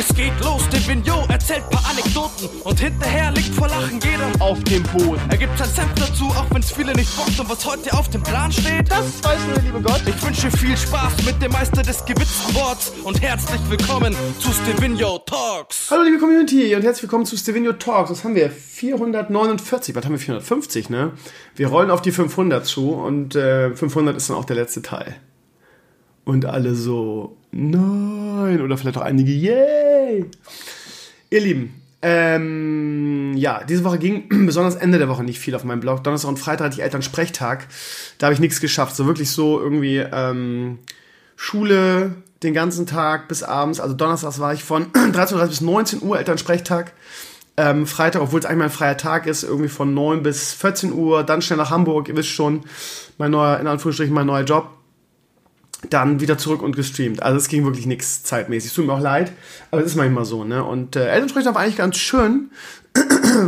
Es geht los, der Vignot erzählt paar Anekdoten und hinterher liegt vor Lachen jeder auf dem Boden. Er gibt sein Senf dazu, auch wenn's viele nicht bockt und was heute auf dem Plan steht, das weiß nur der liebe Gott. Ich wünsche viel Spaß mit dem Meister des gewitzten Worts und herzlich willkommen zu Stevino Talks. Hallo liebe Community und herzlich willkommen zu Stevino Talks. Was haben wir? 449, was haben wir? 450, ne? Wir rollen auf die 500 zu und äh, 500 ist dann auch der letzte Teil. Und alle so, nein, oder vielleicht auch einige, yay! Ihr Lieben, ähm, ja, diese Woche ging besonders Ende der Woche nicht viel auf meinem Blog. Donnerstag und Freitag hatte ich Elternsprechtag. Da habe ich nichts geschafft. So wirklich so irgendwie ähm, Schule den ganzen Tag bis abends. Also Donnerstags war ich von 13.30 bis 19 Uhr Elternsprechtag. Ähm, Freitag, obwohl es eigentlich mein freier Tag ist, irgendwie von 9 bis 14 Uhr. Dann schnell nach Hamburg. Ihr wisst schon, mein neuer, in Anführungsstrichen, mein neuer Job dann wieder zurück und gestreamt. Also es ging wirklich nichts zeitmäßig. Es tut mir auch leid, aber es ist manchmal so, ne? Und äh, Elternsprechtag war eigentlich ganz schön,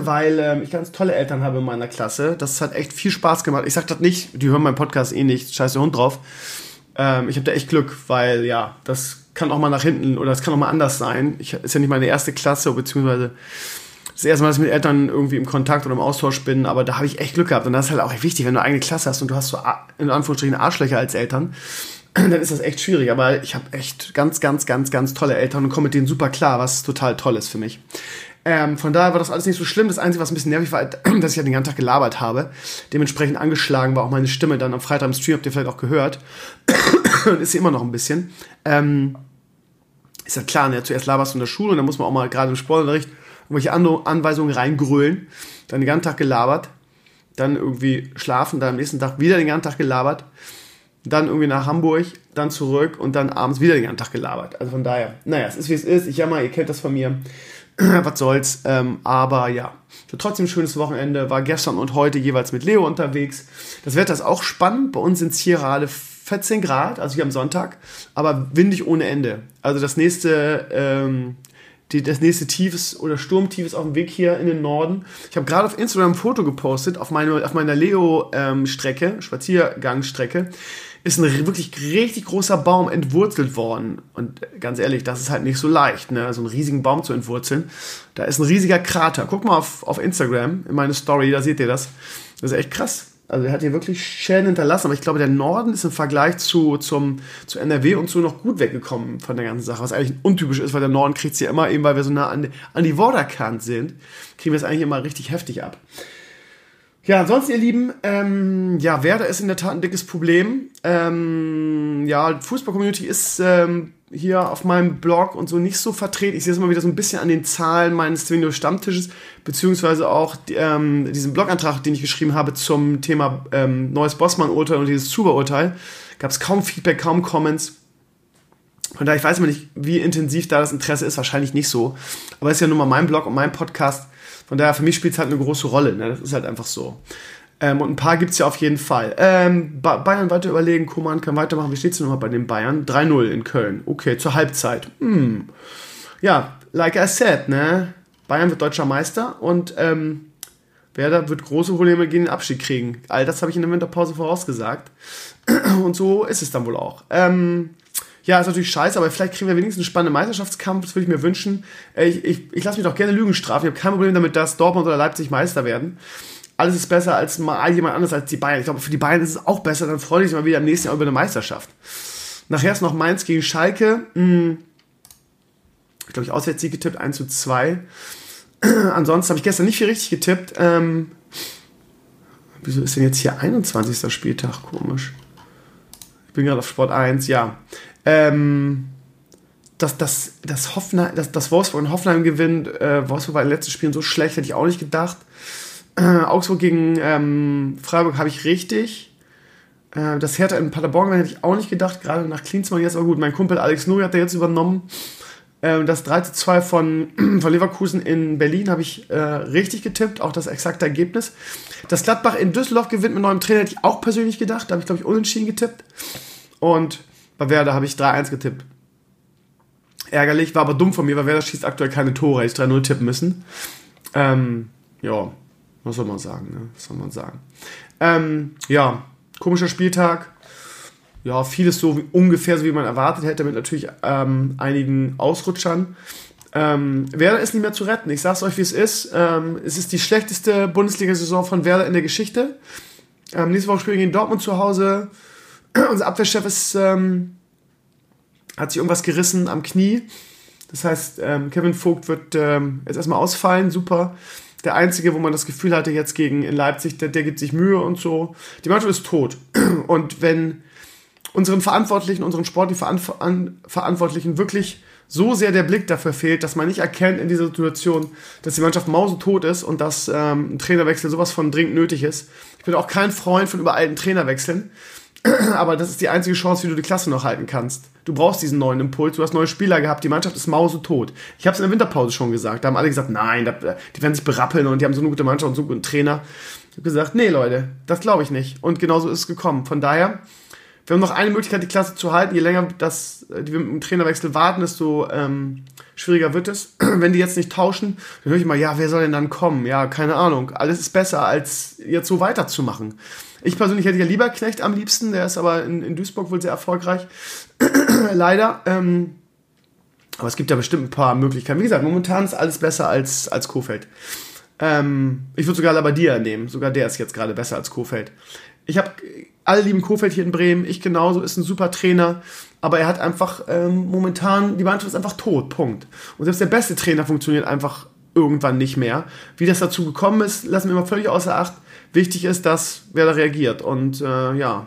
weil ähm, ich ganz tolle Eltern habe in meiner Klasse. Das hat echt viel Spaß gemacht. Ich sag das nicht, die hören meinen Podcast eh nicht, scheiß der Hund drauf. Ähm, ich habe da echt Glück, weil ja, das kann auch mal nach hinten oder das kann auch mal anders sein. Ich ist ja nicht meine erste Klasse, beziehungsweise das erste Mal, dass ich mit Eltern irgendwie im Kontakt oder im Austausch bin, aber da habe ich echt Glück gehabt. Und das ist halt auch wichtig, wenn du eine eigene Klasse hast und du hast so in Anführungsstrichen Arschlöcher als Eltern, dann ist das echt schwierig. Aber ich habe echt ganz, ganz, ganz, ganz tolle Eltern und komme mit denen super klar, was total toll ist für mich. Ähm, von daher war das alles nicht so schlimm. Das Einzige, was ein bisschen nervig war, dass ich ja den ganzen Tag gelabert habe. Dementsprechend angeschlagen war auch meine Stimme dann am Freitag im Stream, habt ihr vielleicht auch gehört. ist sie immer noch ein bisschen. Ähm, ist ja klar, ne? zuerst laberst du in der Schule und dann muss man auch mal gerade im Sportunterricht irgendwelche Anweisungen reingrölen. Dann den ganzen Tag gelabert. Dann irgendwie schlafen, dann am nächsten Tag wieder den ganzen Tag gelabert dann irgendwie nach Hamburg, dann zurück und dann abends wieder den ganzen Tag gelabert. Also von daher, naja, es ist wie es ist. Ich jammer, ihr kennt das von mir. Was soll's. Ähm, aber ja, trotzdem schönes Wochenende. War gestern und heute jeweils mit Leo unterwegs. Das Wetter ist auch spannend. Bei uns sind es hier gerade 14 Grad, also hier am Sonntag, aber windig ohne Ende. Also das nächste, ähm, die, das nächste Tief ist, oder Sturmtief ist auf dem Weg hier in den Norden. Ich habe gerade auf Instagram ein Foto gepostet auf, meine, auf meiner Leo-Strecke, ähm, Spaziergangstrecke ist ein wirklich richtig großer Baum entwurzelt worden. Und ganz ehrlich, das ist halt nicht so leicht, ne? so einen riesigen Baum zu entwurzeln. Da ist ein riesiger Krater. Guck mal auf, auf Instagram, in meine Story, da seht ihr das. Das ist echt krass. Also er hat hier wirklich Schäden hinterlassen, aber ich glaube, der Norden ist im Vergleich zu, zum, zu NRW und so noch gut weggekommen von der ganzen Sache, was eigentlich untypisch ist, weil der Norden kriegt es ja immer, eben weil wir so nah an, an die Waterkant sind, kriegen wir es eigentlich immer richtig heftig ab. Ja, ansonsten, ihr Lieben, ähm, ja, Werder ist in der Tat ein dickes Problem. Ähm, ja, Fußball-Community ist ähm, hier auf meinem Blog und so nicht so vertreten. Ich sehe es immer wieder so ein bisschen an den Zahlen meines Twinio Stammtisches, beziehungsweise auch ähm, diesen Blogantrag, den ich geschrieben habe zum Thema ähm, neues Bossmann-Urteil und dieses Zuber-Urteil. Gab es kaum Feedback, kaum Comments. Von daher, ich weiß immer nicht, wie intensiv da das Interesse ist, wahrscheinlich nicht so. Aber es ist ja nun mal mein Blog und mein Podcast von daher, für mich spielt es halt eine große Rolle. Ne? Das ist halt einfach so. Ähm, und ein paar gibt es ja auf jeden Fall. Ähm, Bayern weiter überlegen, Kuman kann weitermachen. Wie steht es denn nochmal bei den Bayern? 3-0 in Köln. Okay, zur Halbzeit. Hm. Ja, like I said, ne? Bayern wird deutscher Meister und ähm, Werder wird große Probleme gegen den Abstieg kriegen. All das habe ich in der Winterpause vorausgesagt. Und so ist es dann wohl auch. Ähm, ja, ist natürlich scheiße, aber vielleicht kriegen wir wenigstens einen spannenden Meisterschaftskampf, das würde ich mir wünschen. Ich, ich, ich lasse mich doch gerne Lügen strafen. Ich habe kein Problem damit, dass Dortmund oder Leipzig Meister werden. Alles ist besser als mal jemand anderes als die Bayern. Ich glaube, für die Bayern ist es auch besser, dann freue ich mich mal wieder im nächsten Jahr über eine Meisterschaft. Nachher ist noch Mainz gegen Schalke. Hm. Ich glaube, ich Auswärtssieg getippt, 1 zu 2. Ansonsten habe ich gestern nicht viel richtig getippt. Ähm, wieso ist denn jetzt hier 21. Spieltag? Komisch. Ich bin gerade auf Sport 1, ja. Ähm, dass das, das, Hoffenheim, das, das Wolfsburg und Hoffenheim gewinnt. Äh, Wolfsburg war in den letzten Spielen so schlecht, hätte ich auch nicht gedacht. Äh, Augsburg gegen ähm, Freiburg habe ich richtig. Äh, das Hertha in Paderborn hätte ich auch nicht gedacht, gerade nach Klinsmann jetzt. Aber gut, mein Kumpel Alex Nuri hat er jetzt übernommen. Äh, das 3 zu 2 von, von Leverkusen in Berlin habe ich äh, richtig getippt, auch das exakte Ergebnis. Das Gladbach in Düsseldorf gewinnt mit neuem Trainer, hätte ich auch persönlich gedacht. Da habe ich, glaube ich, unentschieden getippt. Und bei Werder habe ich 3-1 getippt. Ärgerlich, war aber dumm von mir, weil Werder schießt aktuell keine Tore. Ich 3-0 tippen müssen. Ähm, ja, was soll man sagen, ne? Was soll man sagen? Ähm, ja, komischer Spieltag. Ja, vieles so wie, ungefähr so, wie man erwartet hätte, mit natürlich ähm, einigen Ausrutschern. Ähm, Werder ist nicht mehr zu retten. Ich sag's euch, wie es ist. Ähm, es ist die schlechteste Bundesliga-Saison von Werder in der Geschichte. Ähm, nächste Woche spielen wir gegen Dortmund zu Hause. Unser Abwehrchef ist, ähm, hat sich irgendwas gerissen am Knie. Das heißt, ähm, Kevin Vogt wird ähm, jetzt erstmal ausfallen. Super. Der Einzige, wo man das Gefühl hatte, jetzt gegen in Leipzig, der, der gibt sich Mühe und so. Die Mannschaft ist tot. Und wenn unseren Verantwortlichen, unseren sportlichen Verantwortlichen wirklich so sehr der Blick dafür fehlt, dass man nicht erkennt in dieser Situation, dass die Mannschaft mausetot ist und dass ähm, ein Trainerwechsel sowas von dringend nötig ist. Ich bin auch kein Freund von überalten Trainerwechseln, aber das ist die einzige Chance, wie du die Klasse noch halten kannst. Du brauchst diesen neuen Impuls, du hast neue Spieler gehabt, die Mannschaft ist mausetot. Ich habe es in der Winterpause schon gesagt, da haben alle gesagt, nein, die werden sich berappeln und die haben so eine gute Mannschaft und so einen guten Trainer. Ich habe gesagt, nee Leute, das glaube ich nicht. Und genauso ist es gekommen. Von daher wir haben noch eine Möglichkeit, die Klasse zu halten. Je länger das, die wir mit dem Trainerwechsel warten, desto ähm, schwieriger wird es. Wenn die jetzt nicht tauschen, dann höre ich mal, ja, wer soll denn dann kommen? Ja, keine Ahnung. Alles ist besser, als jetzt so weiterzumachen. Ich persönlich hätte ja lieber Knecht am liebsten, der ist aber in, in Duisburg wohl sehr erfolgreich. Leider. Ähm, aber es gibt ja bestimmt ein paar Möglichkeiten. Wie gesagt, momentan ist alles besser als, als Kofeld. Ähm, ich würde sogar Labadia nehmen. Sogar der ist jetzt gerade besser als Kofeld. Ich habe alle lieben Kofeld hier in Bremen, ich genauso, ist ein super Trainer, aber er hat einfach ähm, momentan, die Mannschaft ist einfach tot, Punkt. Und selbst der beste Trainer funktioniert einfach irgendwann nicht mehr. Wie das dazu gekommen ist, lassen wir mal völlig außer Acht. Wichtig ist, dass wer da reagiert. Und äh, ja,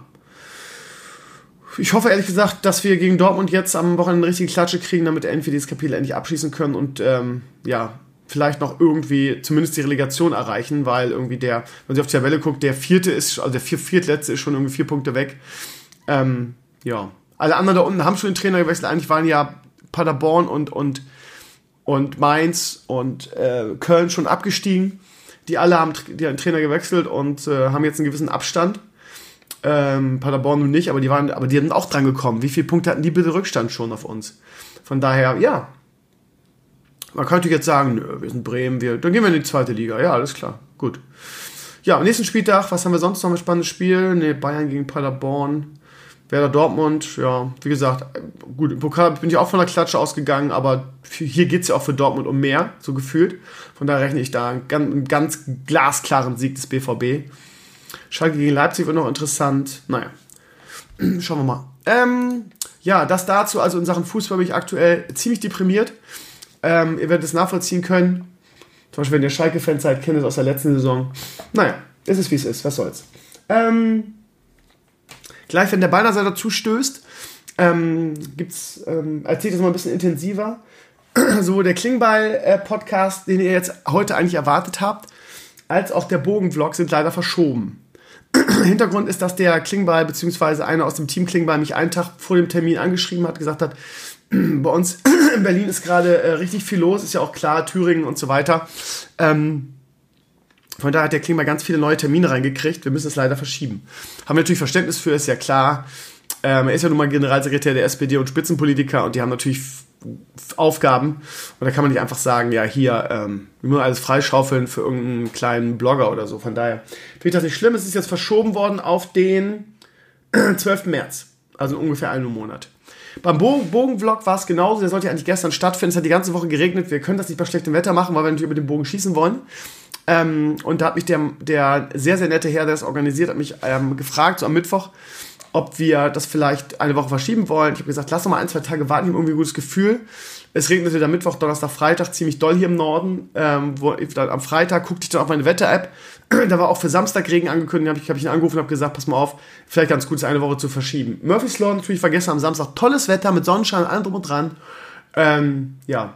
ich hoffe ehrlich gesagt, dass wir gegen Dortmund jetzt am Wochenende eine richtige Klatsche kriegen, damit wir dieses Kapitel endlich abschließen können und ähm, ja, vielleicht noch irgendwie zumindest die Relegation erreichen, weil irgendwie der, wenn sie auf die Tabelle guckt, der vierte ist, also der vier, viertletzte ist schon irgendwie vier Punkte weg. Ähm, ja. Alle anderen da unten haben schon den Trainer gewechselt. Eigentlich waren ja Paderborn und, und, und Mainz und äh, Köln schon abgestiegen. Die alle haben die haben den Trainer gewechselt und äh, haben jetzt einen gewissen Abstand. Ähm, Paderborn nun nicht, aber die waren, aber die sind auch dran gekommen. Wie viele Punkte hatten die bitte Rückstand schon auf uns? Von daher, ja, man könnte jetzt sagen, nö, wir sind Bremen, wir, dann gehen wir in die zweite Liga. Ja, alles klar. Gut. Ja, am nächsten Spieltag, was haben wir sonst noch ein spannendes Spiel? Ne, Bayern gegen Paderborn. Werder Dortmund, ja, wie gesagt, gut, im Pokal bin ich auch von der Klatsche ausgegangen, aber hier geht es ja auch für Dortmund um mehr, so gefühlt. Von daher rechne ich da einen ganz, einen ganz glasklaren Sieg des BVB. Schalke gegen Leipzig wird noch interessant. Naja, schauen wir mal. Ähm, ja, das dazu. Also in Sachen Fußball bin ich aktuell ziemlich deprimiert. Ähm, ihr werdet es nachvollziehen können. Zum Beispiel, wenn ihr Schalke-Fans seid, kennt es aus der letzten Saison. Naja, es ist wie es ist, was soll's. Ähm, gleich, wenn der Beinerseiter dazu stößt, ähm, gibt's, ähm, erzählt es mal ein bisschen intensiver. so der Klingbeil-Podcast, den ihr jetzt heute eigentlich erwartet habt, als auch der Bogen-Vlog sind leider verschoben. Hintergrund ist, dass der Klingbeil, beziehungsweise einer aus dem Team Klingbeil mich einen Tag vor dem Termin angeschrieben hat, gesagt hat, bei uns in Berlin ist gerade äh, richtig viel los, ist ja auch klar, Thüringen und so weiter. Ähm, von daher hat der Klima ganz viele neue Termine reingekriegt. Wir müssen es leider verschieben. Haben wir natürlich Verständnis für, ist ja klar. Ähm, er ist ja nun mal Generalsekretär der SPD und Spitzenpolitiker und die haben natürlich Aufgaben. Und da kann man nicht einfach sagen, ja, hier, ähm, wir müssen alles freischaufeln für irgendeinen kleinen Blogger oder so. Von daher finde ich das nicht schlimm. Es ist jetzt verschoben worden auf den 12. März. Also ungefähr einen Monat. Beim Bogenvlog war es genauso, der sollte eigentlich gestern stattfinden. Es hat die ganze Woche geregnet. Wir können das nicht bei schlechtem Wetter machen, weil wir natürlich über den Bogen schießen wollen. Ähm, und da hat mich der, der sehr, sehr nette Herr, der das organisiert, hat mich ähm, gefragt, so am Mittwoch, ob wir das vielleicht eine Woche verschieben wollen. Ich habe gesagt, lass doch mal ein, zwei Tage warten, ich habe irgendwie ein gutes Gefühl. Es regnete dann Mittwoch, Donnerstag, Freitag ziemlich doll hier im Norden. Ähm, wo, dann am Freitag guckte ich dann auf meine Wetter-App. da war auch für Samstag Regen angekündigt. Da habe ich, hab ich ihn angerufen und habe gesagt, pass mal auf, vielleicht ganz gut, eine Woche zu verschieben. Murphy's Law natürlich vergessen am Samstag. Tolles Wetter mit Sonnenschein, allem drum und dran. Ähm, ja,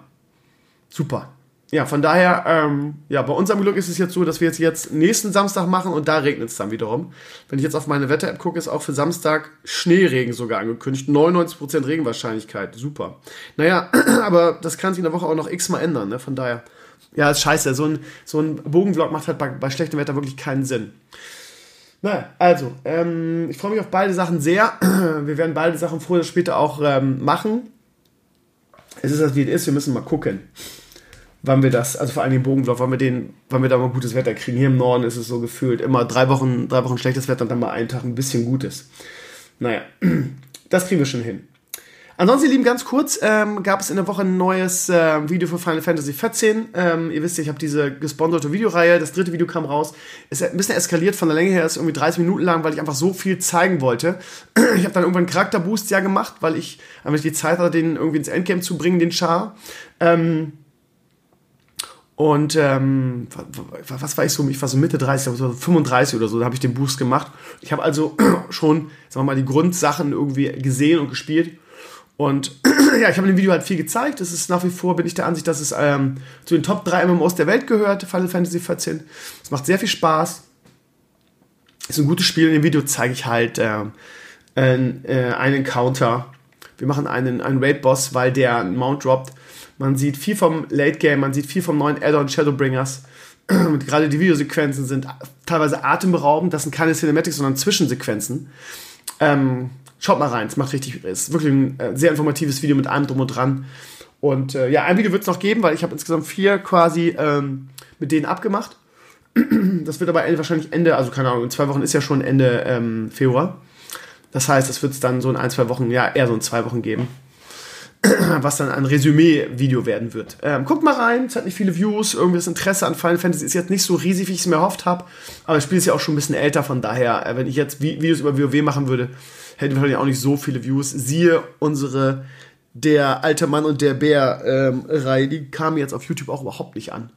super ja, von daher, ähm, ja, bei unserem Glück ist es jetzt so, dass wir jetzt, jetzt nächsten Samstag machen und da regnet es dann wiederum. Wenn ich jetzt auf meine Wetter-App gucke, ist auch für Samstag Schneeregen sogar angekündigt. 99% Regenwahrscheinlichkeit. Super. Naja, aber das kann sich in der Woche auch noch x-mal ändern, ne? Von daher, ja, ist scheiße. So ein, so ein Bogenvlog macht halt bei, bei schlechtem Wetter wirklich keinen Sinn. Naja, also, ähm, ich freue mich auf beide Sachen sehr. Wir werden beide Sachen früher oder später auch ähm, machen. Es ist, wie es ist, wir müssen mal gucken wann wir das, also vor allem den Bogenlauf, wann wir den, wann wir da mal gutes Wetter kriegen. Hier im Norden ist es so gefühlt immer drei Wochen, drei Wochen schlechtes Wetter und dann mal einen Tag ein bisschen gutes. Naja, das kriegen wir schon hin. Ansonsten, ihr Lieben, ganz kurz, ähm, gab es in der Woche ein neues äh, Video für Final Fantasy XIV. Ähm, ihr wisst ja, ich habe diese gesponserte Videoreihe. Das dritte Video kam raus. Ist ein bisschen eskaliert von der Länge her, ist irgendwie 30 Minuten lang, weil ich einfach so viel zeigen wollte. ich habe dann irgendwann einen Charakterboost ja gemacht, weil ich einfach die Zeit hatte, den irgendwie ins Endgame zu bringen, den Char. Ähm, und ähm, was war ich so? Ich war so Mitte 30, so 35 oder so, da habe ich den Boost gemacht. Ich habe also schon, sagen wir mal, die Grundsachen irgendwie gesehen und gespielt. Und ja, ich habe in dem Video halt viel gezeigt. Es ist nach wie vor, bin ich der Ansicht, dass es ähm, zu den Top 3 MMOs der Welt gehört, Final Fantasy XIV. Es macht sehr viel Spaß. Ist ein gutes Spiel. In dem Video zeige ich halt ähm, äh, einen Encounter. Wir machen einen, einen Raid-Boss, weil der einen Mount droppt. Man sieht viel vom Late Game, man sieht viel vom neuen Add-on Shadowbringers. Und gerade die Videosequenzen sind teilweise atemberaubend. Das sind keine Cinematics, sondern Zwischensequenzen. Ähm, schaut mal rein, es macht richtig, es ist wirklich ein äh, sehr informatives Video mit allem drum und dran. Und äh, ja, ein Video wird es noch geben, weil ich habe insgesamt vier quasi ähm, mit denen abgemacht. Das wird aber wahrscheinlich Ende, also keine Ahnung, in zwei Wochen ist ja schon Ende ähm, Februar. Das heißt, es wird es dann so in ein, zwei Wochen, ja, eher so in zwei Wochen geben. was dann ein Resümee-Video werden wird. Ähm, guckt mal rein, es hat nicht viele Views, irgendwie das Interesse an Final Fantasy ist jetzt nicht so riesig, wie ich es mir erhofft habe, aber das Spiel ist ja auch schon ein bisschen älter, von daher, äh, wenn ich jetzt Videos über WoW machen würde, hätten wir wahrscheinlich auch nicht so viele Views. Siehe unsere Der alte Mann und der Bär-Reihe, ähm, die kamen jetzt auf YouTube auch überhaupt nicht an.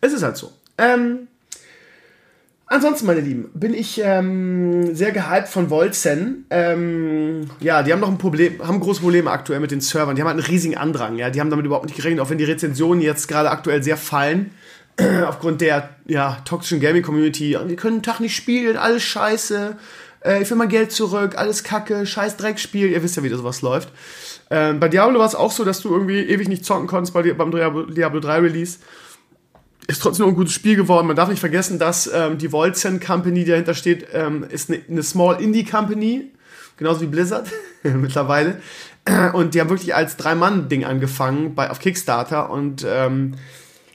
Es ist halt so. Ähm, Ansonsten, meine Lieben, bin ich ähm, sehr gehypt von Volzen. Ähm, ja, die haben noch ein Problem, haben große Probleme aktuell mit den Servern. Die haben halt einen riesigen Andrang, ja. Die haben damit überhaupt nicht gerechnet, auch wenn die Rezensionen jetzt gerade aktuell sehr fallen. aufgrund der ja, toxischen Gaming-Community. Wir können einen Tag nicht spielen, alles scheiße. Äh, ich will mein Geld zurück, alles kacke, scheiß Dreckspiel. Ihr wisst ja, wie das sowas läuft. Ähm, bei Diablo war es auch so, dass du irgendwie ewig nicht zocken konntest bei, beim Diablo, Diablo 3 Release ist trotzdem ein gutes Spiel geworden. Man darf nicht vergessen, dass ähm, die Volzen Company, die dahinter steht, ähm, ist eine, eine Small Indie Company, genauso wie Blizzard mittlerweile. Und die haben wirklich als Drei-Mann-Ding angefangen bei, auf Kickstarter und ähm,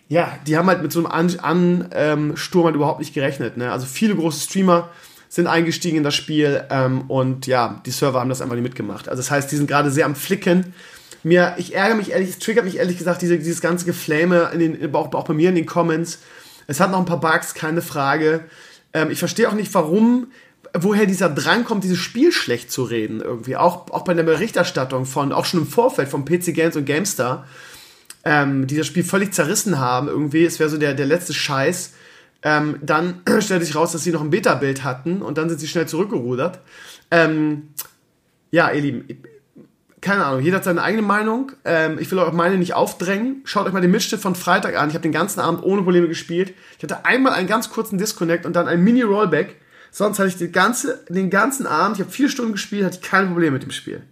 ja, die haben halt mit so einem Ansturm An, ähm, halt überhaupt nicht gerechnet. Ne? Also viele große Streamer sind eingestiegen in das Spiel ähm, und ja, die Server haben das einfach nicht mitgemacht. Also das heißt, die sind gerade sehr am Flicken mir, ich ärgere mich ehrlich, es triggert mich ehrlich gesagt, diese, dieses ganze Geflame, in den, auch, auch bei mir in den Comments. Es hat noch ein paar Bugs, keine Frage. Ähm, ich verstehe auch nicht, warum, woher dieser Drang kommt, dieses Spiel schlecht zu reden irgendwie. Auch, auch bei der Berichterstattung von, auch schon im Vorfeld von PC Games und GameStar, ähm, die das Spiel völlig zerrissen haben irgendwie. Es wäre so der, der letzte Scheiß. Ähm, dann stellte sich raus, dass sie noch ein Beta-Bild hatten und dann sind sie schnell zurückgerudert. Ähm, ja, ihr Lieben, keine Ahnung, jeder hat seine eigene Meinung. Ähm, ich will euch meine nicht aufdrängen. Schaut euch mal den Mitschnitt von Freitag an. Ich habe den ganzen Abend ohne Probleme gespielt. Ich hatte einmal einen ganz kurzen Disconnect und dann ein Mini-Rollback. Sonst hatte ich die ganze, den ganzen Abend, ich habe vier Stunden gespielt, hatte ich keine Probleme mit dem Spiel.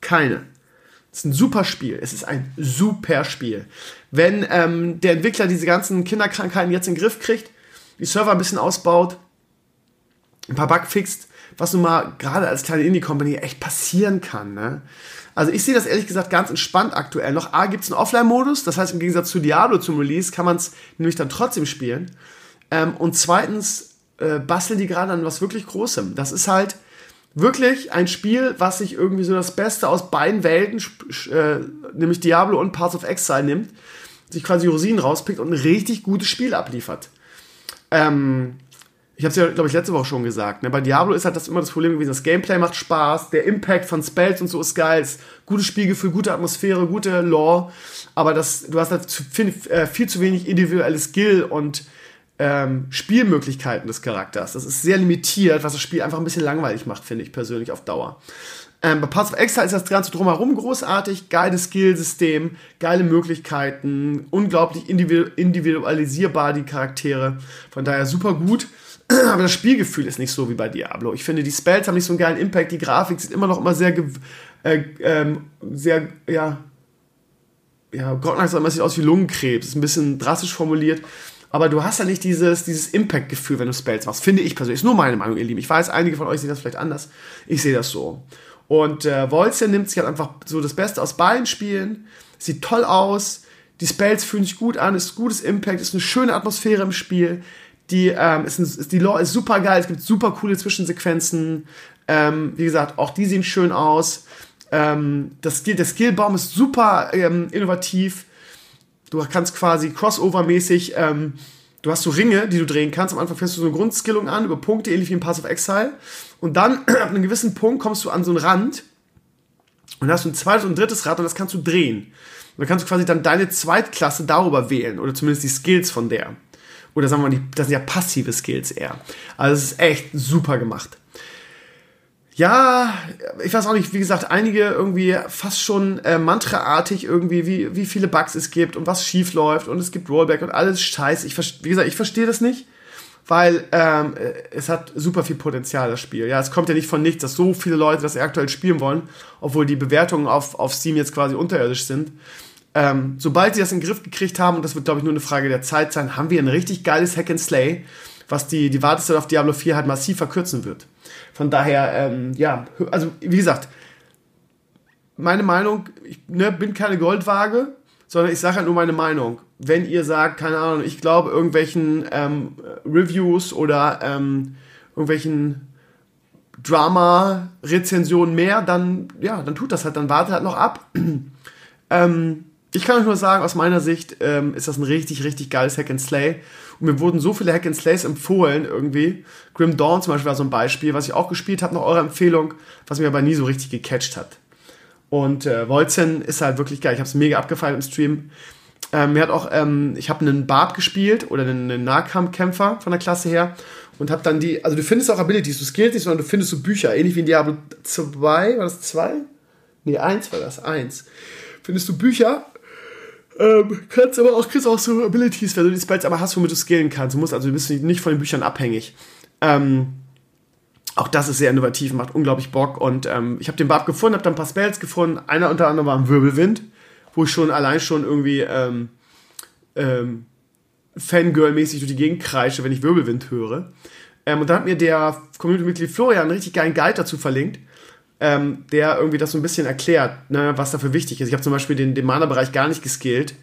Keine. Es ist ein super Spiel. Es ist ein super Spiel. Wenn ähm, der Entwickler diese ganzen Kinderkrankheiten jetzt in den Griff kriegt, die Server ein bisschen ausbaut, ein paar Bug fixt, was nun mal gerade als kleine Indie-Company echt passieren kann. Ne? Also ich sehe das ehrlich gesagt ganz entspannt aktuell. Noch A gibt es einen Offline-Modus, das heißt im Gegensatz zu Diablo zum Release kann man es nämlich dann trotzdem spielen. Ähm, und zweitens äh, basteln die gerade an was wirklich Großem. Das ist halt wirklich ein Spiel, was sich irgendwie so das Beste aus beiden Welten, äh, nämlich Diablo und Paths of Exile nimmt, sich quasi Rosinen rauspickt und ein richtig gutes Spiel abliefert. Ähm, ich habe es ja, glaube ich, letzte Woche schon gesagt. Ne? Bei Diablo ist halt das immer das Problem gewesen. Das Gameplay macht Spaß, der Impact von Spells und so ist geil, ist gutes Spielgefühl, gute Atmosphäre, gute Lore. Aber das, du hast halt zu, viel, äh, viel zu wenig individuelles Skill und ähm, Spielmöglichkeiten des Charakters. Das ist sehr limitiert, was das Spiel einfach ein bisschen langweilig macht, finde ich persönlich auf Dauer. Ähm, bei Paths of Exile ist das Ganze drumherum großartig, geiles Skillsystem, geile Möglichkeiten, unglaublich individualisierbar die Charaktere. Von daher super gut. Aber das Spielgefühl ist nicht so wie bei Diablo. Ich finde, die Spells haben nicht so einen geilen Impact, die Grafik sieht immer noch immer sehr, äh, ähm, sehr, ja, ja, Gott sagt immer, es sieht aus wie Lungenkrebs, ist ein bisschen drastisch formuliert, aber du hast ja nicht dieses, dieses Impact-Gefühl, wenn du Spells machst, finde ich persönlich. Ist nur meine Meinung, ihr Lieben. Ich weiß, einige von euch sehen das vielleicht anders. Ich sehe das so. Und äh, Volzia nimmt sich halt einfach so das Beste aus beiden Spielen, sieht toll aus, die Spells fühlen sich gut an, ist gutes Impact, ist eine schöne Atmosphäre im Spiel. Die, ähm, ist, ein, die Lore ist super geil, es gibt super coole Zwischensequenzen. Ähm, wie gesagt, auch die sehen schön aus. Ähm, das der Skillbaum ist super ähm, innovativ. Du kannst quasi crossover-mäßig, ähm, du hast so Ringe, die du drehen kannst. Am Anfang fängst du so eine Grundskillung an über Punkte, ähnlich wie in Pass of Exile. Und dann, ab einem gewissen Punkt, kommst du an so einen Rand und hast ein zweites und drittes Rad und das kannst du drehen. Und dann kannst du quasi dann deine Zweitklasse darüber wählen oder zumindest die Skills von der. Oder sagen wir mal, das sind ja passive Skills eher. Also es ist echt super gemacht. Ja, ich weiß auch nicht, wie gesagt, einige irgendwie fast schon äh, mantraartig irgendwie, wie, wie viele Bugs es gibt und was schief läuft und es gibt Rollback und alles Scheiß. Ich, wie gesagt, ich verstehe das nicht, weil ähm, äh, es hat super viel Potenzial, das Spiel. Ja, es kommt ja nicht von nichts, dass so viele Leute das aktuell spielen wollen, obwohl die Bewertungen auf, auf Steam jetzt quasi unterirdisch sind. Ähm, sobald sie das in den Griff gekriegt haben, und das wird, glaube ich, nur eine Frage der Zeit sein, haben wir ein richtig geiles Hack and Slay, was die, die Wartezeit auf Diablo 4 halt massiv verkürzen wird. Von daher, ähm, ja, also wie gesagt, meine Meinung, ich ne, bin keine Goldwaage, sondern ich sage halt nur meine Meinung. Wenn ihr sagt, keine Ahnung, ich glaube irgendwelchen ähm, Reviews oder ähm, irgendwelchen Drama-Rezensionen mehr, dann, ja, dann tut das halt, dann wartet halt noch ab. ähm, ich kann euch nur sagen, aus meiner Sicht ähm, ist das ein richtig, richtig geiles Hack and Slay. Und mir wurden so viele Hack and Slays empfohlen irgendwie. Grim Dawn zum Beispiel war so ein Beispiel, was ich auch gespielt habe, nach eurer Empfehlung, was mir aber nie so richtig gecatcht hat. Und äh, Wolzen ist halt wirklich geil. Ich habe es mega abgefallen im Stream. Ähm, mir hat auch, ähm, ich habe einen Barb gespielt oder einen, einen Nahkampfkämpfer von der Klasse her und habe dann die, also du findest auch Abilities, du skillst nicht, sondern du findest so Bücher, ähnlich wie in Diablo 2, war das 2? Nee, 1 war das, 1. Findest du Bücher ähm, kannst aber auch, kriegst auch so Abilities, wenn du die Spells aber hast, womit du skillen kannst. Du musst also, du bist nicht von den Büchern abhängig. Ähm, auch das ist sehr innovativ, macht unglaublich Bock. Und ähm, ich habe den Barb gefunden, habe dann ein paar Spells gefunden. Einer unter anderem war ein Wirbelwind, wo ich schon allein schon irgendwie ähm, ähm, Fangirl-mäßig durch die Gegend kreische, wenn ich Wirbelwind höre. Ähm, und dann hat mir der Community-Mitglied Florian einen richtig geilen Guide dazu verlinkt ähm, der irgendwie das so ein bisschen erklärt, ne, was dafür wichtig ist. Ich habe zum Beispiel den, den Mana-Bereich gar nicht geskillt,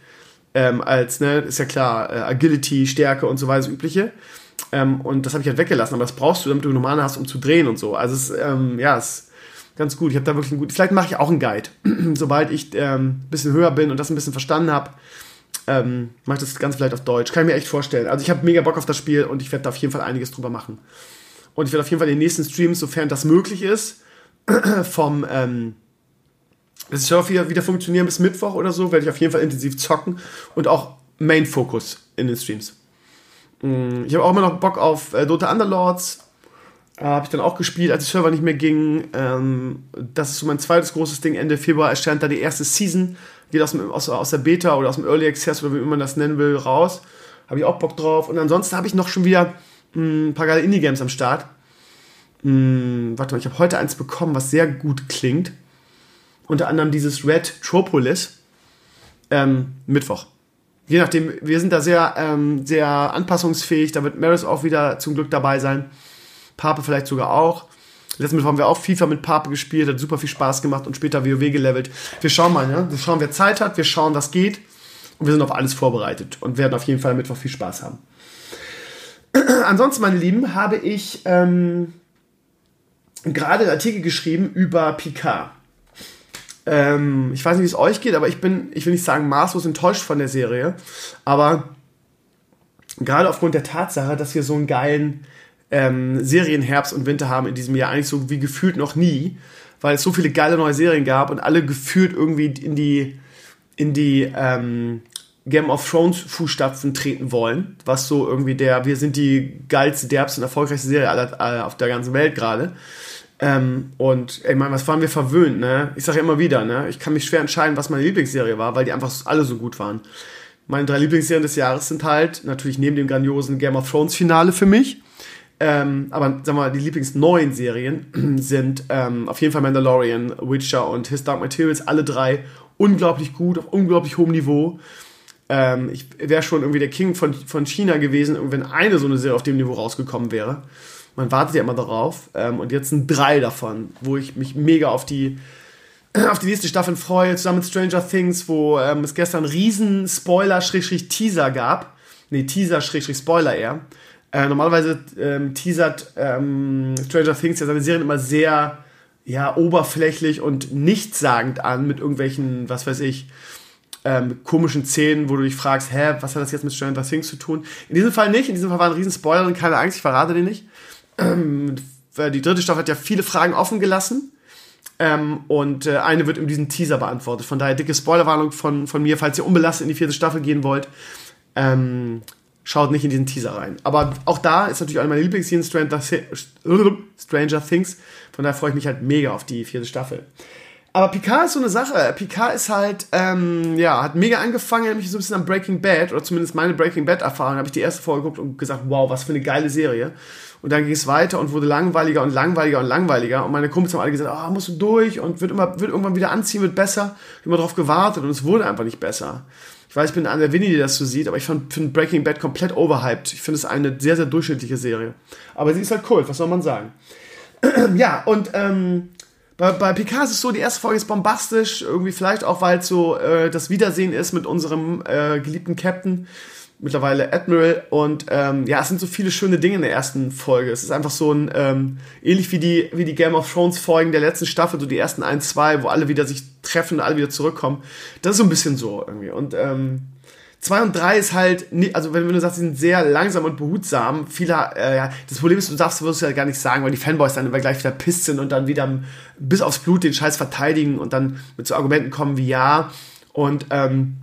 ähm, als, ne, ist ja klar, äh, Agility, Stärke und so weiter, das Übliche. Ähm, und das habe ich halt weggelassen, aber das brauchst du, damit du Mana hast, um zu drehen und so. Also es, ähm, ja, ist ganz gut. Ich habe da wirklich einen guten, vielleicht mache ich auch einen Guide, sobald ich ähm, bisschen höher bin und das ein bisschen verstanden habe. Ähm, mache ich das ganz vielleicht auf Deutsch. Kann ich mir echt vorstellen. Also ich habe mega Bock auf das Spiel und ich werde da auf jeden Fall einiges drüber machen. Und ich werde auf jeden Fall in den nächsten Streams, sofern das möglich ist, vom ähm, das soll wieder, wieder funktionieren bis Mittwoch oder so, werde ich auf jeden Fall intensiv zocken und auch Main-Fokus in den Streams. Mm, ich habe auch immer noch Bock auf äh, Dota Underlords. Äh, habe ich dann auch gespielt, als die Server nicht mehr gingen. Ähm, das ist so mein zweites großes Ding. Ende Februar erscheint da die erste Season. Geht aus, aus, aus der Beta oder aus dem Early Access oder wie man das nennen will, raus. Habe ich auch Bock drauf. Und ansonsten habe ich noch schon wieder mh, mm, ein paar geile Indie-Games am Start. Hm, warte mal, ich habe heute eins bekommen, was sehr gut klingt. Unter anderem dieses Red Tropolis. Ähm, Mittwoch. Je nachdem, wir sind da sehr, ähm, sehr anpassungsfähig. Da wird Maris auch wieder zum Glück dabei sein. Pape vielleicht sogar auch. Letztes Mittwoch haben wir auch FIFA mit Pape gespielt, hat super viel Spaß gemacht und später WoW gelevelt. Wir schauen mal, ne? Wir schauen, wer Zeit hat, wir schauen, was geht. Und wir sind auf alles vorbereitet und werden auf jeden Fall Mittwoch viel Spaß haben. Ansonsten, meine Lieben, habe ich ähm, gerade einen Artikel geschrieben über Picard. Ähm, ich weiß nicht, wie es euch geht, aber ich bin, ich will nicht sagen maßlos enttäuscht von der Serie, aber gerade aufgrund der Tatsache, dass wir so einen geilen ähm, Serienherbst und Winter haben in diesem Jahr, eigentlich so wie gefühlt noch nie, weil es so viele geile neue Serien gab und alle gefühlt irgendwie in die, in die ähm, Game of Thrones Fußstapfen treten wollen, was so irgendwie der, wir sind die geilste, derbste und erfolgreichste Serie aller, aller auf der ganzen Welt gerade. Ähm, und ich meine, was waren wir verwöhnt, ne? Ich sage ja immer wieder, ne? Ich kann mich schwer entscheiden, was meine Lieblingsserie war, weil die einfach alle so gut waren. Meine drei Lieblingsserien des Jahres sind halt natürlich neben dem grandiosen Game of Thrones Finale für mich. Ähm, aber wir mal, die Lieblingsneuen Serien sind ähm, auf jeden Fall Mandalorian, Witcher und His Dark Materials, alle drei unglaublich gut, auf unglaublich hohem Niveau. Ähm, ich wäre schon irgendwie der King von, von China gewesen, wenn eine so eine Serie auf dem Niveau rausgekommen wäre. Man wartet ja immer darauf. Ähm, und jetzt sind drei davon, wo ich mich mega auf die, auf die nächste Staffel freue, zusammen mit Stranger Things, wo ähm, es gestern einen riesen Spoiler-Teaser gab. Nee, Teaser-Spoiler eher. Äh, normalerweise ähm, teasert ähm, Stranger Things ja seine Serien immer sehr ja, oberflächlich und nichtssagend an mit irgendwelchen, was weiß ich, ähm, komischen Szenen, wo du dich fragst, hä, was hat das jetzt mit Stranger Things zu tun? In diesem Fall nicht, in diesem Fall war ein riesen Spoiler und keine Angst, ich verrate den nicht. Ähm, die dritte Staffel hat ja viele Fragen offen gelassen. Ähm, und äh, eine wird in diesem Teaser beantwortet. Von daher dicke Spoilerwarnung von, von mir, falls ihr unbelastet in die vierte Staffel gehen wollt. Ähm, schaut nicht in diesen Teaser rein. Aber auch da ist natürlich eine meiner Lieblingsserien Stranger, Stranger Things. Von daher freue ich mich halt mega auf die vierte Staffel. Aber Picard ist so eine Sache. Picard ist halt, ähm, ja, hat mega angefangen, nämlich so ein bisschen am Breaking Bad, oder zumindest meine Breaking Bad-Erfahrung, habe ich die erste Folge geguckt und gesagt, wow, was für eine geile Serie. Und dann ging es weiter und wurde langweiliger und langweiliger und langweiliger. Und meine Kumpels haben alle gesagt, ah, oh, musst du durch und wird, immer, wird irgendwann wieder anziehen, wird besser. Ich habe immer drauf gewartet und es wurde einfach nicht besser. Ich weiß, ich bin an der Winnie, die das so sieht, aber ich finde Breaking Bad komplett overhyped. Ich finde es eine sehr, sehr durchschnittliche Serie. Aber sie ist halt cool, was soll man sagen? ja, und ähm, bei, bei Picard ist es so, die erste Folge ist bombastisch, irgendwie vielleicht auch, weil es so äh, das Wiedersehen ist mit unserem äh, geliebten Captain mittlerweile Admiral. Und ähm, ja, es sind so viele schöne Dinge in der ersten Folge. Es ist einfach so ein, ähm, ähnlich wie die, wie die Game of Thrones Folgen der letzten Staffel, so die ersten ein, zwei, wo alle wieder sich treffen und alle wieder zurückkommen. Das ist so ein bisschen so irgendwie. Und ähm, Zwei und drei ist halt, also wenn, du sagst, sie sind sehr langsam und behutsam, viele, äh, ja, das Problem ist, du darfst, wirst du ja gar nicht sagen, weil die Fanboys dann immer gleich wieder pisst sind und dann wieder bis aufs Blut den Scheiß verteidigen und dann mit so Argumenten kommen wie ja. Und ähm,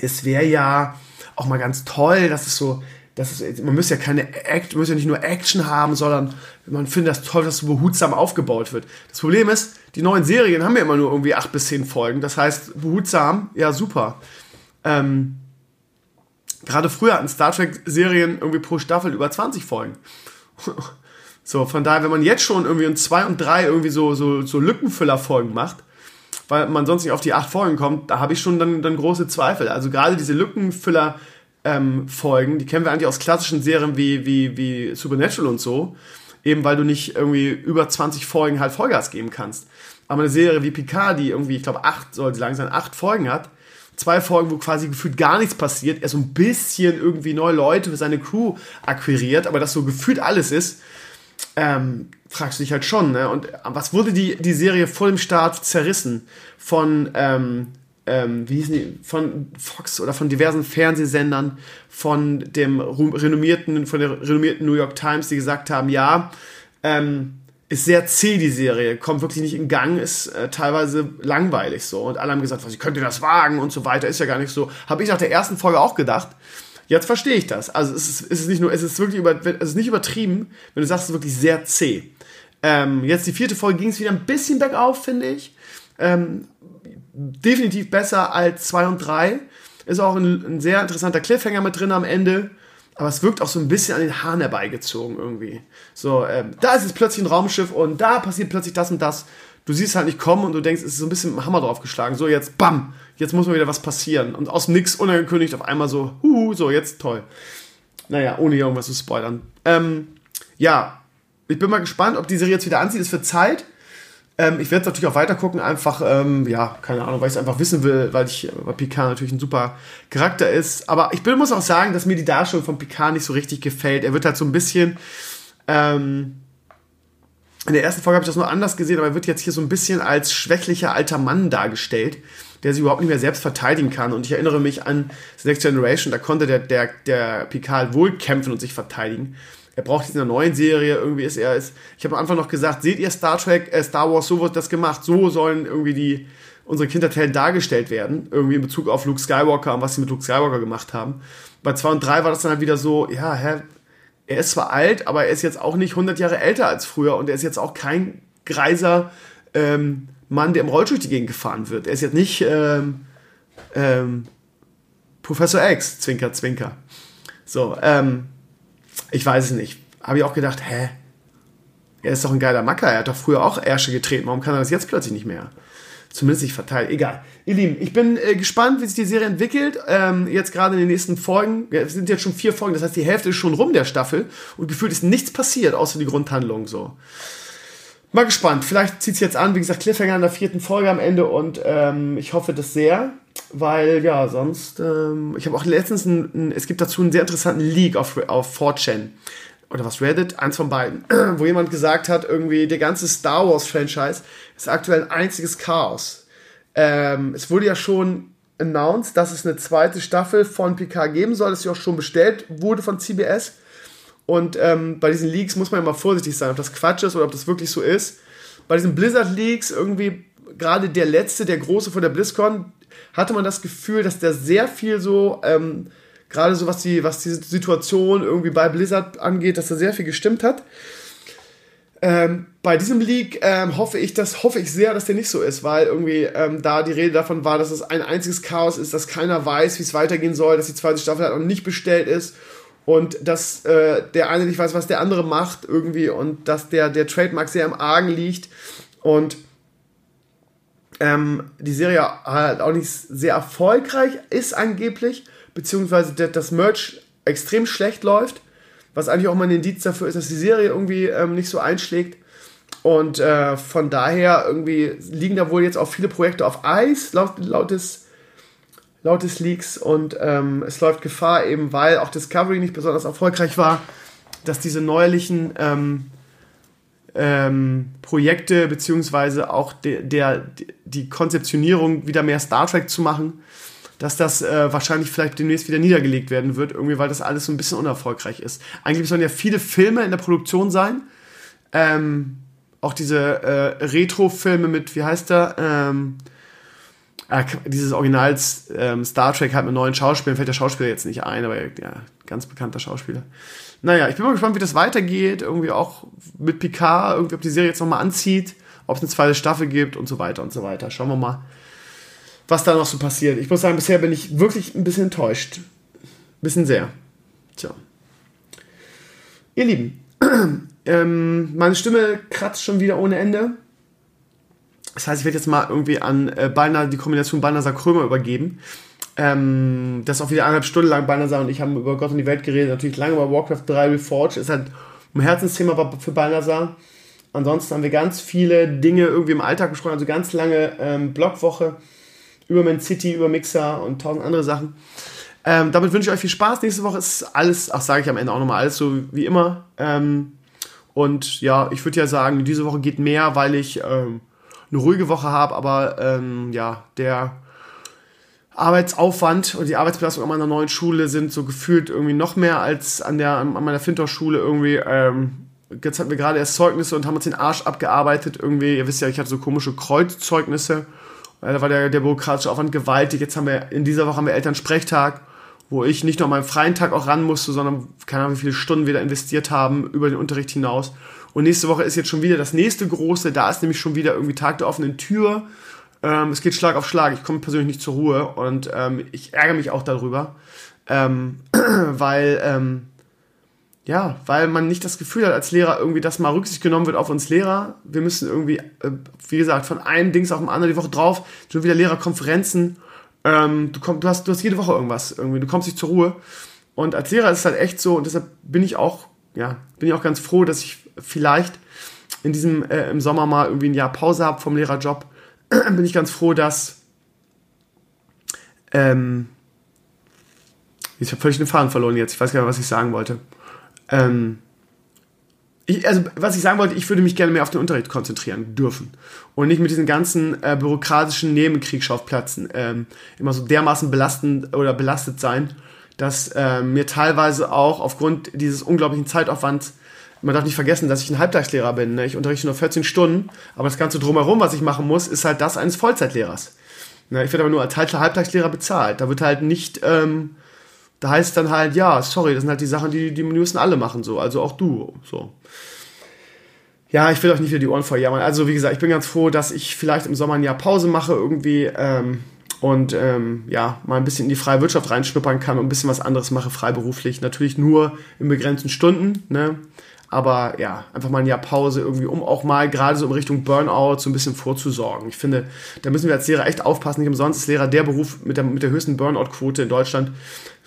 es wäre ja, auch mal ganz toll, dass es so, dass es, man muss ja keine Act, muss ja nicht nur Action haben, sondern man findet das toll, dass so behutsam aufgebaut wird. Das Problem ist, die neuen Serien haben ja immer nur irgendwie acht bis zehn Folgen. Das heißt, behutsam, ja super. Ähm, gerade früher hatten Star Trek Serien irgendwie pro Staffel über 20 Folgen. so, von daher, wenn man jetzt schon irgendwie in zwei und drei irgendwie so, so, so Lückenfüller-Folgen macht, weil man sonst nicht auf die acht Folgen kommt, da habe ich schon dann, dann große Zweifel. Also gerade diese Lückenfüller ähm, Folgen, die kennen wir eigentlich aus klassischen Serien wie, wie, wie Supernatural und so, eben weil du nicht irgendwie über 20 Folgen halt Vollgas geben kannst. Aber eine Serie wie Picard, die irgendwie, ich glaube, acht soll sie lang sein, acht Folgen hat, zwei Folgen, wo quasi gefühlt gar nichts passiert, er so ein bisschen irgendwie neue Leute für seine Crew akquiriert, aber das so gefühlt alles ist, ähm, fragst du dich halt schon, ne? Und was wurde die, die Serie vor dem Start zerrissen? Von, ähm, ähm, wie hießen die, von Fox oder von diversen Fernsehsendern, von dem renommierten, von der renommierten New York Times, die gesagt haben, ja, ähm, ist sehr zäh, die Serie, kommt wirklich nicht in Gang, ist äh, teilweise langweilig so. Und alle haben gesagt, was, könnt ihr das wagen und so weiter, ist ja gar nicht so. Habe ich nach der ersten Folge auch gedacht. Jetzt verstehe ich das. Also es ist, es ist nicht nur, es ist wirklich über, es ist nicht übertrieben, wenn du sagst, es ist wirklich sehr zäh. Ähm, jetzt die vierte Folge ging es wieder ein bisschen bergauf, finde ich. Ähm, definitiv besser als 2 und 3. Ist auch ein, ein, sehr interessanter Cliffhanger mit drin am Ende. Aber es wirkt auch so ein bisschen an den Haaren herbeigezogen irgendwie. So, ähm, da ist jetzt plötzlich ein Raumschiff und da passiert plötzlich das und das. Du siehst halt nicht kommen und du denkst, es ist so ein bisschen mit dem Hammer draufgeschlagen. So, jetzt bam, jetzt muss mal wieder was passieren. Und aus nix unangekündigt auf einmal so, huhu, so, jetzt toll. Naja, ohne irgendwas zu spoilern. Ähm, ja, ich bin mal gespannt, ob die Serie jetzt wieder anzieht. Es wird Zeit. Ähm, ich werde natürlich auch weiter gucken, einfach, ähm, ja, keine Ahnung, weil ich es einfach wissen will, weil ich, weil Picard natürlich ein super Charakter ist. Aber ich bin, muss auch sagen, dass mir die Darstellung von Picard nicht so richtig gefällt. Er wird halt so ein bisschen, ähm, in der ersten Folge habe ich das nur anders gesehen, aber er wird jetzt hier so ein bisschen als schwächlicher alter Mann dargestellt, der sich überhaupt nicht mehr selbst verteidigen kann. Und ich erinnere mich an The Next Generation, da konnte der, der, der Picard wohl kämpfen und sich verteidigen er braucht jetzt in der neuen Serie irgendwie ist er ist. Ich habe am Anfang noch gesagt, seht ihr Star Trek, äh, Star Wars, so wird das gemacht, so sollen irgendwie die unsere Kindertellen dargestellt werden, irgendwie in Bezug auf Luke Skywalker und was sie mit Luke Skywalker gemacht haben. Bei 2 und 3 war das dann halt wieder so, ja, hä, er ist zwar alt, aber er ist jetzt auch nicht 100 Jahre älter als früher und er ist jetzt auch kein greiser ähm, Mann, der im Rollstuhl die Gegend gefahren wird. Er ist jetzt nicht ähm, ähm, Professor X, Zwinker, Zwinker. So, ähm, ich weiß es nicht. Habe ich auch gedacht, hä? Er ist doch ein geiler Macker. Er hat doch früher auch Ärsche getreten. Warum kann er das jetzt plötzlich nicht mehr? Zumindest nicht verteilt. Egal. Ihr Lieben, ich bin äh, gespannt, wie sich die Serie entwickelt. Ähm, jetzt gerade in den nächsten Folgen. Es sind jetzt schon vier Folgen. Das heißt, die Hälfte ist schon rum der Staffel. Und gefühlt ist nichts passiert, außer die Grundhandlung so. Mal gespannt. Vielleicht zieht es jetzt an. Wie gesagt, Cliffhanger in der vierten Folge am Ende. Und ähm, ich hoffe das sehr weil ja, sonst, ähm, ich habe auch letztens, ein, ein, es gibt dazu einen sehr interessanten Leak auf, auf 4chan. oder was Reddit, eins von beiden, wo jemand gesagt hat, irgendwie der ganze Star Wars Franchise ist aktuell ein einziges Chaos. Ähm, es wurde ja schon announced, dass es eine zweite Staffel von Picard geben soll, dass sie auch schon bestellt wurde von CBS. Und ähm, bei diesen Leaks muss man mal vorsichtig sein, ob das Quatsch ist oder ob das wirklich so ist. Bei diesen Blizzard-Leaks, irgendwie gerade der letzte, der große von der BlizzCon, hatte man das Gefühl, dass der sehr viel so, ähm, gerade so was die, was die Situation irgendwie bei Blizzard angeht, dass da sehr viel gestimmt hat. Ähm, bei diesem Leak ähm, hoffe ich, das hoffe ich sehr, dass der nicht so ist, weil irgendwie ähm, da die Rede davon war, dass es ein einziges Chaos ist, dass keiner weiß, wie es weitergehen soll, dass die zweite Staffel halt noch nicht bestellt ist und dass äh, der eine nicht weiß, was der andere macht irgendwie und dass der, der Trademark sehr im Argen liegt und ähm, die Serie halt auch nicht sehr erfolgreich ist angeblich, beziehungsweise das Merch extrem schlecht läuft was eigentlich auch mal ein Indiz dafür ist, dass die Serie irgendwie ähm, nicht so einschlägt. Und äh, von daher irgendwie liegen da wohl jetzt auch viele Projekte auf Eis, laut, laut, des, laut des Leaks. Und ähm, es läuft Gefahr, eben weil auch Discovery nicht besonders erfolgreich war, dass diese neuerlichen ähm, ähm, Projekte, beziehungsweise auch de, der, die Konzeptionierung wieder mehr Star Trek zu machen, dass das äh, wahrscheinlich vielleicht demnächst wieder niedergelegt werden wird, irgendwie, weil das alles so ein bisschen unerfolgreich ist. Eigentlich sollen ja viele Filme in der Produktion sein. Ähm, auch diese äh, Retro-Filme mit, wie heißt der? Ähm, äh, dieses Original ähm, Star Trek halt mit neuen Schauspielern, fällt der Schauspieler jetzt nicht ein, aber ja, ganz bekannter Schauspieler. Naja, ich bin mal gespannt, wie das weitergeht. Irgendwie auch mit Picard, irgendwie, ob die Serie jetzt nochmal anzieht, ob es eine zweite Staffel gibt und so weiter und so weiter. Schauen wir mal was da noch so passiert. Ich muss sagen, bisher bin ich wirklich ein bisschen enttäuscht. Ein bisschen sehr. Tja. Ihr Lieben, ähm, meine Stimme kratzt schon wieder ohne Ende. Das heißt, ich werde jetzt mal irgendwie an äh, Balna, die Kombination Balnasar-Krömer übergeben. Ähm, das ist auch wieder eineinhalb Stunden lang. Balnasar und ich haben über Gott und die Welt geredet. Natürlich lange über Warcraft 3 Reforged. Ist halt ein Herzensthema für Balnasar. Ansonsten haben wir ganz viele Dinge irgendwie im Alltag besprochen. Also ganz lange ähm, Blogwoche über Man City, über Mixer und tausend andere Sachen. Ähm, damit wünsche ich euch viel Spaß. Nächste Woche ist alles, ach, sage ich am Ende auch nochmal, alles so wie immer. Ähm, und ja, ich würde ja sagen, diese Woche geht mehr, weil ich ähm, eine ruhige Woche habe, aber ähm, ja, der Arbeitsaufwand und die Arbeitsbelastung an meiner neuen Schule sind so gefühlt irgendwie noch mehr als an der an meiner Fintor-Schule irgendwie. Ähm, jetzt hatten wir gerade erst Zeugnisse und haben uns den Arsch abgearbeitet irgendwie. Ihr wisst ja, ich hatte so komische Kreuzzeugnisse da war der, der bürokratische Aufwand gewaltig. Jetzt haben wir, in dieser Woche haben wir Elternsprechtag, wo ich nicht nur an meinem freien Tag auch ran musste, sondern keine Ahnung, wie viele Stunden wir da investiert haben über den Unterricht hinaus. Und nächste Woche ist jetzt schon wieder das nächste große, da ist nämlich schon wieder irgendwie Tag der offenen Tür. Ähm, es geht Schlag auf Schlag. Ich komme persönlich nicht zur Ruhe und ähm, ich ärgere mich auch darüber, ähm, weil ähm, ja, weil man nicht das Gefühl hat als Lehrer irgendwie, dass mal Rücksicht genommen wird auf uns Lehrer. Wir müssen irgendwie, äh, wie gesagt, von einem Dings auf dem anderen die Woche drauf, schon wieder Lehrerkonferenzen. Ähm, du, komm, du, hast, du hast jede Woche irgendwas irgendwie, du kommst nicht zur Ruhe. Und als Lehrer ist es halt echt so, und deshalb bin ich auch, ja, bin ich auch ganz froh, dass ich vielleicht in diesem, äh, im Sommer mal irgendwie ein Jahr Pause habe vom Lehrerjob. bin ich ganz froh, dass, ähm, ich habe völlig den Faden verloren jetzt, ich weiß gar nicht, was ich sagen wollte. Ähm, ich, also, was ich sagen wollte, ich würde mich gerne mehr auf den Unterricht konzentrieren dürfen. Und nicht mit diesen ganzen äh, bürokratischen Nebenkriegsschauplätzen ähm, immer so dermaßen belastend oder belastet sein, dass äh, mir teilweise auch aufgrund dieses unglaublichen Zeitaufwands, man darf nicht vergessen, dass ich ein Halbtagslehrer bin. Ne? Ich unterrichte nur 14 Stunden, aber das Ganze drumherum, was ich machen muss, ist halt das eines Vollzeitlehrers. Ne? Ich werde aber nur als Halbtagslehrer bezahlt. Da wird halt nicht. Ähm, da heißt es dann halt, ja, sorry, das sind halt die Sachen, die, die müssen alle machen, so, also auch du, so. Ja, ich will euch nicht wieder die Ohren voll jammern. Also, wie gesagt, ich bin ganz froh, dass ich vielleicht im Sommer ein Jahr Pause mache irgendwie ähm, und ähm, ja, mal ein bisschen in die freie Wirtschaft reinschnuppern kann und ein bisschen was anderes mache, freiberuflich. Natürlich nur in begrenzten Stunden, ne? Aber ja, einfach mal ein Jahr Pause irgendwie, um auch mal gerade so in Richtung Burnout so ein bisschen vorzusorgen. Ich finde, da müssen wir als Lehrer echt aufpassen. Nicht umsonst ist Lehrer der Beruf mit der, mit der höchsten Burnout-Quote in Deutschland.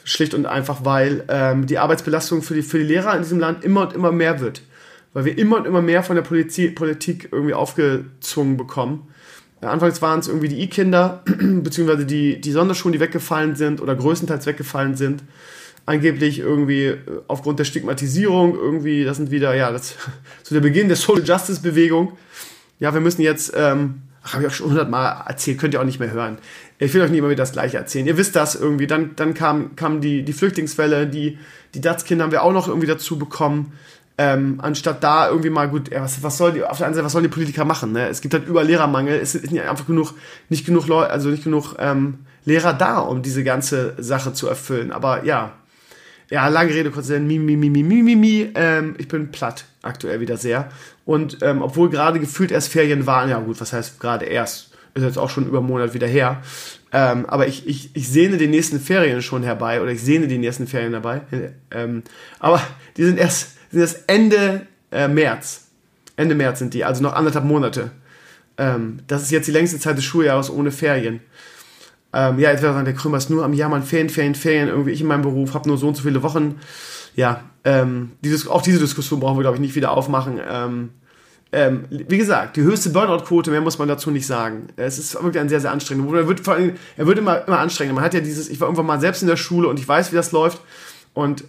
Schlicht und einfach, weil ähm, die Arbeitsbelastung für die, für die Lehrer in diesem Land immer und immer mehr wird. Weil wir immer und immer mehr von der Politik, Politik irgendwie aufgezwungen bekommen. Äh, anfangs waren es irgendwie die E-Kinder, beziehungsweise die, die Sonderschulen, die weggefallen sind oder größtenteils weggefallen sind. Angeblich irgendwie äh, aufgrund der Stigmatisierung irgendwie, das sind wieder, ja, das so der Beginn der Social Justice Bewegung. Ja, wir müssen jetzt, ähm, habe ich auch schon hundertmal erzählt, könnt ihr auch nicht mehr hören. Ich will euch nicht immer wieder das Gleiche erzählen. Ihr wisst das irgendwie. Dann, dann kam, kam die, die Flüchtlingswelle, die, die DATS-Kinder haben wir auch noch irgendwie dazu bekommen. Ähm, anstatt da irgendwie mal gut, ja, was, was soll die, auf der einen Seite, was sollen die Politiker machen? Ne? Es gibt halt über Lehrermangel, es sind einfach genug, nicht genug Leute, also nicht genug ähm, Lehrer da, um diese ganze Sache zu erfüllen. Aber ja, ja, lange Rede, kurz Sinn, mi, mi, mi, mi, mi, mi, mi. Ähm, ich bin platt aktuell wieder sehr. Und ähm, obwohl gerade gefühlt erst Ferien waren, ja gut, was heißt gerade erst? Ist jetzt auch schon über einen Monat wieder her. Ähm, aber ich, ich, ich sehne die nächsten Ferien schon herbei oder ich sehne die nächsten Ferien herbei. Ähm, aber die sind erst sind erst Ende äh, März. Ende März sind die, also noch anderthalb Monate. Ähm, das ist jetzt die längste Zeit des Schuljahres ohne Ferien. Ähm, ja, jetzt wäre sagen, der Krümmer ist nur am Jammern, Ferien, Ferien, Ferien. Irgendwie ich in meinem Beruf habe nur so und so viele Wochen. Ja, ähm, dieses, auch diese Diskussion brauchen wir, glaube ich, nicht wieder aufmachen. Ähm, ähm, wie gesagt, die höchste Burnout-Quote, mehr muss man dazu nicht sagen. Es ist wirklich ein sehr, sehr anstrengend. Er wird, vor allem, er wird immer, immer anstrengender. Man hat ja dieses, ich war irgendwann mal selbst in der Schule und ich weiß, wie das läuft. Und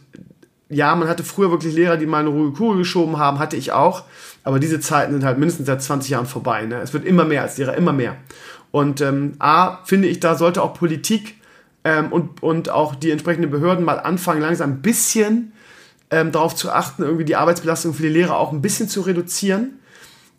ja, man hatte früher wirklich Lehrer, die mal eine ruhige Kugel geschoben haben, hatte ich auch. Aber diese Zeiten sind halt mindestens seit 20 Jahren vorbei. Ne? Es wird immer mehr als Lehrer, immer mehr. Und ähm, A, finde ich, da sollte auch Politik ähm, und, und auch die entsprechenden Behörden mal anfangen, langsam ein bisschen ähm, darauf zu achten, irgendwie die Arbeitsbelastung für die Lehrer auch ein bisschen zu reduzieren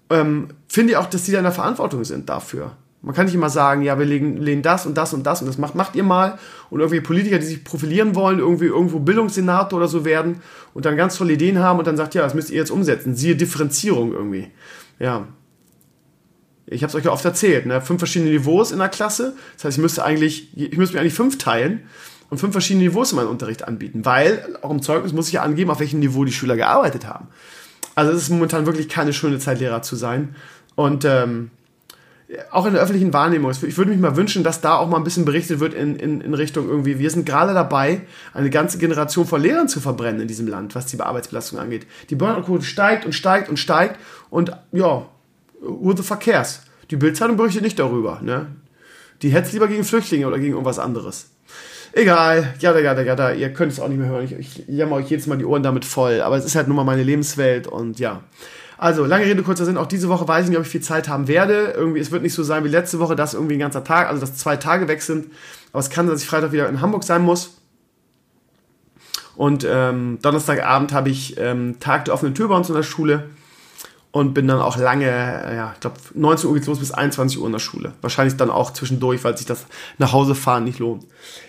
ähm, finde ich auch, dass die da in der Verantwortung sind dafür. Man kann nicht immer sagen, ja, wir legen, lehnen das und das und das und das macht, macht ihr mal. Und irgendwie Politiker, die sich profilieren wollen, irgendwie irgendwo Bildungssenator oder so werden und dann ganz tolle Ideen haben und dann sagt, ja, das müsst ihr jetzt umsetzen. Siehe Differenzierung irgendwie. Ja. Ich habe es euch ja oft erzählt, ne? fünf verschiedene Niveaus in der Klasse. Das heißt, ich müsste eigentlich, ich müsste mir eigentlich fünf teilen und fünf verschiedene Niveaus in meinem Unterricht anbieten, weil auch im Zeugnis muss ich ja angeben, auf welchem Niveau die Schüler gearbeitet haben. Also es ist momentan wirklich keine schöne Zeit, Lehrer zu sein. Und ähm, auch in der öffentlichen Wahrnehmung. Ich würde mich mal wünschen, dass da auch mal ein bisschen berichtet wird in, in, in Richtung irgendwie, wir sind gerade dabei, eine ganze Generation von Lehrern zu verbrennen in diesem Land, was die Arbeitsbelastung angeht. Die Burnout-Quote steigt und steigt und steigt und ja, fuck cares? Die Bildzeitung berichtet nicht darüber. Ne? Die hetzt lieber gegen Flüchtlinge oder gegen irgendwas anderes. Egal, ja, ja, ja, ja, ihr könnt es auch nicht mehr hören. Ich, ich jammer euch jedes Mal die Ohren damit voll, aber es ist halt nun mal meine Lebenswelt und ja. Also, lange Rede, kurzer Sinn. Auch diese Woche weiß ich nicht, ob ich viel Zeit haben werde. Irgendwie, es wird nicht so sein wie letzte Woche, dass irgendwie ein ganzer Tag, also dass zwei Tage weg sind. Aber es kann, dass ich Freitag wieder in Hamburg sein muss. Und ähm, Donnerstagabend habe ich ähm, Tag der offenen Tür bei uns in der Schule und bin dann auch lange, ja, ich glaube 19 Uhr geht's los bis 21 Uhr in der Schule. Wahrscheinlich dann auch zwischendurch, weil sich das nach Hause fahren nicht lohnt.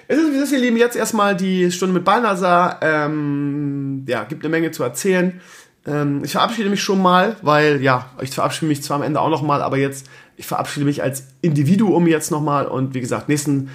Es ist, wie ist, ihr Lieben, jetzt erstmal die Stunde mit Balnasar. Ähm, ja, gibt eine Menge zu erzählen. Ähm, ich verabschiede mich schon mal, weil, ja, ich verabschiede mich zwar am Ende auch nochmal, aber jetzt, ich verabschiede mich als Individuum jetzt nochmal und wie gesagt, nächsten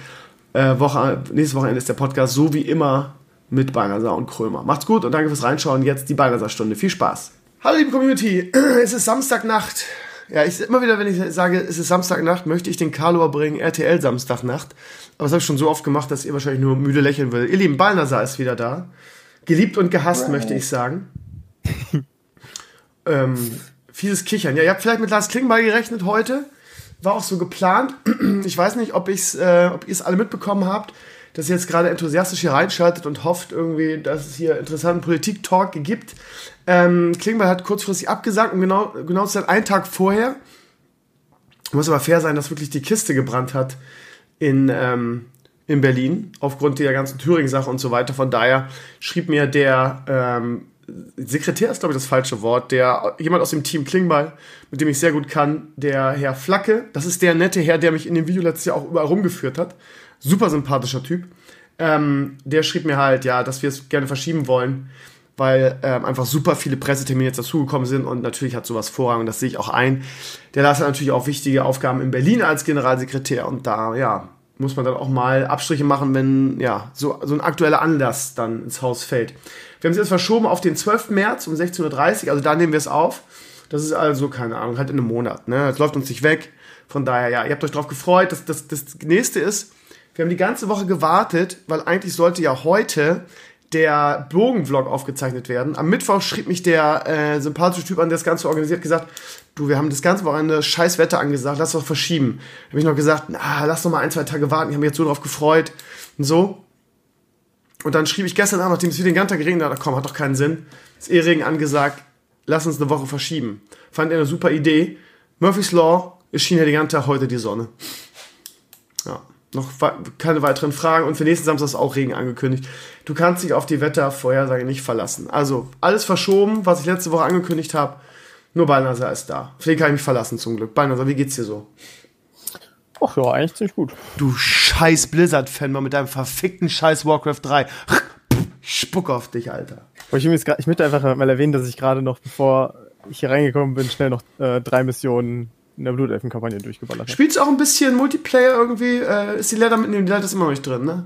äh, Woche, nächstes Wochenende ist der Podcast so wie immer mit Balnasar und Krömer. Macht's gut und danke fürs Reinschauen. Jetzt die Balnasar-Stunde. Viel Spaß. Hallo liebe Community, es ist Samstagnacht. Ja, ich immer wieder, wenn ich sage, es ist Samstagnacht, möchte ich den Karlauer bringen, RTL Samstagnacht. Aber das habe ich schon so oft gemacht, dass ihr wahrscheinlich nur müde lächeln würdet. Ihr lieben, Balnasar ist wieder da. Geliebt und gehasst, möchte ich sagen. ähm, fieses Kichern. Ja, ihr habt vielleicht mit Lars Klingbeil gerechnet heute. War auch so geplant. ich weiß nicht, ob, ich's, äh, ob ihr es alle mitbekommen habt dass ihr jetzt gerade enthusiastisch hier reinschaltet und hofft irgendwie, dass es hier interessanten Politik-Talk gibt. Ähm, Klingbeil hat kurzfristig abgesagt und genau, genau zu einen Tag vorher, muss aber fair sein, dass wirklich die Kiste gebrannt hat in, ähm, in Berlin, aufgrund der ganzen Thüringen-Sache und so weiter. Von daher schrieb mir der ähm, Sekretär ist, glaube ich, das falsche Wort, der jemand aus dem Team Klingbeil, mit dem ich sehr gut kann, der Herr Flacke, das ist der nette Herr, der mich in dem Video letztes Jahr auch überall rumgeführt hat super sympathischer Typ. Ähm, der schrieb mir halt, ja, dass wir es gerne verschieben wollen, weil ähm, einfach super viele Pressetermine jetzt dazugekommen sind und natürlich hat sowas Vorrang und das sehe ich auch ein. Der Lars hat natürlich auch wichtige Aufgaben in Berlin als Generalsekretär und da, ja, muss man dann auch mal Abstriche machen, wenn, ja, so, so ein aktueller Anlass dann ins Haus fällt. Wir haben es jetzt verschoben auf den 12. März um 16.30 Uhr, also da nehmen wir es auf. Das ist also, keine Ahnung, halt in einem Monat, ne? Es läuft uns nicht weg. Von daher, ja, ihr habt euch darauf gefreut. Das, das, das nächste ist, wir haben die ganze Woche gewartet, weil eigentlich sollte ja heute der Bogenvlog aufgezeichnet werden. Am Mittwoch schrieb mich der äh, sympathische Typ an, der das Ganze organisiert, gesagt, du, wir haben das ganze Wochenende scheiß Wetter angesagt, lass doch verschieben. Da habe ich noch gesagt, na, lass doch mal ein, zwei Tage warten, ich habe mich jetzt so drauf gefreut und so. Und dann schrieb ich gestern Abend, nachdem es wieder den ganzen Tag geregnet hat, komm, hat doch keinen Sinn. Ist eh Regen angesagt, lass uns eine Woche verschieben. Fand er eine super Idee. Murphy's Law, es schien ja den ganzen Tag heute die Sonne. Ja, noch keine weiteren Fragen und für nächsten Samstag ist auch Regen angekündigt. Du kannst dich auf die Wettervorhersage nicht verlassen. Also alles verschoben, was ich letzte Woche angekündigt habe. Nur Balnasar ist da. Auf den kann ich mich verlassen zum Glück. Balnasar, wie geht's dir so? Ach ja, eigentlich ziemlich gut. Du scheiß Blizzard-Fan mal mit deinem verfickten scheiß Warcraft 3. Ich spuck auf dich, Alter. Ich, ich möchte einfach mal erwähnen, dass ich gerade noch, bevor ich hier reingekommen bin, schnell noch äh, drei Missionen in der Blutelfen-Kampagne durchgeballert habe. Spielst du auch ein bisschen Multiplayer irgendwie? Äh, ist die Leather mit dem Leather ist immer noch nicht drin, ne?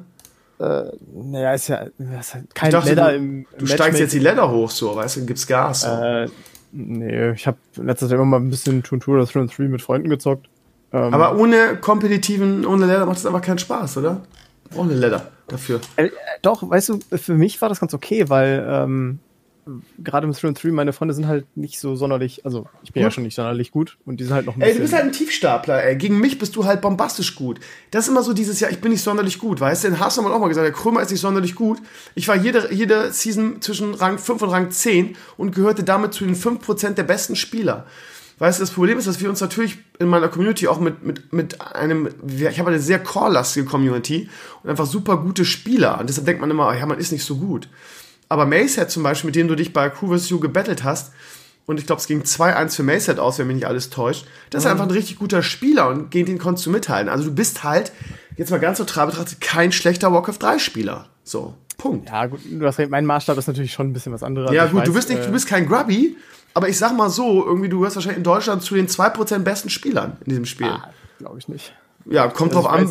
Äh, naja, ist ja ist halt kein dachte, Leather im, im Du steigst jetzt die Leather hoch, so, weißt du, dann gibt's Gas. So. Äh, nee, ich habe letztes Jahr immer mal ein bisschen Toon Tour 3 mit Freunden gezockt. Ähm, Aber ohne kompetitiven, ohne Leather macht es einfach keinen Spaß, oder? Ohne Leather dafür. Äh, doch, weißt du, für mich war das ganz okay, weil ähm, gerade im 3 3 meine Freunde sind halt nicht so sonderlich, also ich bin gut. ja schon nicht sonderlich gut und die sind halt noch ein Ey, du bist halt ein Tiefstapler, ey. Gegen mich bist du halt bombastisch gut. Das ist immer so dieses Jahr, ich bin nicht sonderlich gut, weißt du? Den hast du mal auch mal gesagt, der Krömer ist nicht sonderlich gut. Ich war jede, jede Season zwischen Rang 5 und Rang 10 und gehörte damit zu den 5% der besten Spieler. Weißt du, das Problem ist, dass wir uns natürlich in meiner Community auch mit, mit, mit einem, ich habe eine sehr core-lastige Community und einfach super gute Spieler. Und deshalb denkt man immer, ja, man ist nicht so gut. Aber Macehead zum Beispiel, mit dem du dich bei Crew vs. You gebettelt hast, und ich glaube, es ging 2-1 für Macehead aus, wenn mich nicht alles täuscht, das ist mhm. einfach ein richtig guter Spieler und gegen den konntest du mithalten. Also du bist halt, jetzt mal ganz neutral betrachtet, kein schlechter Warcraft 3 Spieler. So, Punkt. Ja, gut, du hast, mein Maßstab ist natürlich schon ein bisschen was anderes. Ja, gut, weiß, du bist nicht, äh, du bist kein Grubby, aber ich sag mal so, irgendwie, du gehörst wahrscheinlich in Deutschland zu den 2% besten Spielern in diesem Spiel. Ah, glaube ich nicht. Ja, kommt also drauf an.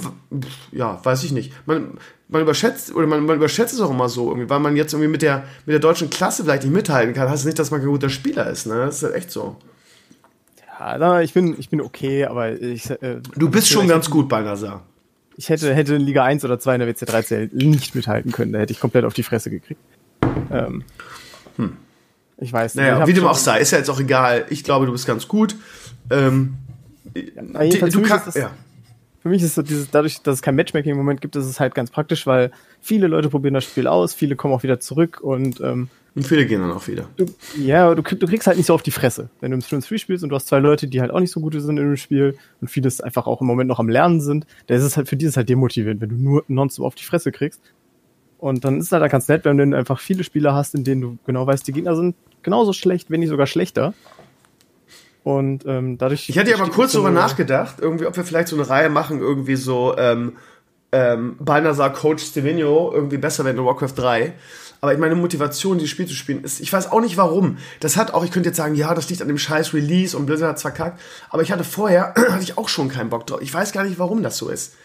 Ja, weiß ich nicht. Man, man überschätzt, oder man, man überschätzt es auch immer so, irgendwie, weil man jetzt irgendwie mit der, mit der deutschen Klasse vielleicht nicht mithalten kann, heißt es nicht, dass man kein guter Spieler ist, ne? Das ist halt echt so. Ja, ich bin, ich bin okay, aber ich. Äh, du bist schon ganz gut bei NASA. Ich hätte, hätte in Liga 1 oder 2 in der WC13 nicht mithalten können, da hätte ich komplett auf die Fresse gekriegt. Ähm, hm. Ich weiß nicht. Naja, wie dem auch sei, ist ja jetzt auch egal. Ich glaube, du bist ganz gut. Ähm, ja, du kannst, ja für mich ist so dieses, dadurch, dass es kein Matchmaking im Moment gibt, ist es halt ganz praktisch, weil viele Leute probieren das Spiel aus, viele kommen auch wieder zurück und, ähm, und viele gehen dann auch wieder. Du, ja, du, du kriegst halt nicht so auf die Fresse. Wenn du im Stream 3 spielst und du hast zwei Leute, die halt auch nicht so gut sind in dem Spiel und vieles einfach auch im Moment noch am Lernen sind, dann ist es halt für die ist halt demotivierend, wenn du nur nonstop auf die Fresse kriegst. Und dann ist es halt ganz nett, wenn du einfach viele Spieler hast, in denen du genau weißt, die Gegner sind genauso schlecht, wenn nicht sogar schlechter. Und ähm, dadurch. Ich hatte ja mal kurz darüber nachgedacht, irgendwie, ob wir vielleicht so eine Reihe machen, irgendwie so ähm, ähm, Balnasar Coach Stevino irgendwie besser werden in Warcraft 3. Aber ich meine Motivation, dieses Spiel zu spielen, ist, ich weiß auch nicht warum. Das hat auch, ich könnte jetzt sagen, ja, das liegt an dem scheiß Release und Blizzard hat's verkackt. Aber ich hatte vorher, hatte ich auch schon keinen Bock drauf. Ich weiß gar nicht, warum das so ist.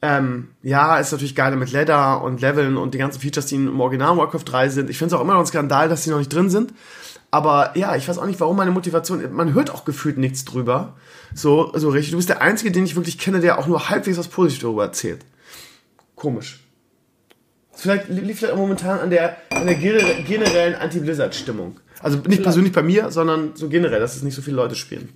Ähm, ja, ist natürlich geiler mit Leather und Leveln und die ganzen Features, die im Original Warcraft 3 sind. Ich finde es auch immer noch ein Skandal, dass die noch nicht drin sind. Aber ja, ich weiß auch nicht, warum meine Motivation, man hört auch gefühlt nichts drüber. So, so richtig. Du bist der Einzige, den ich wirklich kenne, der auch nur halbwegs was Positives darüber erzählt. Komisch. Vielleicht liegt vielleicht auch momentan an der, an der generellen Anti-Blizzard-Stimmung. Also nicht persönlich bei mir, sondern so generell, dass es nicht so viele Leute spielen.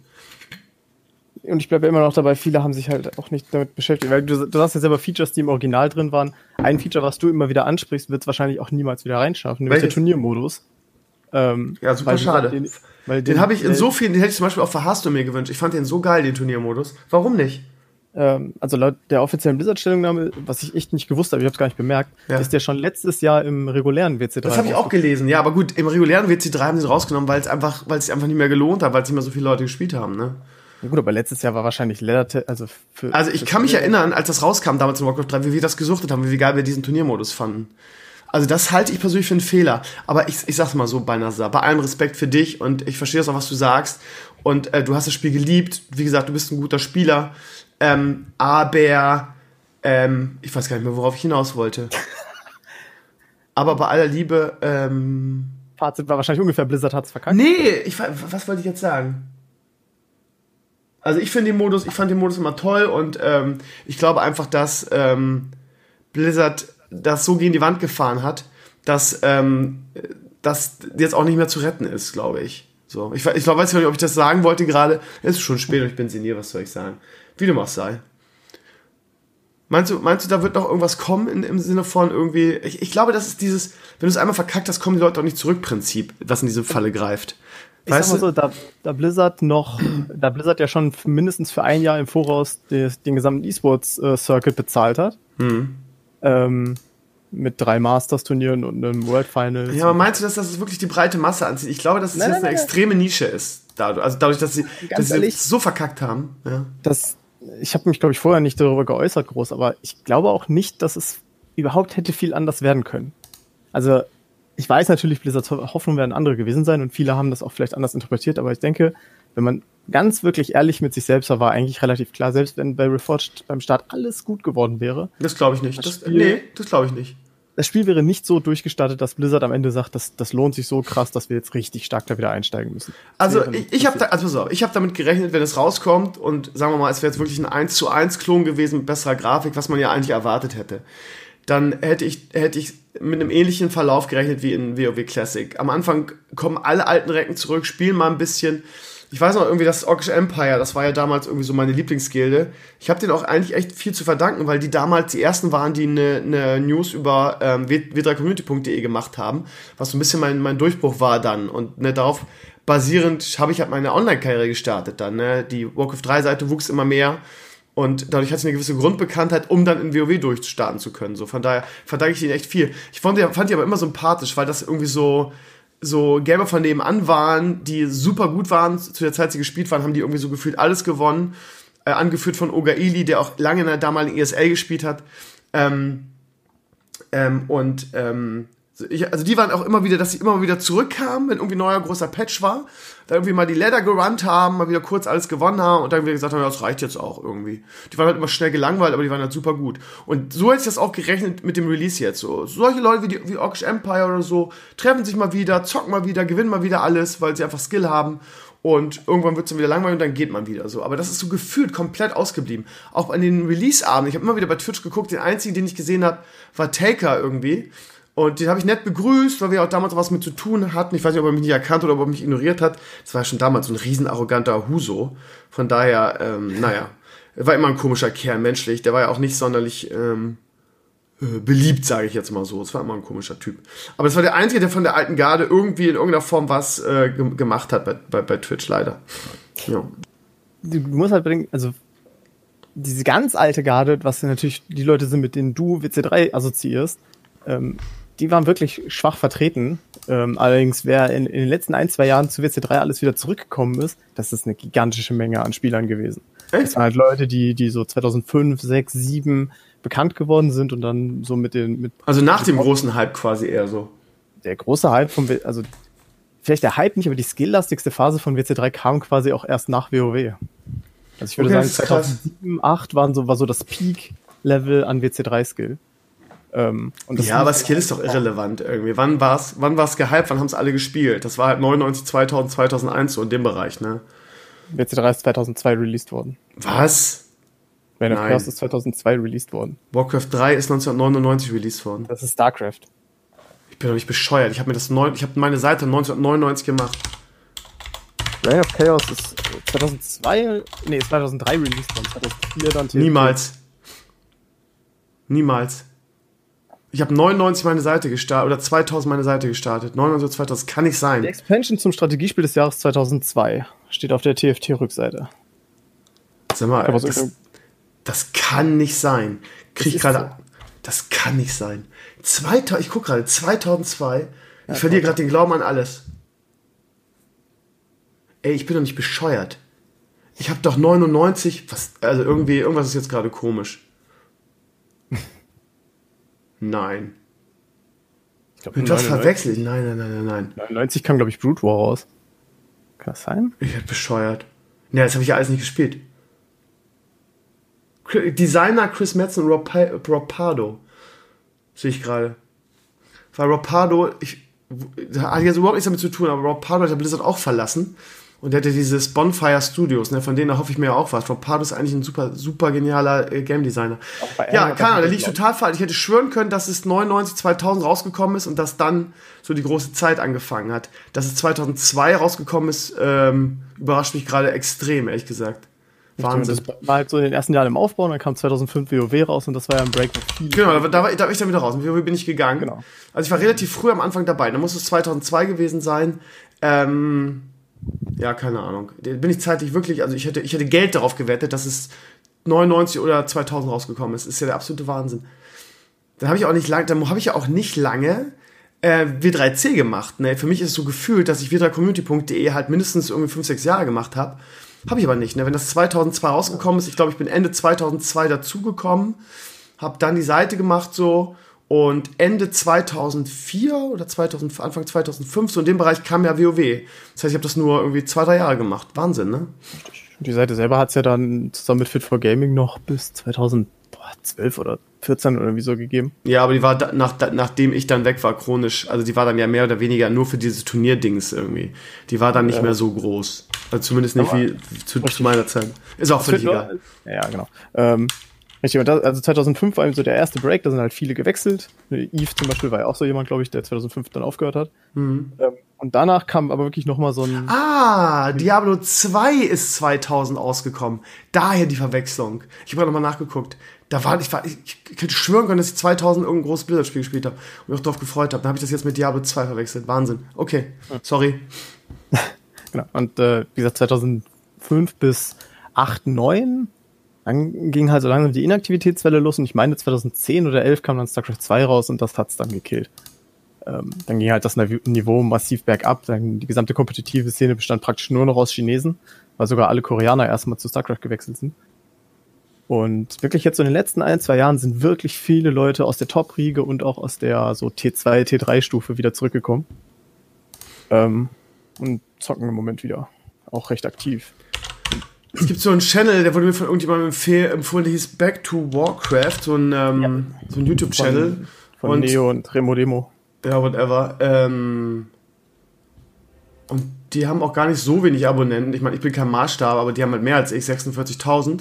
Und ich bleibe immer noch dabei, viele haben sich halt auch nicht damit beschäftigt, weil du, du sagst ja selber Features, die im Original drin waren. Ein Feature, was du immer wieder ansprichst, wird es wahrscheinlich auch niemals wieder reinschaffen, nämlich der Turniermodus. Ähm, ja, super schade. Den, den, den habe ich in so vielen, den hätte ich zum Beispiel auch für Hearthstone mir gewünscht. Ich fand den so geil, den Turniermodus. Warum nicht? Ähm, also laut der offiziellen Blizzard-Stellungnahme, was ich echt nicht gewusst habe, ich habe es gar nicht bemerkt, ja. ist der schon letztes Jahr im regulären WC3. Das habe ich auch gelesen, ja, aber gut, im regulären WC3 haben sie rausgenommen, weil es einfach, weil es einfach nicht mehr gelohnt hat, weil es nicht mehr so viele Leute gespielt haben, ne? Ja gut, aber letztes Jahr war wahrscheinlich Leather, also für. Also ich kann mich erinnern, als das rauskam damals in Warcraft 3, wie wir das gesuchtet haben, wie geil wir diesen Turniermodus fanden. Also das halte ich persönlich für einen Fehler. Aber ich, ich sag's mal so, Balnasar, bei allem Respekt für dich und ich verstehe das auch, was du sagst. Und äh, du hast das Spiel geliebt. Wie gesagt, du bist ein guter Spieler. Ähm, aber ähm, ich weiß gar nicht mehr, worauf ich hinaus wollte. aber bei aller Liebe. Ähm, Fazit war wahrscheinlich ungefähr, Blizzard hat's verkackt. Nee, ich, was wollte ich jetzt sagen? Also ich finde den Modus, ich fand den Modus immer toll und ähm, ich glaube einfach, dass ähm, Blizzard das so gegen die Wand gefahren hat, dass ähm, das jetzt auch nicht mehr zu retten ist, glaube ich. So, ich, ich glaub, weiß nicht, ob ich das sagen wollte gerade. Es ist schon spät und ich bin sinniert, was soll ich sagen? Wie du machst, sei. Meinst du, meinst du, da wird noch irgendwas kommen in, im Sinne von irgendwie, ich, ich glaube, das ist dieses, wenn du es einmal verkackt hast, kommen die Leute auch nicht zurück, Prinzip, was in diese Falle greift. Ich weißt sag mal so, da, da Blizzard noch, da Blizzard ja schon mindestens für ein Jahr im Voraus des, den gesamten E-Sports-Circuit äh, bezahlt hat, mhm. ähm, mit drei Masters-Turnieren und einem World Final. Ja, aber meinst du, dass das wirklich die breite Masse anzieht? Ich glaube, dass es nein, jetzt nein, eine nein. extreme Nische ist. Dadurch, also dadurch, dass sie, dass sie so verkackt haben. Ja. Das, ich habe mich, glaube ich, vorher nicht darüber geäußert groß, aber ich glaube auch nicht, dass es überhaupt hätte viel anders werden können. Also ich weiß natürlich, Blizzards Hoffnung werden andere gewesen sein und viele haben das auch vielleicht anders interpretiert, aber ich denke, wenn man ganz wirklich ehrlich mit sich selbst war, war eigentlich relativ klar, selbst wenn bei Reforged beim Start alles gut geworden wäre. Das glaube ich nicht. Das, das nee, das glaube ich nicht. Das Spiel wäre nicht so durchgestartet, dass Blizzard am Ende sagt, das, das lohnt sich so krass, dass wir jetzt richtig stark da wieder einsteigen müssen. Das also ich, ich habe da, also ich habe damit gerechnet, wenn es rauskommt und sagen wir mal, es wäre jetzt wirklich ein 1 zu 1 Klon gewesen mit besserer Grafik, was man ja eigentlich erwartet hätte dann hätte ich, hätte ich mit einem ähnlichen Verlauf gerechnet wie in WoW Classic. Am Anfang kommen alle alten Recken zurück, spielen mal ein bisschen. Ich weiß noch irgendwie, das Orkish Empire, das war ja damals irgendwie so meine Lieblingsgilde. Ich habe denen auch eigentlich echt viel zu verdanken, weil die damals die ersten waren, die eine, eine News über ähm, w3community.de gemacht haben, was so ein bisschen mein, mein Durchbruch war dann. Und ne, darauf basierend habe ich halt meine Online-Karriere gestartet dann. Ne? Die Warcraft 3-Seite wuchs immer mehr. Und dadurch hat sie eine gewisse Grundbekanntheit, um dann in WoW durchstarten zu können. So, von daher verdanke ich ihnen echt viel. Ich fand die, fand die aber immer sympathisch, weil das irgendwie so, so Gamer von nebenan waren, die super gut waren. Zu der Zeit, sie gespielt waren, haben die irgendwie so gefühlt alles gewonnen. Äh, angeführt von Ogaili, der auch lange in der damaligen ESL gespielt hat. Ähm, ähm, und ähm, ich, also die waren auch immer wieder, dass sie immer wieder zurückkamen, wenn irgendwie ein neuer großer Patch war, da irgendwie mal die Ladder gerannt haben, mal wieder kurz alles gewonnen haben und dann wieder gesagt haben, ja, das reicht jetzt auch irgendwie. Die waren halt immer schnell gelangweilt, aber die waren halt super gut. Und so hätte ich das auch gerechnet mit dem Release jetzt. So solche Leute wie, die, wie Orkish Empire oder so treffen sich mal wieder, zocken mal wieder, gewinnen mal wieder alles, weil sie einfach Skill haben und irgendwann wird es dann wieder langweilig und dann geht man wieder so. Aber das ist so gefühlt komplett ausgeblieben. Auch an den Release-Abenden, ich habe immer wieder bei Twitch geguckt, den einzigen, den ich gesehen habe, war Taker irgendwie. Und den habe ich nett begrüßt, weil wir auch damals was mit zu tun hatten. Ich weiß nicht, ob er mich nicht erkannt oder ob er mich ignoriert hat. Das war schon damals so ein riesen arroganter Huso. Von daher, ähm, naja, war immer ein komischer Kerl, menschlich. Der war ja auch nicht sonderlich ähm, äh, beliebt, sage ich jetzt mal so. Es war immer ein komischer Typ. Aber es war der Einzige, der von der alten Garde irgendwie in irgendeiner Form was äh, gemacht hat bei, bei, bei Twitch, leider. Ja. Du musst halt bedenken, also diese ganz alte Garde, was natürlich die Leute sind, mit denen du WC3 assoziierst, ähm, die waren wirklich schwach vertreten. Ähm, allerdings, wer in, in, den letzten ein, zwei Jahren zu WC3 alles wieder zurückgekommen ist, das ist eine gigantische Menge an Spielern gewesen. Echt? Das waren halt Leute, die, die so 2005, 6, 7 bekannt geworden sind und dann so mit den... Mit also nach dem großen Hype quasi eher so. Der große Hype von... Also vielleicht der Hype nicht, aber die skilllastigste Phase von WC3 kam quasi auch erst nach WoW. Also ich würde okay, sagen, 2007, 2008 waren so, war so das Peak-Level an WC3-Skill. Ähm, ja, aber Skill ist doch irrelevant irgendwie. Wann war es wann war's gehypt, wann haben es alle gespielt? Das war halt 99, 2000, 2001 so in dem Bereich, ne? WC3 ist 2002 released worden. Was? Band of Chaos ist 2002 released worden. Warcraft 3 ist 1999 released worden. Das ist StarCraft. Ich bin doch nicht bescheuert. Ich habe mir das neun, ich habe meine Seite 1999 gemacht. Reign of Chaos ist 2002, nee, 2003 released worden. 2004 dann. Niemals. Niemals. Ich habe 99 meine Seite gestartet oder 2000 meine Seite gestartet. 99 oder 2000, das kann nicht sein. Die Expansion zum Strategiespiel des Jahres 2002 steht auf der TFT-Rückseite. Sag mal, das, das, kann nicht sein. Krieg ich gerade. So. Das kann nicht sein. 2000, ich gucke gerade, 2002. Ich ja, verliere gerade den Glauben an alles. Ey, ich bin doch nicht bescheuert. Ich habe doch 99, was, also irgendwie, irgendwas ist jetzt gerade komisch. Nein. Ich glaube, das verwechselt. Nein, nein, nein, nein, nein. 99 kam, glaube ich, Brute War raus. Kann das sein? Ich werde bescheuert. Ne, das habe ich ja alles nicht gespielt. Designer Chris Metzen und Rob, Rob Pardo. Sehe ich gerade. Weil Rob Pardo, ich, hat jetzt überhaupt nichts damit zu tun, aber Rob Pardo hat ja Blizzard auch verlassen. Und der hatte dieses Bonfire Studios, ne, von denen erhoffe ich mir ja auch was. Rob Pardo ist eigentlich ein super, super genialer äh, Game Designer. Ja, keine Ahnung, da liegt total falsch. Ich hätte schwören können, dass es 99, 2000 rausgekommen ist und dass dann so die große Zeit angefangen hat. Dass es 2002 rausgekommen ist, ähm, überrascht mich gerade extrem, ehrlich gesagt. Wahnsinn. Das war halt so in den ersten Jahren im Aufbau, und dann kam 2005 WoW raus und das war ja ein Break. Genau, da, da, war, da war ich dann wieder raus. Mit WoW bin ich gegangen. Genau. Also ich war relativ früh am Anfang dabei. Da muss es 2002 gewesen sein. Ähm, ja, keine Ahnung. Bin ich zeitlich wirklich, also ich hätte, ich hätte Geld darauf gewettet, dass es 99 oder 2000 rausgekommen ist. Ist ja der absolute Wahnsinn. Dann habe ich auch nicht lange, dann habe ich ja auch nicht lange äh, W3C gemacht. Ne? Für mich ist es so gefühlt, dass ich w3community.de halt mindestens irgendwie 5, 6 Jahre gemacht habe. Habe ich aber nicht. Ne? Wenn das 2002 rausgekommen ist, ich glaube, ich bin Ende 2002 dazugekommen, habe dann die Seite gemacht so und Ende 2004 oder 2000, Anfang 2005, so in dem Bereich kam ja WoW. Das heißt, ich habe das nur irgendwie zwei, drei Jahre gemacht. Wahnsinn, ne? Die Seite selber hat es ja dann zusammen mit Fit for Gaming noch bis 2012 oder 14 oder wie so gegeben. Ja, aber die war da, nach, da, nachdem ich dann weg war, chronisch. Also die war dann ja mehr oder weniger nur für diese Turnierdings irgendwie. Die war dann nicht ja. mehr so groß. Also zumindest nicht aber wie zu, zu, meiner Zeit. Ist auch völlig egal. Ja, genau. Ähm, also 2005 war eben so der erste Break, da sind halt viele gewechselt. Eve zum Beispiel war ja auch so jemand, glaube ich, der 2005 dann aufgehört hat. Mhm. Ähm, und danach kam aber wirklich nochmal so ein. Ah, Diablo 2 ist 2000 ausgekommen. Daher die Verwechslung. Ich habe gerade nochmal nachgeguckt. Da war ich, war, ich, ich könnte schwören können, dass ich 2000 irgendein großes Blizzard-Spiel gespielt habe und mich auch darauf gefreut habe. Dann habe ich das jetzt mit Diablo 2 verwechselt. Wahnsinn. Okay, sorry. genau. Und äh, wie gesagt, 2005 bis 8, 9 dann ging halt so langsam die Inaktivitätswelle los und ich meine 2010 oder 11 kam dann StarCraft 2 raus und das hat's dann gekillt ähm, dann ging halt das Niveau massiv bergab. Dann die gesamte kompetitive Szene bestand praktisch nur noch aus Chinesen, weil sogar alle Koreaner erstmal zu StarCraft gewechselt sind. Und wirklich jetzt so in den letzten ein, zwei Jahren sind wirklich viele Leute aus der Top-Riege und auch aus der so T2, T3-Stufe wieder zurückgekommen. Ähm, und zocken im Moment wieder. Auch recht aktiv. Es gibt so einen Channel, der wurde mir von irgendjemandem empfohlen, der hieß Back to Warcraft, so ein, ähm, ja. so ein YouTube-Channel. Von, von und Neo und Remo Demo. Ja, whatever. Ähm, und die haben auch gar nicht so wenig Abonnenten. Ich meine, ich bin kein Maßstab, aber die haben halt mehr als ich, 46.000.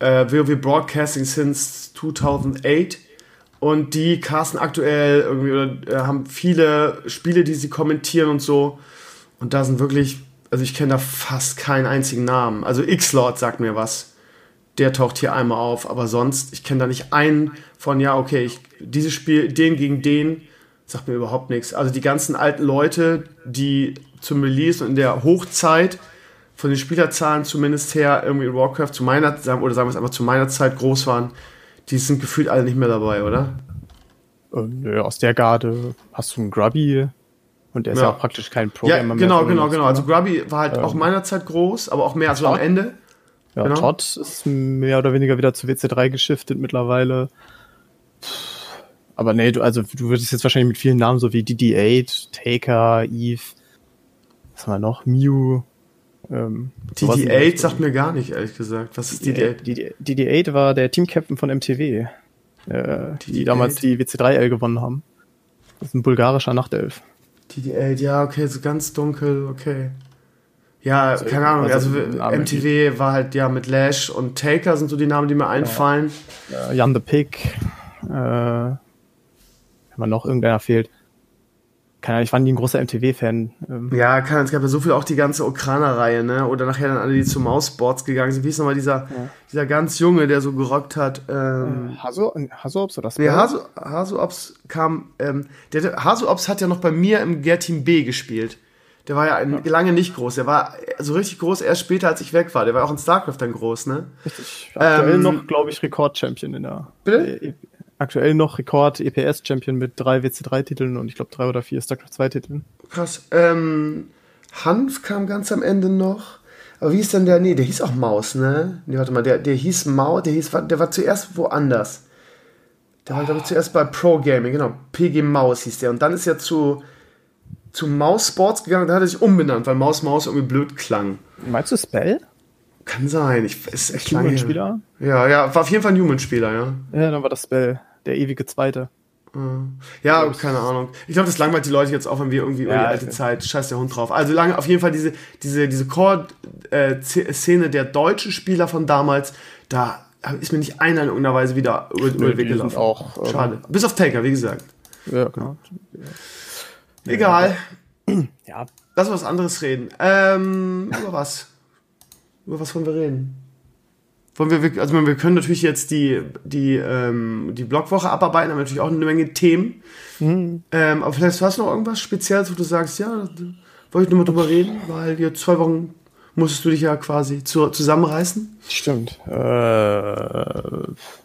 Äh, WoW Broadcasting since 2008. Und die casten aktuell irgendwie oder äh, haben viele Spiele, die sie kommentieren und so. Und da sind wirklich, also ich kenne da fast keinen einzigen Namen. Also X-Lord sagt mir was. Der taucht hier einmal auf, aber sonst, ich kenne da nicht einen von, ja, okay, ich, dieses Spiel, den gegen den, sagt mir überhaupt nichts. Also die ganzen alten Leute, die zum Release und in der Hochzeit von den Spielerzahlen zumindest her irgendwie in Warcraft zu meiner oder sagen wir es einfach zu meiner Zeit groß waren, die sind gefühlt alle nicht mehr dabei, oder? Und, äh, aus der Garde hast du einen Grubby und der ist ja, auch praktisch kein Programmer ja, genau, mehr. Genau, genau, genau. Also Grubby war halt ähm, auch meiner Zeit groß, aber auch mehr als am Ende. Ja, genau. Todd ist mehr oder weniger wieder zu WC3 geschiftet mittlerweile. Aber nee, du, also du würdest jetzt wahrscheinlich mit vielen Namen so wie DD8, Taker, Eve, was haben wir noch? Mew. Ähm, DD8 sagt mir gar nicht, ehrlich gesagt. Was ist DD8? DD8 war der Teamcaptain von MTW, äh, die damals die WC3L gewonnen haben. Das ist ein bulgarischer Nachtelf. DD8, ja, okay, so ganz dunkel, okay. Ja, also, keine Ahnung, also, also MTW war halt ja mit Lash und Taker sind so die Namen, die mir einfallen. Ja, Jan the Pig, äh, wenn man noch irgendeiner fehlt. Keine Ahnung, ich war nie ein großer MTW-Fan. Ähm. Ja, kann, es gab ja so viel auch die ganze Okraner-Reihe, ne? Oder nachher dann alle, die zu Mausboards gegangen sind. Wie ist nochmal dieser, ja. dieser ganz Junge, der so gerockt hat? Ähm, äh, Haso, Hasops oder Nee, Haso, Hasops kam, ähm, der, Hasops hat ja noch bei mir im Gear-Team B gespielt. Der war ja, ein, ja, lange nicht groß. Der war so richtig groß erst später, als ich weg war. Der war auch in StarCraft dann groß, ne? Richtig. Ähm, noch, glaube ich, Rekord-Champion in der. Bitte? Aktuell noch Rekord EPS-Champion mit drei WC3-Titeln und ich glaube drei oder vier StarCraft 2-Titeln. Krass. Ähm, Hanf kam ganz am Ende noch. Aber wie ist denn der? Nee, der hieß auch Maus, ne? Nee, warte mal, der, der hieß Maus, der hieß, der war zuerst woanders. Der war, glaube ich, zuerst bei Pro Gaming, genau. PG Maus hieß der. Und dann ist er zu, zu Maus Sports gegangen, da hat er sich umbenannt, weil Maus Maus irgendwie blöd klang. Meinst du Spell? Kann sein. Ich, ist echt lange Spieler? Ja, ja, war auf jeden Fall ein Human-Spieler, ja. Ja, dann war das Spell der ewige Zweite. Ja, keine Ahnung. Ich glaube, das langweilt die Leute jetzt auch, wenn wir irgendwie ja, über die alte Zeit, scheiß der Hund drauf. Also lange, auf jeden Fall diese, diese, diese Core-Szene äh, der deutschen Spieler von damals, da ist mir nicht einer in irgendeiner Weise wieder über, über den Weg gelaufen. Auch, ähm, Schade. Bis auf Taker, wie gesagt. Ja, genau. Egal. Ja. Lass uns was anderes reden. Ähm, über was? Über was wollen wir reden? Wollen wir, also wir können natürlich jetzt die, die, ähm, die Blogwoche abarbeiten, haben natürlich auch eine Menge Themen. Mhm. Ähm, aber vielleicht hast du noch irgendwas Spezielles, wo du sagst, ja, wollte ich nur mal drüber reden, weil jetzt zwei Wochen musstest du dich ja quasi zu, zusammenreißen. Stimmt. Äh,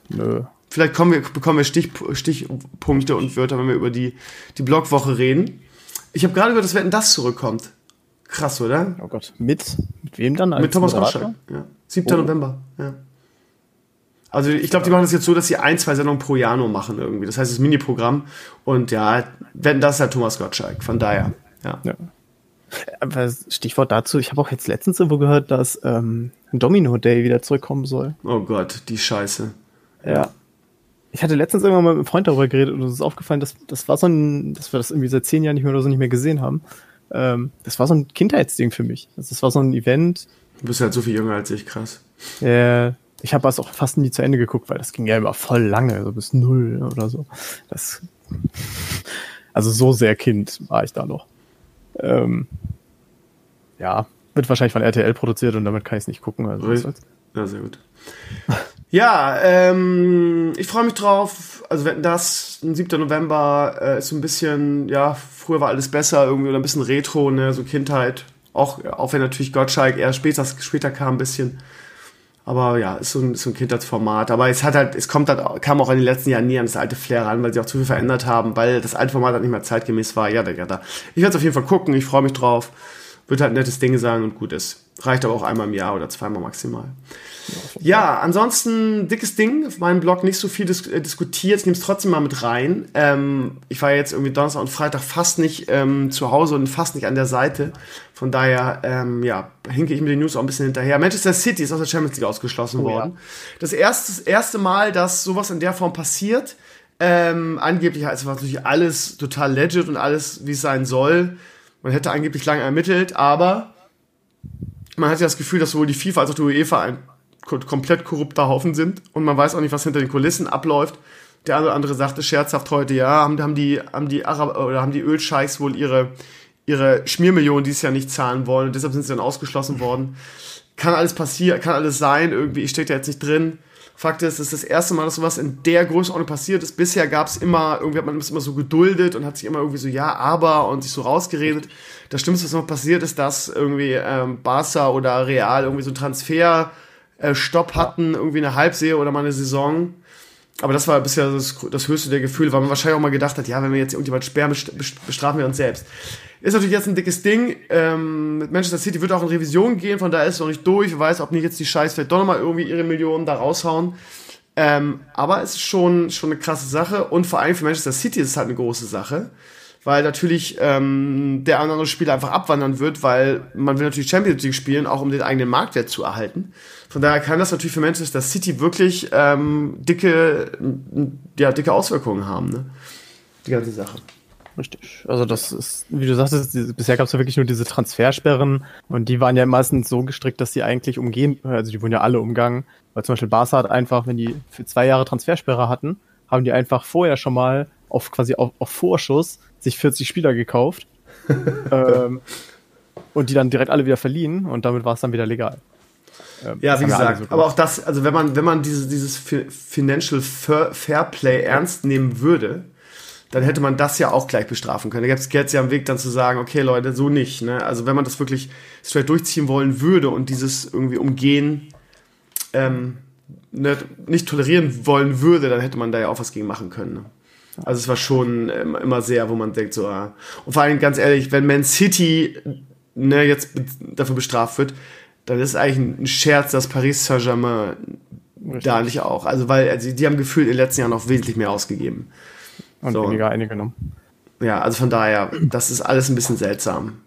nö. Vielleicht kommen wir, bekommen wir Stich, Stichpunkte und Wörter, wenn wir über die, die Blogwoche reden. Ich habe gerade gehört, dass Wetten das zurückkommt. Krass, oder? Oh Gott. Mit, mit wem dann? mit Thomas Gottschalk. Ja. 7. Oh. November. Ja. Also ich glaube, die machen das jetzt so, dass sie ein, zwei Sendungen pro Jahr nur machen irgendwie. Das heißt, das Mini-Programm. Und ja, wenn das ist ja Thomas Gottschalk. Von daher, ja. ja. Aber Stichwort dazu, ich habe auch jetzt letztens irgendwo gehört, dass ähm, Domino Day wieder zurückkommen soll. Oh Gott, die Scheiße. Ja. Ich hatte letztens irgendwann mal mit einem Freund darüber geredet und uns ist aufgefallen, dass das war so ein, dass wir das irgendwie seit zehn Jahren nicht mehr oder so nicht mehr gesehen haben. Ähm, das war so ein Kindheitsding für mich. Also das war so ein Event. Du bist halt so viel jünger als ich, krass. Äh, ich habe es auch fast nie zu Ende geguckt, weil das ging ja immer voll lange, so bis null oder so. Das, also so sehr Kind war ich da noch. Ähm, ja, wird wahrscheinlich von RTL produziert und damit kann ich es nicht gucken. Also ja, sehr gut. ja, ähm, ich freue mich drauf. Also wenn das, 7. November äh, ist so ein bisschen, ja, früher war alles besser, irgendwie oder ein bisschen Retro, ne, so Kindheit. Auch, auch wenn natürlich Gottschalk eher später, später kam ein bisschen. Aber ja, ist so ein, so ein Kindheitsformat. Aber es hat halt, es kommt halt, kam auch in den letzten Jahren nie an das alte Flair ran, weil sie auch zu viel verändert haben, weil das alte Format halt nicht mehr zeitgemäß war. Ja, da, ja, da. Ich werde es auf jeden Fall gucken, ich freue mich drauf. Wird halt ein nettes Ding sein und gut ist. Reicht aber auch einmal im Jahr oder zweimal maximal. Ja, ansonsten dickes Ding. Auf meinem Blog nicht so viel dis äh, diskutiert. Ich nehme es trotzdem mal mit rein. Ähm, ich war jetzt irgendwie Donnerstag und Freitag fast nicht ähm, zu Hause und fast nicht an der Seite. Von daher, ähm, ja, hinke ich mit den News auch ein bisschen hinterher. Manchester City ist aus der Champions League ausgeschlossen oh, worden. Ja. Das erste, erste Mal, dass sowas in der Form passiert. Ähm, angeblich ist natürlich alles total legit und alles, wie es sein soll. Man hätte angeblich lange ermittelt, aber man hat ja das Gefühl, dass sowohl die FIFA als auch die UEFA ein komplett korrupter Haufen sind und man weiß auch nicht, was hinter den Kulissen abläuft. Der eine oder andere sagte scherzhaft heute, ja, haben, haben die, haben die Arab oder haben die Ölscheichs wohl ihre, ihre Schmiermillionen dieses Jahr nicht zahlen wollen und deshalb sind sie dann ausgeschlossen worden. Kann alles passieren, kann alles sein, irgendwie, ich stecke da jetzt nicht drin. Fakt ist, es ist das erste Mal, dass sowas in der Größenordnung passiert ist. Bisher gab es immer, irgendwie hat man es immer so geduldet und hat sich immer irgendwie so ja, aber und sich so rausgeredet. Das Schlimmste, was immer passiert ist, dass irgendwie ähm, Barca oder Real irgendwie so Transfer äh, Stopp hatten, irgendwie eine Halbserie oder mal eine Saison. Aber das war bisher das, das höchste der Gefühle, weil man wahrscheinlich auch mal gedacht hat, ja, wenn wir jetzt irgendjemand sperren, bestrafen wir uns selbst. Ist natürlich jetzt ein dickes Ding. Ähm, Manchester City wird auch in Revision gehen, von daher ist es noch nicht durch. Wer weiß, ob nicht jetzt die Scheiß vielleicht doch nochmal irgendwie ihre Millionen da raushauen. Ähm, aber es ist schon, schon eine krasse Sache und vor allem für Manchester City ist es halt eine große Sache weil natürlich ähm, der andere Spieler einfach abwandern wird, weil man will natürlich Champions League spielen, auch um den eigenen Marktwert zu erhalten. Von daher kann das natürlich für Manchester City wirklich ähm, dicke, ja, dicke Auswirkungen haben, ne? Die ganze Sache. Richtig. Also das ist, wie du sagtest, bisher gab es ja wirklich nur diese Transfersperren und die waren ja meistens so gestrickt, dass sie eigentlich umgehen, also die wurden ja alle umgangen, weil zum Beispiel Barca hat einfach, wenn die für zwei Jahre Transfersperre hatten, haben die einfach vorher schon mal auf quasi auf, auf Vorschuss sich 40 Spieler gekauft ähm, und die dann direkt alle wieder verliehen und damit war es dann wieder legal. Ähm, ja, wie gesagt, so aber auch das, also wenn man, wenn man dieses, dieses Financial Fairplay ernst nehmen würde, dann hätte man das ja auch gleich bestrafen können. Da gäbe es jetzt ja am Weg dann zu sagen, okay Leute, so nicht. Ne? Also wenn man das wirklich straight durchziehen wollen würde und dieses irgendwie umgehen ähm, ne, nicht tolerieren wollen würde, dann hätte man da ja auch was gegen machen können. Ne? Also es war schon immer sehr, wo man denkt so, ah. und vor allem ganz ehrlich, wenn Man City ne, jetzt dafür bestraft wird, dann ist eigentlich ein Scherz, dass Paris Saint-Germain da nicht auch. Also weil also die haben gefühlt in den letzten Jahren noch wesentlich mehr ausgegeben. Und so. weniger eingenommen. Ja, also von daher, das ist alles ein bisschen seltsam.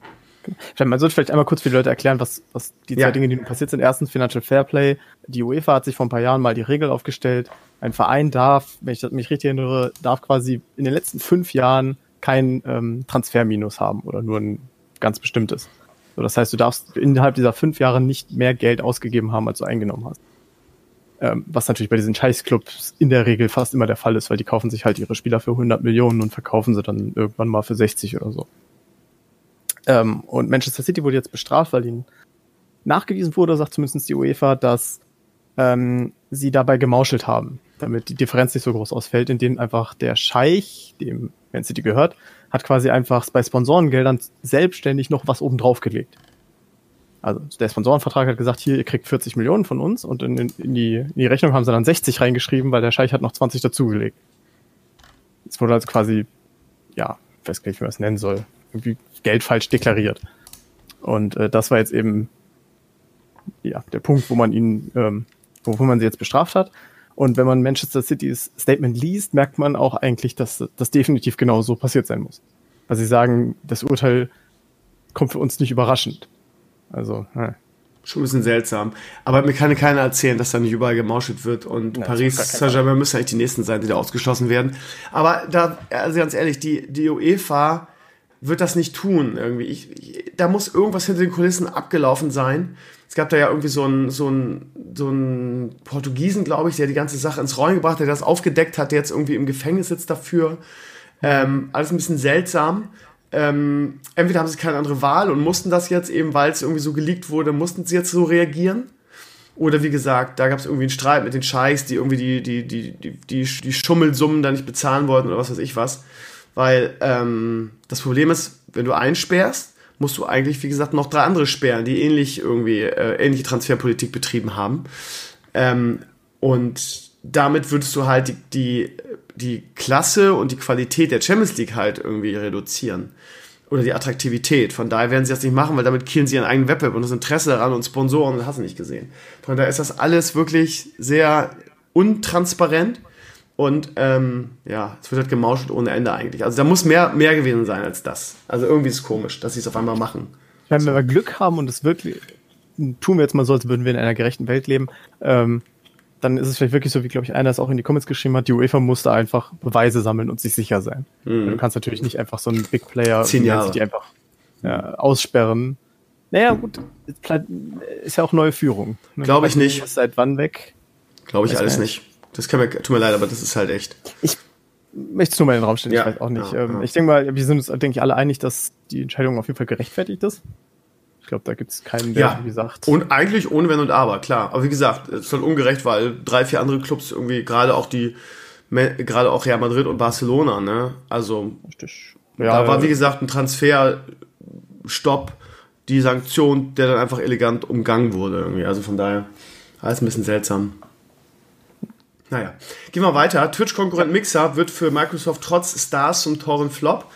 Man sollte vielleicht einmal kurz für die Leute erklären, was, was die zwei ja. Dinge, die passiert sind. Erstens Financial Fairplay. Die UEFA hat sich vor ein paar Jahren mal die Regel aufgestellt. Ein Verein darf, wenn ich mich richtig erinnere, darf quasi in den letzten fünf Jahren kein ähm, Transferminus haben oder nur ein ganz bestimmtes. So, das heißt, du darfst innerhalb dieser fünf Jahre nicht mehr Geld ausgegeben haben, als du eingenommen hast. Ähm, was natürlich bei diesen Scheißclubs in der Regel fast immer der Fall ist, weil die kaufen sich halt ihre Spieler für 100 Millionen und verkaufen sie dann irgendwann mal für 60 oder so. Ähm, und Manchester City wurde jetzt bestraft, weil ihnen nachgewiesen wurde, sagt zumindest die UEFA, dass ähm, sie dabei gemauschelt haben, damit die Differenz nicht so groß ausfällt, indem einfach der Scheich, dem Man City gehört, hat quasi einfach bei Sponsorengeldern selbstständig noch was obendrauf gelegt. Also der Sponsorenvertrag hat gesagt, hier, ihr kriegt 40 Millionen von uns und in, in, die, in die Rechnung haben sie dann 60 reingeschrieben, weil der Scheich hat noch 20 dazugelegt. Es wurde also quasi, ja, nicht, wie man es nennen soll, irgendwie Geld falsch deklariert. Und äh, das war jetzt eben ja, der Punkt, wo man ihn, ähm, wo man sie jetzt bestraft hat. Und wenn man Manchester City's Statement liest, merkt man auch eigentlich, dass das definitiv genau so passiert sein muss. Also sie sagen, das Urteil kommt für uns nicht überraschend. Also, ja. Schon ein bisschen seltsam. Aber mir kann keiner erzählen, dass da nicht überall gemauschelt wird. Und ja, Paris Saint-Germain müssen eigentlich die nächsten sein, die da ausgeschlossen werden. Aber da, also ganz ehrlich, die, die UEFA wird das nicht tun irgendwie. Ich, ich, da muss irgendwas hinter den Kulissen abgelaufen sein. Es gab da ja irgendwie so einen so so einen Portugiesen, glaube ich, der die ganze Sache ins Rollen gebracht hat, der das aufgedeckt hat, der jetzt irgendwie im Gefängnis sitzt dafür. Ähm, alles ein bisschen seltsam. Ähm, entweder haben sie keine andere Wahl und mussten das jetzt eben, weil es irgendwie so geleakt wurde, mussten sie jetzt so reagieren. Oder wie gesagt, da gab es irgendwie einen Streit mit den Scheichs, die irgendwie die, die, die, die, die, die Schummelsummen da nicht bezahlen wollten oder was weiß ich was. Weil ähm, das Problem ist, wenn du einsperrst, musst du eigentlich, wie gesagt, noch drei andere sperren, die ähnlich irgendwie äh, ähnliche Transferpolitik betrieben haben. Ähm, und damit würdest du halt die, die, die Klasse und die Qualität der Champions League halt irgendwie reduzieren. Oder die Attraktivität. Von daher werden sie das nicht machen, weil damit killen sie ihren eigenen Wettbewerb und das Interesse daran und Sponsoren und hast du nicht gesehen. Von daher ist das alles wirklich sehr untransparent und ähm, ja, es wird halt gemauschelt ohne Ende eigentlich. Also da muss mehr, mehr gewesen sein als das. Also irgendwie ist es komisch, dass sie es auf einmal machen. Wenn wir Glück haben und es wirklich, tun wir jetzt mal so, als würden wir in einer gerechten Welt leben, ähm, dann ist es vielleicht wirklich so, wie glaube ich einer es auch in die Comments geschrieben hat, die UEFA musste einfach Beweise sammeln und sich sicher sein. Mhm. Du kannst natürlich nicht einfach so einen Big Player Zehn Jahre. die einfach ja, aussperren. Naja, gut, ist ja auch neue Führung. Ne? Glaube ich nicht. Ist seit wann weg? Glaube ich alles nicht. Das kann mir, tut mir leid, aber das ist halt echt. Ich möchte es nur mal in den Raum stellen, ja, ich weiß auch nicht. Ja, ähm, ja. Ich denke mal, wir sind uns, denke ich, alle einig, dass die Entscheidung auf jeden Fall gerechtfertigt ist. Ich glaube, da gibt es keinen, der ja. wie sagt. Und eigentlich ohne Wenn und Aber, klar. Aber wie gesagt, es ist halt ungerecht, weil drei, vier andere Clubs irgendwie, gerade auch die, gerade auch Real Madrid und Barcelona, ne? Also, Richtig. Ja, da war, wie gesagt, ein Transferstopp, die Sanktion, der dann einfach elegant umgangen wurde irgendwie. Also von daher, alles ein bisschen seltsam. Naja, gehen wir weiter. Twitch-Konkurrent Mixer wird für Microsoft trotz Stars zum teuren Flop.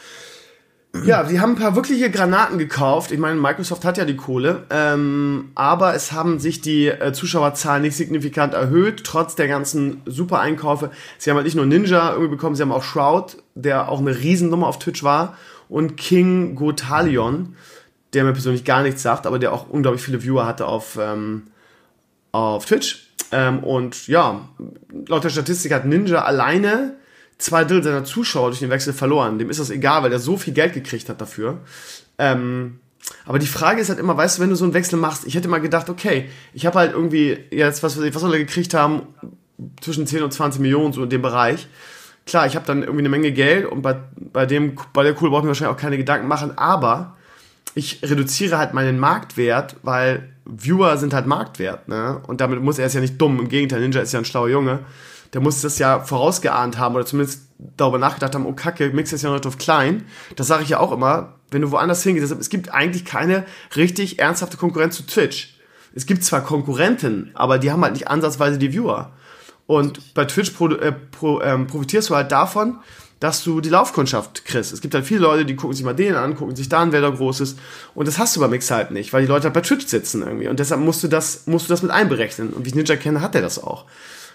Ja, die haben ein paar wirkliche Granaten gekauft. Ich meine, Microsoft hat ja die Kohle, ähm, aber es haben sich die äh, Zuschauerzahlen nicht signifikant erhöht, trotz der ganzen super Einkäufe. Sie haben halt nicht nur Ninja irgendwie bekommen, sie haben auch Shroud, der auch eine Riesennummer auf Twitch war, und King Gotalion, der mir persönlich gar nichts sagt, aber der auch unglaublich viele Viewer hatte auf, ähm, auf Twitch. Ähm, und ja, laut der Statistik hat Ninja alleine zwei Drittel seiner Zuschauer durch den Wechsel verloren. Dem ist das egal, weil er so viel Geld gekriegt hat dafür. Ähm, aber die Frage ist halt immer, weißt du, wenn du so einen Wechsel machst, ich hätte mal gedacht, okay, ich habe halt irgendwie jetzt, was, was er gekriegt haben, zwischen 10 und 20 Millionen, so in dem Bereich. Klar, ich habe dann irgendwie eine Menge Geld und bei, bei dem, bei der Kohle brauche ich mir wahrscheinlich auch keine Gedanken machen, aber ich reduziere halt meinen Marktwert, weil Viewer sind halt Marktwert, ne? Und damit muss er es ja nicht dumm. Im Gegenteil, Ninja ist ja ein schlauer Junge. Der muss das ja vorausgeahnt haben oder zumindest darüber nachgedacht haben, oh Kacke, Mix ist ja noch auf klein. Das sage ich ja auch immer, wenn du woanders hingehst. Es gibt eigentlich keine richtig ernsthafte Konkurrenz zu Twitch. Es gibt zwar Konkurrenten, aber die haben halt nicht ansatzweise die Viewer. Und bei Twitch pro, äh, pro, ähm, profitierst du halt davon, dass du die Laufkundschaft kriegst. Es gibt halt viele Leute, die gucken sich mal den an, gucken sich da an, wer da groß ist. Und das hast du bei Mix halt nicht, weil die Leute halt bei Twitch sitzen irgendwie. Und deshalb musst du das, musst du das mit einberechnen. Und wie ich Ninja kenne, hat er das auch.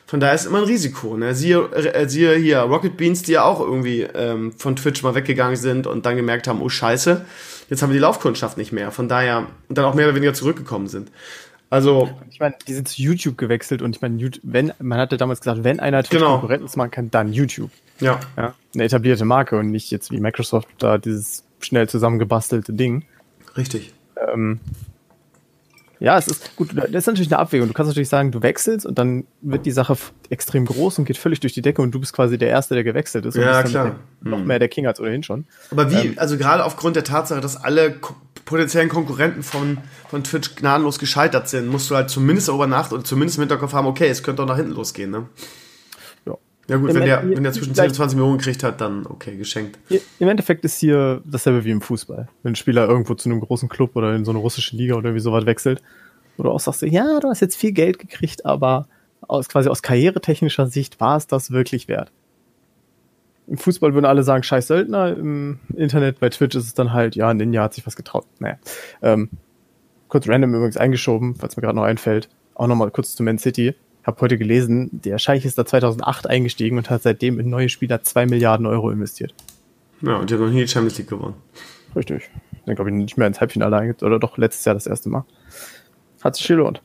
Von daher ist immer ein Risiko. Ne? Siehe, äh, siehe hier Rocket Beans, die ja auch irgendwie ähm, von Twitch mal weggegangen sind und dann gemerkt haben, oh scheiße, jetzt haben wir die Laufkundschaft nicht mehr. Von daher, und dann auch mehr oder weniger zurückgekommen sind. Also. Ich meine, die sind zu YouTube gewechselt und ich meine, wenn, man hatte damals gesagt, wenn einer Twitch genau. Konkurrenten machen kann, dann YouTube. Ja. ja. Eine etablierte Marke und nicht jetzt wie Microsoft da dieses schnell zusammengebastelte Ding. Richtig. Ähm, ja, es ist gut, das ist natürlich eine Abwägung. Du kannst natürlich sagen, du wechselst und dann wird die Sache extrem groß und geht völlig durch die Decke und du bist quasi der Erste, der gewechselt ist. Ja, klar. Noch mehr der King als ohnehin schon. Aber wie, ähm, also gerade aufgrund der Tatsache, dass alle potenziellen Konkurrenten von, von Twitch gnadenlos gescheitert sind, musst du halt zumindest darüber nach oder zumindest im Hinterkopf haben, okay, es könnte auch nach hinten losgehen, ne? Ja. Gut, wenn der, wenn der zwischen 10 und 20 Millionen gekriegt hat, dann okay, geschenkt. Im Endeffekt ist hier dasselbe wie im Fußball. Wenn ein Spieler irgendwo zu einem großen Club oder in so eine russische Liga oder irgendwie sowas wechselt, wo du auch sagst, ja, du hast jetzt viel Geld gekriegt, aber aus quasi aus karrieretechnischer Sicht war es das wirklich wert. Im Fußball würden alle sagen, scheiß Söldner. Im Internet, bei Twitch ist es dann halt, ja, Ninja hat sich was getraut. Naja. Ähm, kurz random übrigens eingeschoben, falls mir gerade noch einfällt. Auch nochmal kurz zu Man City. Hab heute gelesen, der Scheich ist da 2008 eingestiegen und hat seitdem in neue Spieler zwei Milliarden Euro investiert. Ja, und die haben noch nie die Champions League gewonnen. Richtig. Dann glaube ich nicht mehr ins Halbfinale eingeht, oder doch letztes Jahr das erste Mal. Hat sich gelohnt.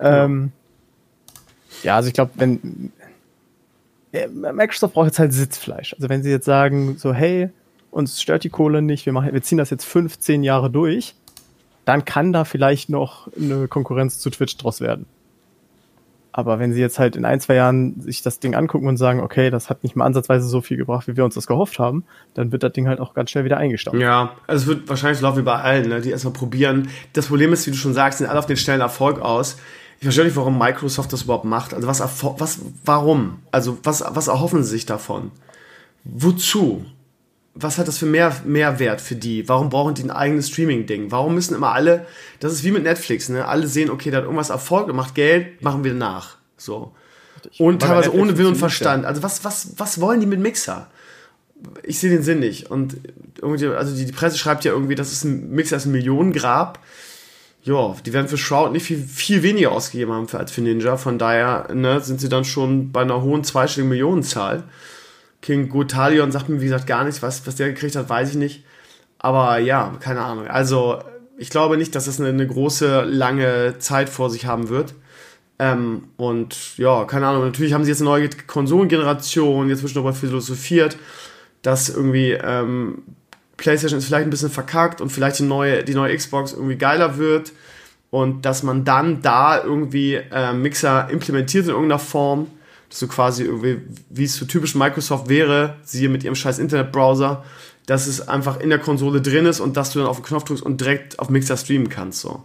Ja. Ähm, ja, also ich glaube, wenn Microsoft braucht jetzt halt Sitzfleisch. Also wenn sie jetzt sagen, so, hey, uns stört die Kohle nicht, wir, machen, wir ziehen das jetzt 15 Jahre durch, dann kann da vielleicht noch eine Konkurrenz zu Twitch draus werden. Aber wenn sie jetzt halt in ein, zwei Jahren sich das Ding angucken und sagen, okay, das hat nicht mal ansatzweise so viel gebracht, wie wir uns das gehofft haben, dann wird das Ding halt auch ganz schnell wieder eingestampft. Ja, also es wird wahrscheinlich laufen wie bei allen, ne, die erstmal probieren. Das Problem ist, wie du schon sagst, sind alle auf den schnellen Erfolg aus. Ich verstehe nicht, warum Microsoft das überhaupt macht. Also was, was, warum? Also was, was erhoffen sie sich davon? Wozu? Was hat das für mehr Mehrwert für die? Warum brauchen die ein eigenes Streaming-Ding? Warum müssen immer alle, das ist wie mit Netflix, ne? Alle sehen, okay, da hat irgendwas Erfolg, macht Geld, machen wir nach. So. Und teilweise ohne Will und Verstand. Also was, was, was wollen die mit Mixer? Ich sehe den Sinn nicht. Und irgendwie, also die, die Presse schreibt ja irgendwie, das ist ein Mixer, ist ein Millionengrab ja, die werden für Shroud nicht viel, viel weniger ausgegeben haben als für Ninja. Von daher ne, sind sie dann schon bei einer hohen zweistelligen Millionenzahl. King Gotalion sagt mir, wie gesagt, gar nichts. Was, was der gekriegt hat, weiß ich nicht. Aber ja, keine Ahnung. Also, ich glaube nicht, dass es eine, eine große, lange Zeit vor sich haben wird. Ähm, und ja, keine Ahnung. Natürlich haben sie jetzt eine neue Konsolengeneration. Jetzt wird schon darüber philosophiert, dass irgendwie ähm, PlayStation ist vielleicht ein bisschen verkackt und vielleicht die neue, die neue Xbox irgendwie geiler wird und dass man dann da irgendwie äh, Mixer implementiert in irgendeiner Form, dass du quasi irgendwie, wie es so typisch Microsoft wäre, siehe mit ihrem scheiß Internetbrowser, dass es einfach in der Konsole drin ist und dass du dann auf den Knopf drückst und direkt auf Mixer streamen kannst, so.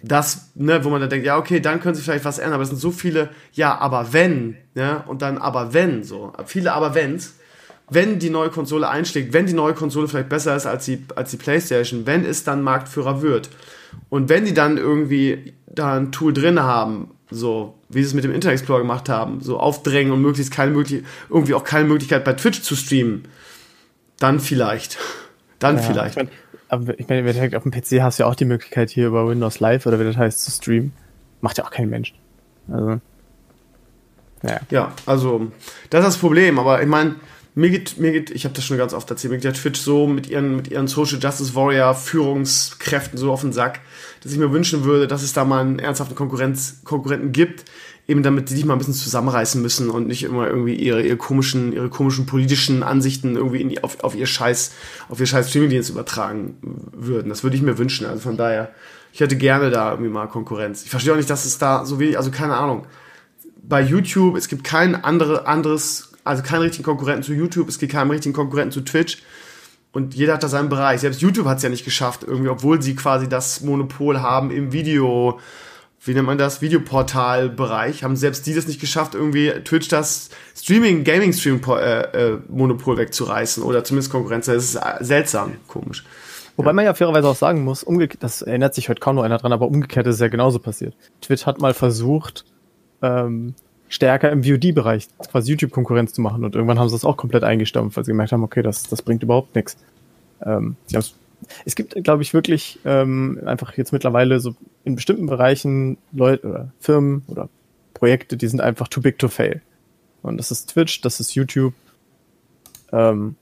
Das, ne, wo man dann denkt, ja, okay, dann können sie vielleicht was ändern, aber es sind so viele, ja, aber wenn, ne, und dann aber wenn, so. Viele aber wenns wenn die neue Konsole einschlägt, wenn die neue Konsole vielleicht besser ist als die, als die PlayStation, wenn es dann Marktführer wird und wenn die dann irgendwie da ein Tool drin haben, so wie sie es mit dem Internet Explorer gemacht haben, so aufdrängen und möglichst keine möglich irgendwie auch keine Möglichkeit bei Twitch zu streamen, dann vielleicht. Dann ja, vielleicht. Ich mein, aber ich meine, auf dem PC hast du ja auch die Möglichkeit hier über Windows Live oder wie das heißt zu streamen. Macht ja auch kein Mensch. Also. Ja. ja, also das ist das Problem, aber ich meine, mir geht, mir geht, ich habe das schon ganz oft erzählt, mir geht der Twitch so mit ihren, mit ihren Social Justice Warrior Führungskräften so auf den Sack, dass ich mir wünschen würde, dass es da mal einen ernsthaften Konkurrenz, Konkurrenten gibt, eben damit die sich mal ein bisschen zusammenreißen müssen und nicht immer irgendwie ihre, ihre komischen, ihre komischen politischen Ansichten irgendwie in die, auf, auf ihr Scheiß, auf ihr Scheiß Streamingdienst übertragen würden. Das würde ich mir wünschen. Also von daher, ich hätte gerne da irgendwie mal Konkurrenz. Ich verstehe auch nicht, dass es da so wenig, also keine Ahnung. Bei YouTube, es gibt kein andere, anderes also keinen richtigen Konkurrenten zu YouTube, es gibt keinen richtigen Konkurrenten zu Twitch. Und jeder hat da seinen Bereich. Selbst YouTube hat es ja nicht geschafft, irgendwie, obwohl sie quasi das Monopol haben im Video, wie nennt man das, Videoportal-Bereich, haben selbst die das nicht geschafft, irgendwie Twitch das Streaming, Gaming-Stream-Monopol äh, äh, wegzureißen oder zumindest Konkurrenz. Das ist äh, seltsam, komisch. Wobei man ja fairerweise auch sagen muss, umgekehrt, das erinnert sich heute kaum noch einer dran, aber umgekehrt ist es ja genauso passiert. Twitch hat mal versucht, ähm, stärker im VOD-Bereich quasi YouTube-Konkurrenz zu machen. Und irgendwann haben sie das auch komplett eingestampft, weil sie gemerkt haben, okay, das, das bringt überhaupt nichts. Ähm, es gibt, glaube ich, wirklich ähm, einfach jetzt mittlerweile so in bestimmten Bereichen Leute oder Firmen oder Projekte, die sind einfach too big to fail. Und das ist Twitch, das ist YouTube. Ähm,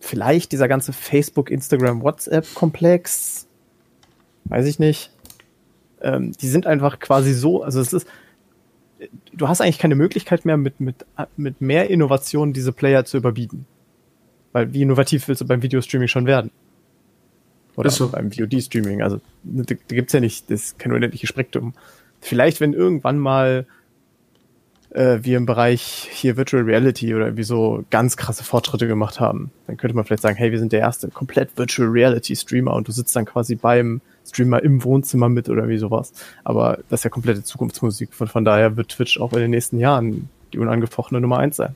vielleicht dieser ganze Facebook, Instagram, WhatsApp-Komplex. Weiß ich nicht. Ähm, die sind einfach quasi so, also es ist, du hast eigentlich keine Möglichkeit mehr, mit, mit, mit mehr Innovation diese Player zu überbieten. Weil wie innovativ willst du beim Videostreaming schon werden? Oder so. beim VOD-Streaming. Also da, da gibt's ja nicht, das ist kein unendliches Spektrum. Vielleicht, wenn irgendwann mal äh, wir im Bereich hier Virtual Reality oder irgendwie so ganz krasse Fortschritte gemacht haben. Dann könnte man vielleicht sagen, hey, wir sind der erste komplett Virtual Reality Streamer und du sitzt dann quasi beim Streamer im Wohnzimmer mit oder wie sowas. Aber das ist ja komplette Zukunftsmusik. Von, von daher wird Twitch auch in den nächsten Jahren die unangefochtene Nummer eins sein.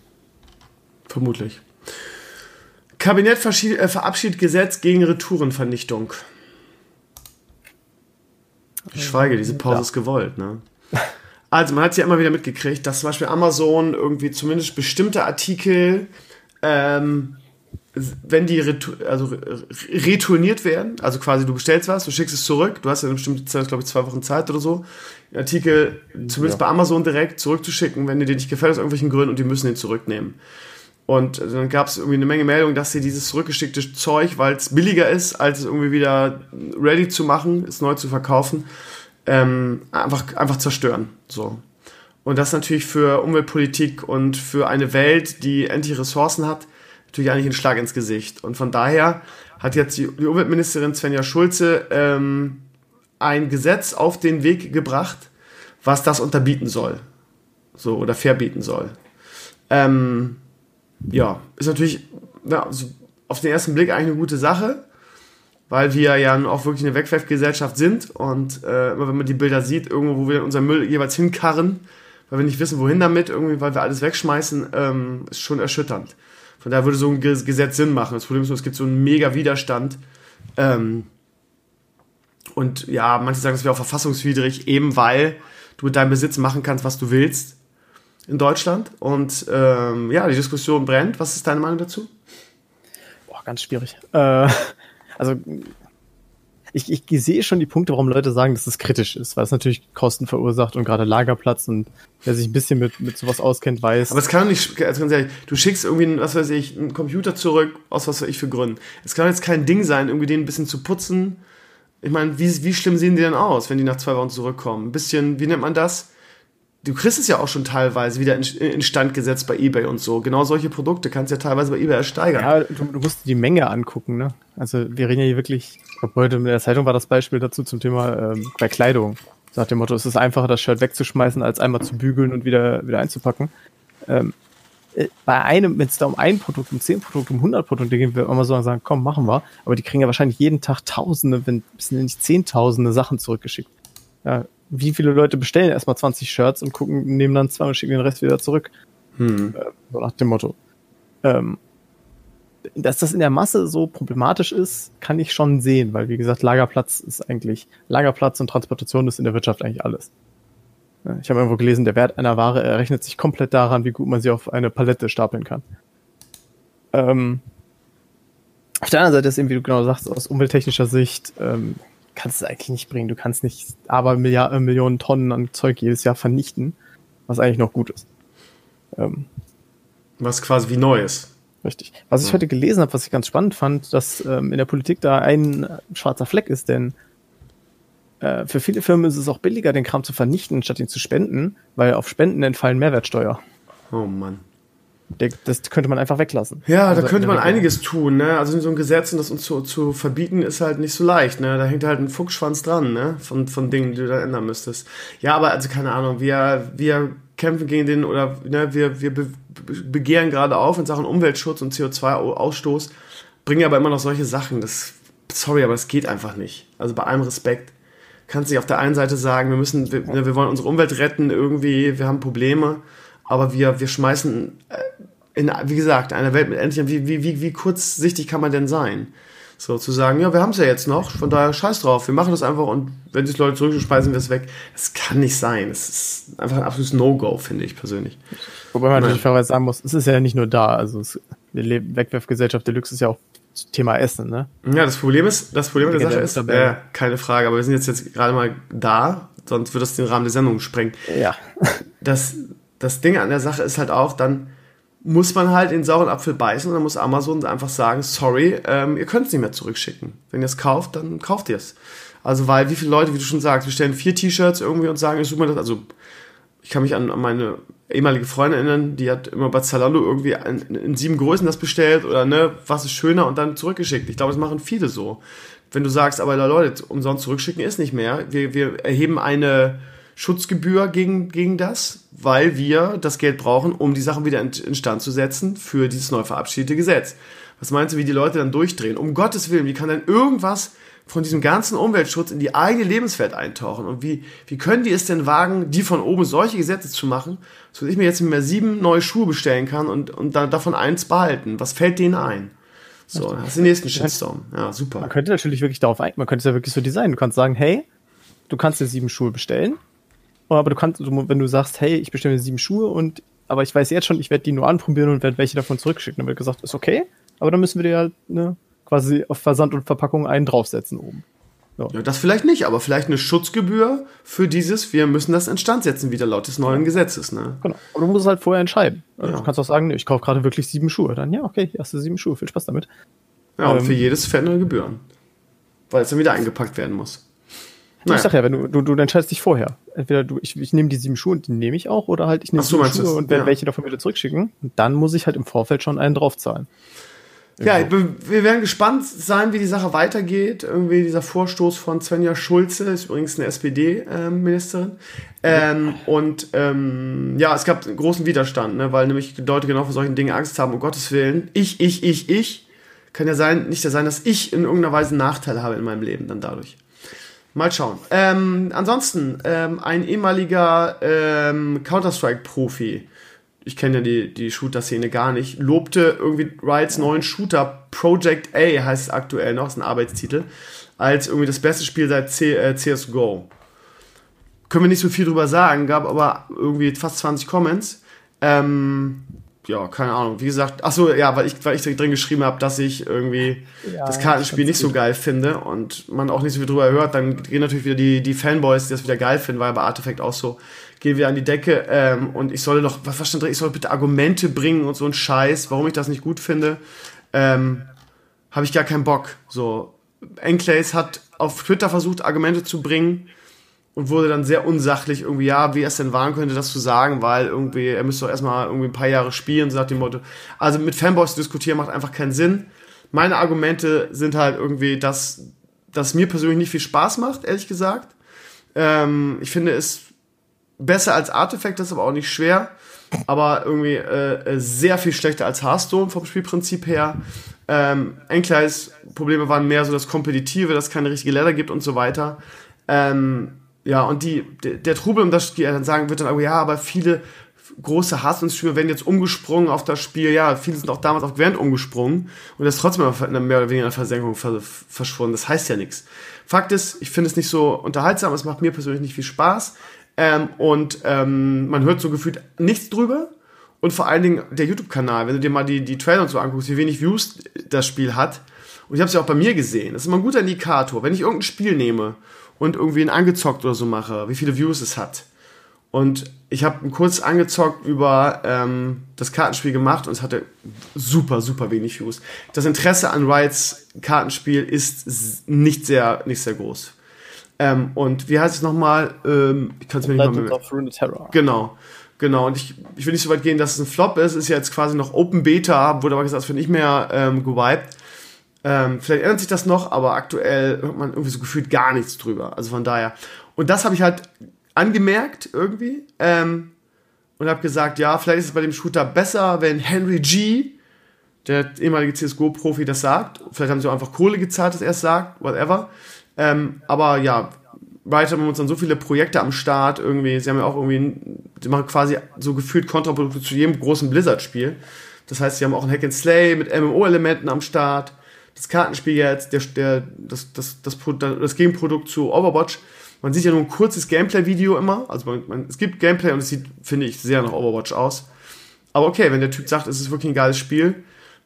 Vermutlich. Kabinett äh, verabschiedet Gesetz gegen Retourenvernichtung. Ich schweige, diese Pause ja. ist gewollt, ne? Also, man hat es ja immer wieder mitgekriegt, dass zum Beispiel Amazon irgendwie zumindest bestimmte Artikel, ähm, wenn die retu also retourniert werden, also quasi du bestellst was, du schickst es zurück, du hast ja eine bestimmte Zeit, glaube ich, zwei Wochen Zeit oder so, den Artikel zumindest ja. bei Amazon direkt zurückzuschicken, wenn dir den nicht gefällt aus irgendwelchen Gründen und die müssen den zurücknehmen. Und dann gab es irgendwie eine Menge Meldungen, dass sie dieses zurückgeschickte Zeug, weil es billiger ist, als es irgendwie wieder ready zu machen, es neu zu verkaufen, ähm, einfach, einfach zerstören. So. Und das natürlich für Umweltpolitik und für eine Welt, die endlich Ressourcen hat, natürlich eigentlich ein Schlag ins Gesicht. Und von daher hat jetzt die, Umweltministerin Svenja Schulze ähm, ein Gesetz auf den Weg gebracht, was das unterbieten soll. So, oder verbieten soll. Ähm, ja, ist natürlich ja, auf den ersten Blick eigentlich eine gute Sache, weil wir ja auch wirklich eine Wegwerfgesellschaft sind und äh, immer wenn man die Bilder sieht, irgendwo, wo wir unseren Müll jeweils hinkarren, weil wir nicht wissen, wohin damit, irgendwie, weil wir alles wegschmeißen, ähm, ist schon erschütternd. Von daher würde so ein Gesetz Sinn machen. Das Problem ist nur, es gibt so einen mega Widerstand. Ähm, und ja, manche sagen, es wäre auch verfassungswidrig, eben weil du mit deinem Besitz machen kannst, was du willst in Deutschland. Und ähm, ja, die Diskussion brennt. Was ist deine Meinung dazu? Boah, ganz schwierig. Äh, also ich, ich sehe schon die Punkte, warum Leute sagen, dass es kritisch ist, weil es natürlich Kosten verursacht und gerade Lagerplatz und wer sich ein bisschen mit, mit sowas auskennt, weiß. Aber es kann nicht, also ganz ehrlich, du schickst irgendwie, was weiß ich, einen Computer zurück, aus was weiß ich für Gründen. Es kann jetzt kein Ding sein, irgendwie den ein bisschen zu putzen. Ich meine, wie, wie schlimm sehen die denn aus, wenn die nach zwei Wochen zurückkommen? Ein bisschen, wie nennt man das? du kriegst es ja auch schon teilweise wieder instand gesetzt bei eBay und so. Genau solche Produkte kannst du ja teilweise bei eBay ersteigern. Ja, du, du musst die Menge angucken, ne? Also wir reden ja hier wirklich, ich glaube heute in der Zeitung war das Beispiel dazu zum Thema ähm, bei Kleidung. Nach dem Motto, es ist einfacher, das Shirt wegzuschmeißen, als einmal zu bügeln und wieder, wieder einzupacken. Ähm, äh, bei einem, wenn es da um ein Produkt, um zehn Produkte, um hundert Produkte geht, wir immer so sagen, komm, machen wir. Aber die kriegen ja wahrscheinlich jeden Tag Tausende, wenn bis nicht Zehntausende Sachen zurückgeschickt. Ja, wie viele Leute bestellen erstmal 20 Shirts und gucken, nehmen dann zwei und schicken den Rest wieder zurück. Hm. Äh, so nach dem Motto. Ähm, dass das in der Masse so problematisch ist, kann ich schon sehen, weil wie gesagt, Lagerplatz ist eigentlich, Lagerplatz und Transportation ist in der Wirtschaft eigentlich alles. Ich habe irgendwo gelesen, der Wert einer Ware errechnet sich komplett daran, wie gut man sie auf eine Palette stapeln kann. Ähm, auf der anderen Seite ist eben, wie du genau sagst, aus umwelttechnischer Sicht ähm, kannst du eigentlich nicht bringen. Du kannst nicht aber Milliarden, äh, Millionen Tonnen an Zeug jedes Jahr vernichten, was eigentlich noch gut ist. Ähm, was quasi wie neu ist. Richtig. Was ich heute gelesen habe, was ich ganz spannend fand, dass ähm, in der Politik da ein äh, schwarzer Fleck ist, denn äh, für viele Firmen ist es auch billiger, den Kram zu vernichten, statt ihn zu spenden, weil auf Spenden entfallen Mehrwertsteuer. Oh Mann. Das könnte man einfach weglassen. Ja, also da könnte man einiges tun, ne? Also so ein Gesetz das uns zu, zu verbieten ist halt nicht so leicht, ne? Da hängt halt ein Fuchsschwanz dran, ne? Von, von Dingen, die du da ändern müsstest. Ja, aber also keine Ahnung, wir, wir kämpfen gegen den oder ne, wir, wir be begehren gerade auf in Sachen Umweltschutz und CO2-Ausstoß, bringen aber immer noch solche Sachen. Das, sorry, aber das geht einfach nicht. Also bei allem Respekt kannst du nicht auf der einen Seite sagen, wir müssen, wir, ne, wir wollen unsere Umwelt retten, irgendwie, wir haben Probleme aber wir, wir schmeißen äh, in, wie gesagt, einer Welt mit endlich, wie, wie, wie kurzsichtig kann man denn sein? So zu sagen, ja, wir haben es ja jetzt noch, von daher scheiß drauf, wir machen das einfach und wenn sich Leute zurück, schmeißen wir es weg. Das kann nicht sein. Das ist einfach ein absolutes No-Go, finde ich persönlich. Wobei man natürlich fairerweise sagen muss, es ist ja nicht nur da, also es, die Wegwerfgesellschaft Deluxe ist ja auch Thema Essen, ne? Ja, das Problem ist, das Problem der Sache ist, äh, keine Frage, aber wir sind jetzt, jetzt gerade mal da, sonst wird das den Rahmen der Sendung sprengen. Ja. Das, das Ding an der Sache ist halt auch, dann muss man halt den sauren Apfel beißen und dann muss Amazon einfach sagen, sorry, ähm, ihr könnt es nicht mehr zurückschicken. Wenn ihr es kauft, dann kauft ihr es. Also weil wie viele Leute, wie du schon sagst, wir stellen vier T-Shirts irgendwie und sagen, ich suche mir das, also ich kann mich an, an meine ehemalige Freundin erinnern, die hat immer bei Zalando irgendwie in, in, sieben Größen das bestellt oder ne, was ist schöner und dann zurückgeschickt. Ich glaube, das machen viele so. Wenn du sagst, aber Leute, umsonst zurückschicken ist nicht mehr, wir, wir erheben eine Schutzgebühr gegen, gegen das, weil wir das Geld brauchen, um die Sachen wieder in, instand zu setzen für dieses neu verabschiedete Gesetz. Was meinst du, wie die Leute dann durchdrehen? Um Gottes Willen, wie kann denn irgendwas von diesem ganzen Umweltschutz in die eigene Lebenswelt eintauchen? Und wie, wie können die es denn wagen, die von oben solche Gesetze zu machen, so dass ich mir jetzt mehr sieben neue Schuhe bestellen kann und, und dann davon eins behalten? Was fällt denen ein? So, das ist der nächste Shitstorm. Ja, super. Man könnte natürlich wirklich darauf ein, man könnte es ja wirklich so designen. Du kannst sagen, hey, du kannst dir sieben Schuhe bestellen, aber du kannst, wenn du sagst, hey, ich bestelle mir sieben Schuhe und aber ich weiß jetzt schon, ich werde die nur anprobieren und werde welche davon zurückschicken. Dann wird gesagt, ist okay, aber dann müssen wir dir halt ne, quasi auf Versand und Verpackung einen draufsetzen oben. So. Ja, das vielleicht nicht, aber vielleicht eine Schutzgebühr für dieses, wir müssen das instand setzen, wieder laut des neuen Gesetzes. Ne? Genau. Aber du musst es halt vorher entscheiden. Also ja. Du kannst auch sagen, nee, ich kaufe gerade wirklich sieben Schuhe. Dann, ja, okay, hier hast du sieben Schuhe, viel Spaß damit. Ja, und ähm, für jedes Fan Gebühren. Weil es dann wieder eingepackt werden muss. Naja. Ich sag ja, wenn du, du, du entscheidest dich vorher. Entweder du, ich, ich nehme die sieben Schuhe und die nehme ich auch, oder halt ich nehme so, sieben Schuhe das? und werde ja. welche davon wieder zurückschicken. Und dann muss ich halt im Vorfeld schon einen draufzahlen. Ja, wir werden gespannt sein, wie die Sache weitergeht. Irgendwie dieser Vorstoß von Svenja Schulze, ist übrigens eine SPD-Ministerin. Ähm, und ähm, ja, es gab großen Widerstand, ne, weil nämlich Leute genau vor solchen Dingen Angst haben, um Gottes Willen. Ich, ich, ich, ich. Kann ja sein, nicht ja sein, dass ich in irgendeiner Weise einen Nachteil habe in meinem Leben dann dadurch. Mal schauen. Ähm, ansonsten, ähm, ein ehemaliger ähm, Counter-Strike-Profi, ich kenne ja die, die Shooter-Szene gar nicht, lobte irgendwie Riots neuen Shooter Project A, heißt es aktuell noch, ist ein Arbeitstitel, als irgendwie das beste Spiel seit C, äh, CSGO. Können wir nicht so viel drüber sagen, gab aber irgendwie fast 20 Comments. Ähm, ja, keine Ahnung. Wie gesagt, ach so, ja, weil ich, weil ich drin geschrieben habe, dass ich irgendwie ja, das Kartenspiel nicht so geil finde und man auch nicht so viel drüber hört, dann gehen natürlich wieder die, die Fanboys, die das wieder geil finden, ja bei Artifact auch so, gehen wir an die Decke ähm, und ich solle doch, was, was stand drin, ich soll bitte Argumente bringen und so ein Scheiß, warum ich das nicht gut finde, ähm, habe ich gar keinen Bock. So, Enclays hat auf Twitter versucht, Argumente zu bringen, und wurde dann sehr unsachlich irgendwie, ja, wie er es denn wagen könnte, das zu sagen, weil irgendwie, er müsste doch erstmal irgendwie ein paar Jahre spielen, so nach dem Motto. Also mit Fanboys zu diskutieren macht einfach keinen Sinn. Meine Argumente sind halt irgendwie, dass das mir persönlich nicht viel Spaß macht, ehrlich gesagt. Ähm, ich finde es besser als Artifact, das ist aber auch nicht schwer. Aber irgendwie äh, sehr viel schlechter als Hearthstone vom Spielprinzip her. Ähm, Enkleis Probleme waren mehr so das Kompetitive, dass es keine richtige Ladder gibt und so weiter. Ähm, ja, und die, der, der Trubel um das Spiel dann sagen wird dann, aber ja, aber viele große Hass-und-Streamer werden jetzt umgesprungen auf das Spiel. Ja, viele sind auch damals auf Gwent umgesprungen und das ist trotzdem mehr oder weniger in Versenkung verschwunden. Das heißt ja nichts. Fakt ist, ich finde es nicht so unterhaltsam, es macht mir persönlich nicht viel Spaß. Ähm, und ähm, man hört so gefühlt nichts drüber. Und vor allen Dingen der YouTube-Kanal, wenn du dir mal die, die Trailer und so anguckst, wie wenig Views das Spiel hat. Und ich habe es ja auch bei mir gesehen. Das ist immer ein guter Indikator. Wenn ich irgendein Spiel nehme und irgendwie ein angezockt oder so mache, wie viele Views es hat. Und ich habe kurz angezockt über ähm, das Kartenspiel gemacht und es hatte super, super wenig Views. Das Interesse an Riots Kartenspiel ist nicht sehr, nicht sehr groß. Ähm, und wie heißt es nochmal? Ähm, ich kann es mir nicht mehr merken. Genau. Genau, und ich, ich will nicht so weit gehen, dass es ein Flop ist. Ist ja jetzt quasi noch Open Beta, wurde aber gesagt, es wird nicht mehr ähm, gewiped. Ähm, vielleicht ändert sich das noch, aber aktuell hört man irgendwie so gefühlt gar nichts drüber. Also von daher. Und das habe ich halt angemerkt irgendwie ähm, und habe gesagt, ja, vielleicht ist es bei dem Shooter besser, wenn Henry G., der ehemalige CSGO-Profi, das sagt. Vielleicht haben sie auch einfach Kohle gezahlt, dass er es sagt, whatever. Ähm, aber ja, weiter haben wir uns dann so viele Projekte am Start irgendwie. Sie haben ja auch irgendwie, sie machen quasi so gefühlt Kontraprodukte zu jedem großen Blizzard-Spiel. Das heißt, sie haben auch ein Hack and Slay mit MMO-Elementen am Start das Kartenspiel jetzt, der, der, das, das, das, das Gegenprodukt zu Overwatch. Man sieht ja nur ein kurzes Gameplay-Video immer. Also man, man, es gibt Gameplay und es sieht, finde ich, sehr nach Overwatch aus. Aber okay, wenn der Typ sagt, es ist wirklich ein geiles Spiel,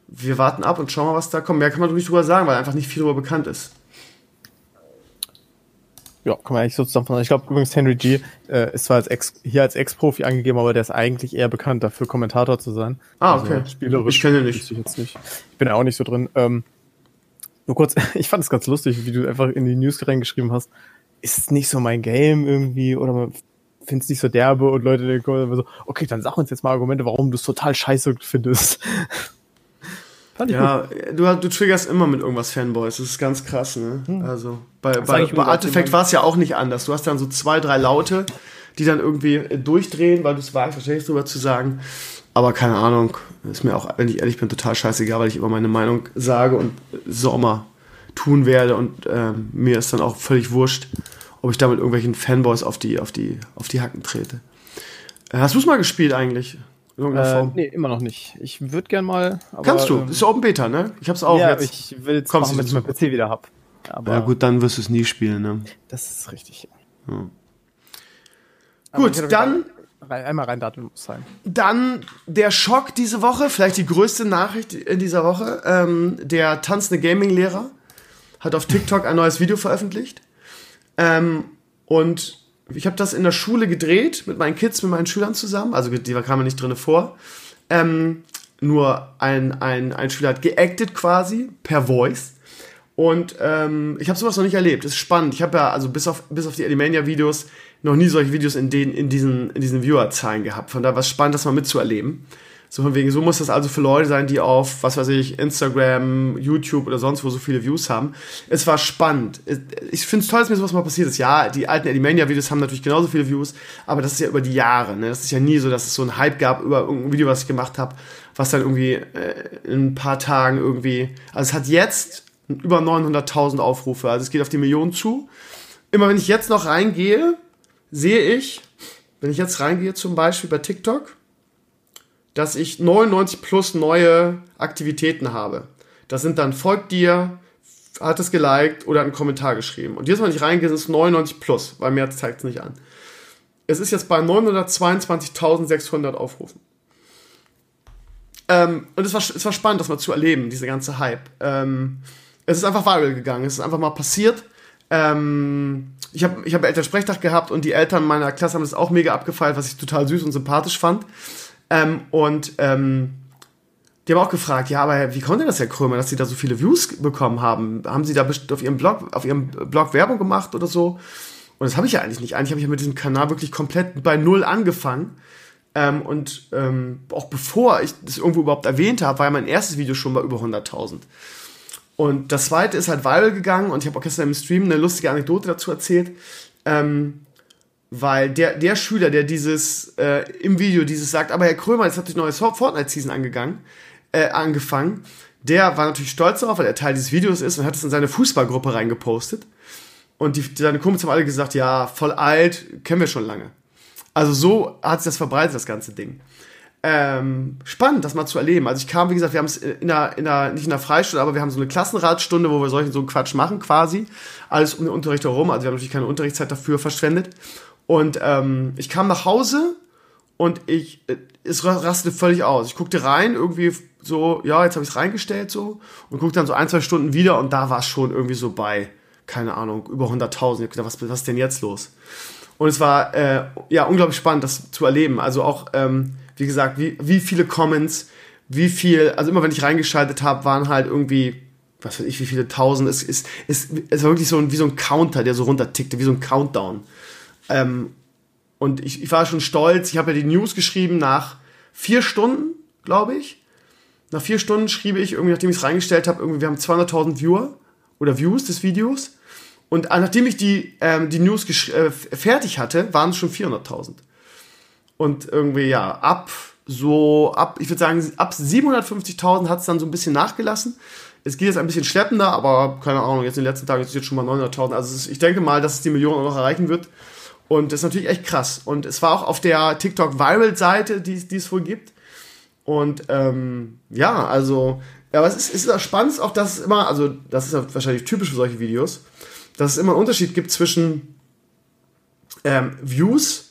wir warten ab und schauen mal, was da kommt. Mehr kann man nicht drüber sagen, weil einfach nicht viel darüber bekannt ist. Ja, kann man eigentlich so zusammenfassen. Ich glaube übrigens, Henry G. Äh, ist zwar als Ex, hier als Ex-Profi angegeben, aber der ist eigentlich eher bekannt dafür, Kommentator zu sein. Ah, okay. Also, spielerisch. Ich kenne ihn nicht. Ich, jetzt nicht. Ich bin ja auch nicht so drin. Ähm, nur kurz, ich fand es ganz lustig, wie du einfach in die News reingeschrieben hast. Ist es nicht so mein Game irgendwie oder man findet es nicht so derbe und Leute denken so, okay, dann sag uns jetzt mal Argumente, warum du es total scheiße findest. ja, du, du triggerst immer mit irgendwas Fanboys, das ist ganz krass, ne? Hm. Also bei, bei, bei Artifact war es ja auch nicht anders. Du hast dann so zwei, drei Laute, die dann irgendwie durchdrehen, weil du es weißt, wahrscheinlich drüber zu sagen. Aber keine Ahnung, ist mir auch, wenn ich ehrlich bin, total scheißegal, weil ich immer meine Meinung sage und so auch mal tun werde und ähm, mir ist dann auch völlig wurscht, ob ich damit irgendwelchen Fanboys auf die, auf die, auf die Hacken trete. Äh, hast du es mal gespielt eigentlich? Äh, nee, immer noch nicht. Ich würde gern mal. Aber, Kannst du? Ähm, ist Open Beta, ne? Ich hab's auch ja, jetzt. ich will jetzt machen, wenn ich meinen PC wieder hab. Aber ja gut, dann wirst du es nie spielen, ne? Das ist richtig. Ja. Gut, dann einmal rein Datum muss sein. Dann der Schock diese Woche, vielleicht die größte Nachricht in dieser Woche. Ähm, der tanzende Gaming-Lehrer hat auf TikTok ein neues Video veröffentlicht. Ähm, und ich habe das in der Schule gedreht mit meinen Kids, mit meinen Schülern zusammen. Also die kamen nicht drin vor. Ähm, nur ein, ein, ein Schüler hat geactet quasi per Voice. Und ähm, ich habe sowas noch nicht erlebt. Ist spannend. Ich habe ja, also bis auf, bis auf die Alimania-Videos, noch nie solche Videos in, den, in diesen, in diesen Viewer-Zahlen gehabt. Von daher war es spannend, das mal mitzuerleben. So von wegen, so muss das also für Leute sein, die auf, was weiß ich, Instagram, YouTube oder sonst wo so viele Views haben. Es war spannend. Ich finde es toll, dass mir sowas mal passiert ist. Ja, die alten Eddie-Mania-Videos haben natürlich genauso viele Views, aber das ist ja über die Jahre. Ne? Das ist ja nie so, dass es so einen Hype gab über irgendein Video, was ich gemacht habe, was dann irgendwie äh, in ein paar Tagen irgendwie... Also es hat jetzt über 900.000 Aufrufe, also es geht auf die Millionen zu. Immer wenn ich jetzt noch reingehe, sehe ich, wenn ich jetzt reingehe zum Beispiel bei TikTok, dass ich 99 plus neue Aktivitäten habe. Das sind dann folgt dir, hat es geliked oder einen Kommentar geschrieben. Und jetzt, wenn ich reingehe, sind es 99 plus, weil mehr zeigt es nicht an. Es ist jetzt bei 922.600 Aufrufen. Ähm, und es war, es war spannend, das mal zu erleben, diese ganze Hype. Ähm, es ist einfach viral gegangen, es ist einfach mal passiert. Ähm, ich habe ich hab Elternsprechtag gehabt und die Eltern meiner Klasse haben das auch mega abgefeiert, was ich total süß und sympathisch fand. Ähm, und ähm, die haben auch gefragt, ja, aber wie konnte das, Herr Krömer, dass Sie da so viele Views bekommen haben? Haben Sie da auf Ihrem Blog, auf Ihrem Blog Werbung gemacht oder so? Und das habe ich ja eigentlich nicht. Eigentlich habe ich ja mit diesem Kanal wirklich komplett bei Null angefangen. Ähm, und ähm, auch bevor ich das irgendwo überhaupt erwähnt habe, war ja mein erstes Video schon bei über 100.000. Und das zweite ist halt viral gegangen und ich habe auch gestern im Stream eine lustige Anekdote dazu erzählt. Ähm, weil der, der Schüler, der dieses äh, im Video dieses sagt, aber Herr Krömer, jetzt hat die neue Fortnite-Season angegangen, äh, angefangen, der war natürlich stolz darauf, weil er Teil dieses Videos ist und hat es in seine Fußballgruppe reingepostet. Und die, seine Kumpels haben alle gesagt, ja, voll alt, kennen wir schon lange. Also so hat sich das verbreitet, das ganze Ding ähm, spannend, das mal zu erleben. Also ich kam, wie gesagt, wir haben es in der, in der, nicht in der Freistunde, aber wir haben so eine Klassenratsstunde, wo wir solchen so einen Quatsch machen quasi. Alles um den Unterricht herum. Also wir haben natürlich keine Unterrichtszeit dafür verschwendet. Und ähm, ich kam nach Hause und ich, äh, es rastete völlig aus. Ich guckte rein, irgendwie so, ja, jetzt habe ich es reingestellt so und guckte dann so ein, zwei Stunden wieder und da war es schon irgendwie so bei, keine Ahnung, über 100.000. Ich dachte, was, was ist denn jetzt los? Und es war äh, ja unglaublich spannend, das zu erleben. Also auch ähm, wie gesagt, wie, wie viele Comments, wie viel, also immer wenn ich reingeschaltet habe, waren halt irgendwie, was weiß ich, wie viele tausend, es ist, es, es war wirklich so ein, wie so ein Counter, der so runtertickte, wie so ein Countdown. Ähm, und ich, ich war schon stolz, ich habe ja die News geschrieben nach vier Stunden, glaube ich. Nach vier Stunden schrieb ich, irgendwie nachdem ich es reingestellt habe, irgendwie, wir haben 200.000 Viewer oder Views des Videos. Und äh, nachdem ich die, ähm, die News äh, fertig hatte, waren es schon 400.000. Und irgendwie, ja, ab so, ab, ich würde sagen, ab 750.000 hat es dann so ein bisschen nachgelassen. Es geht jetzt ein bisschen schleppender, aber keine Ahnung, jetzt in den letzten Tagen ist es jetzt schon mal 900.000. Also ist, ich denke mal, dass es die Million auch noch erreichen wird. Und das ist natürlich echt krass. Und es war auch auf der TikTok Viral-Seite, die, die es wohl gibt. Und ähm, ja, also, ja, aber es ist, ist spannend, auch dass es immer, also das ist ja wahrscheinlich typisch für solche Videos, dass es immer einen Unterschied gibt zwischen ähm, Views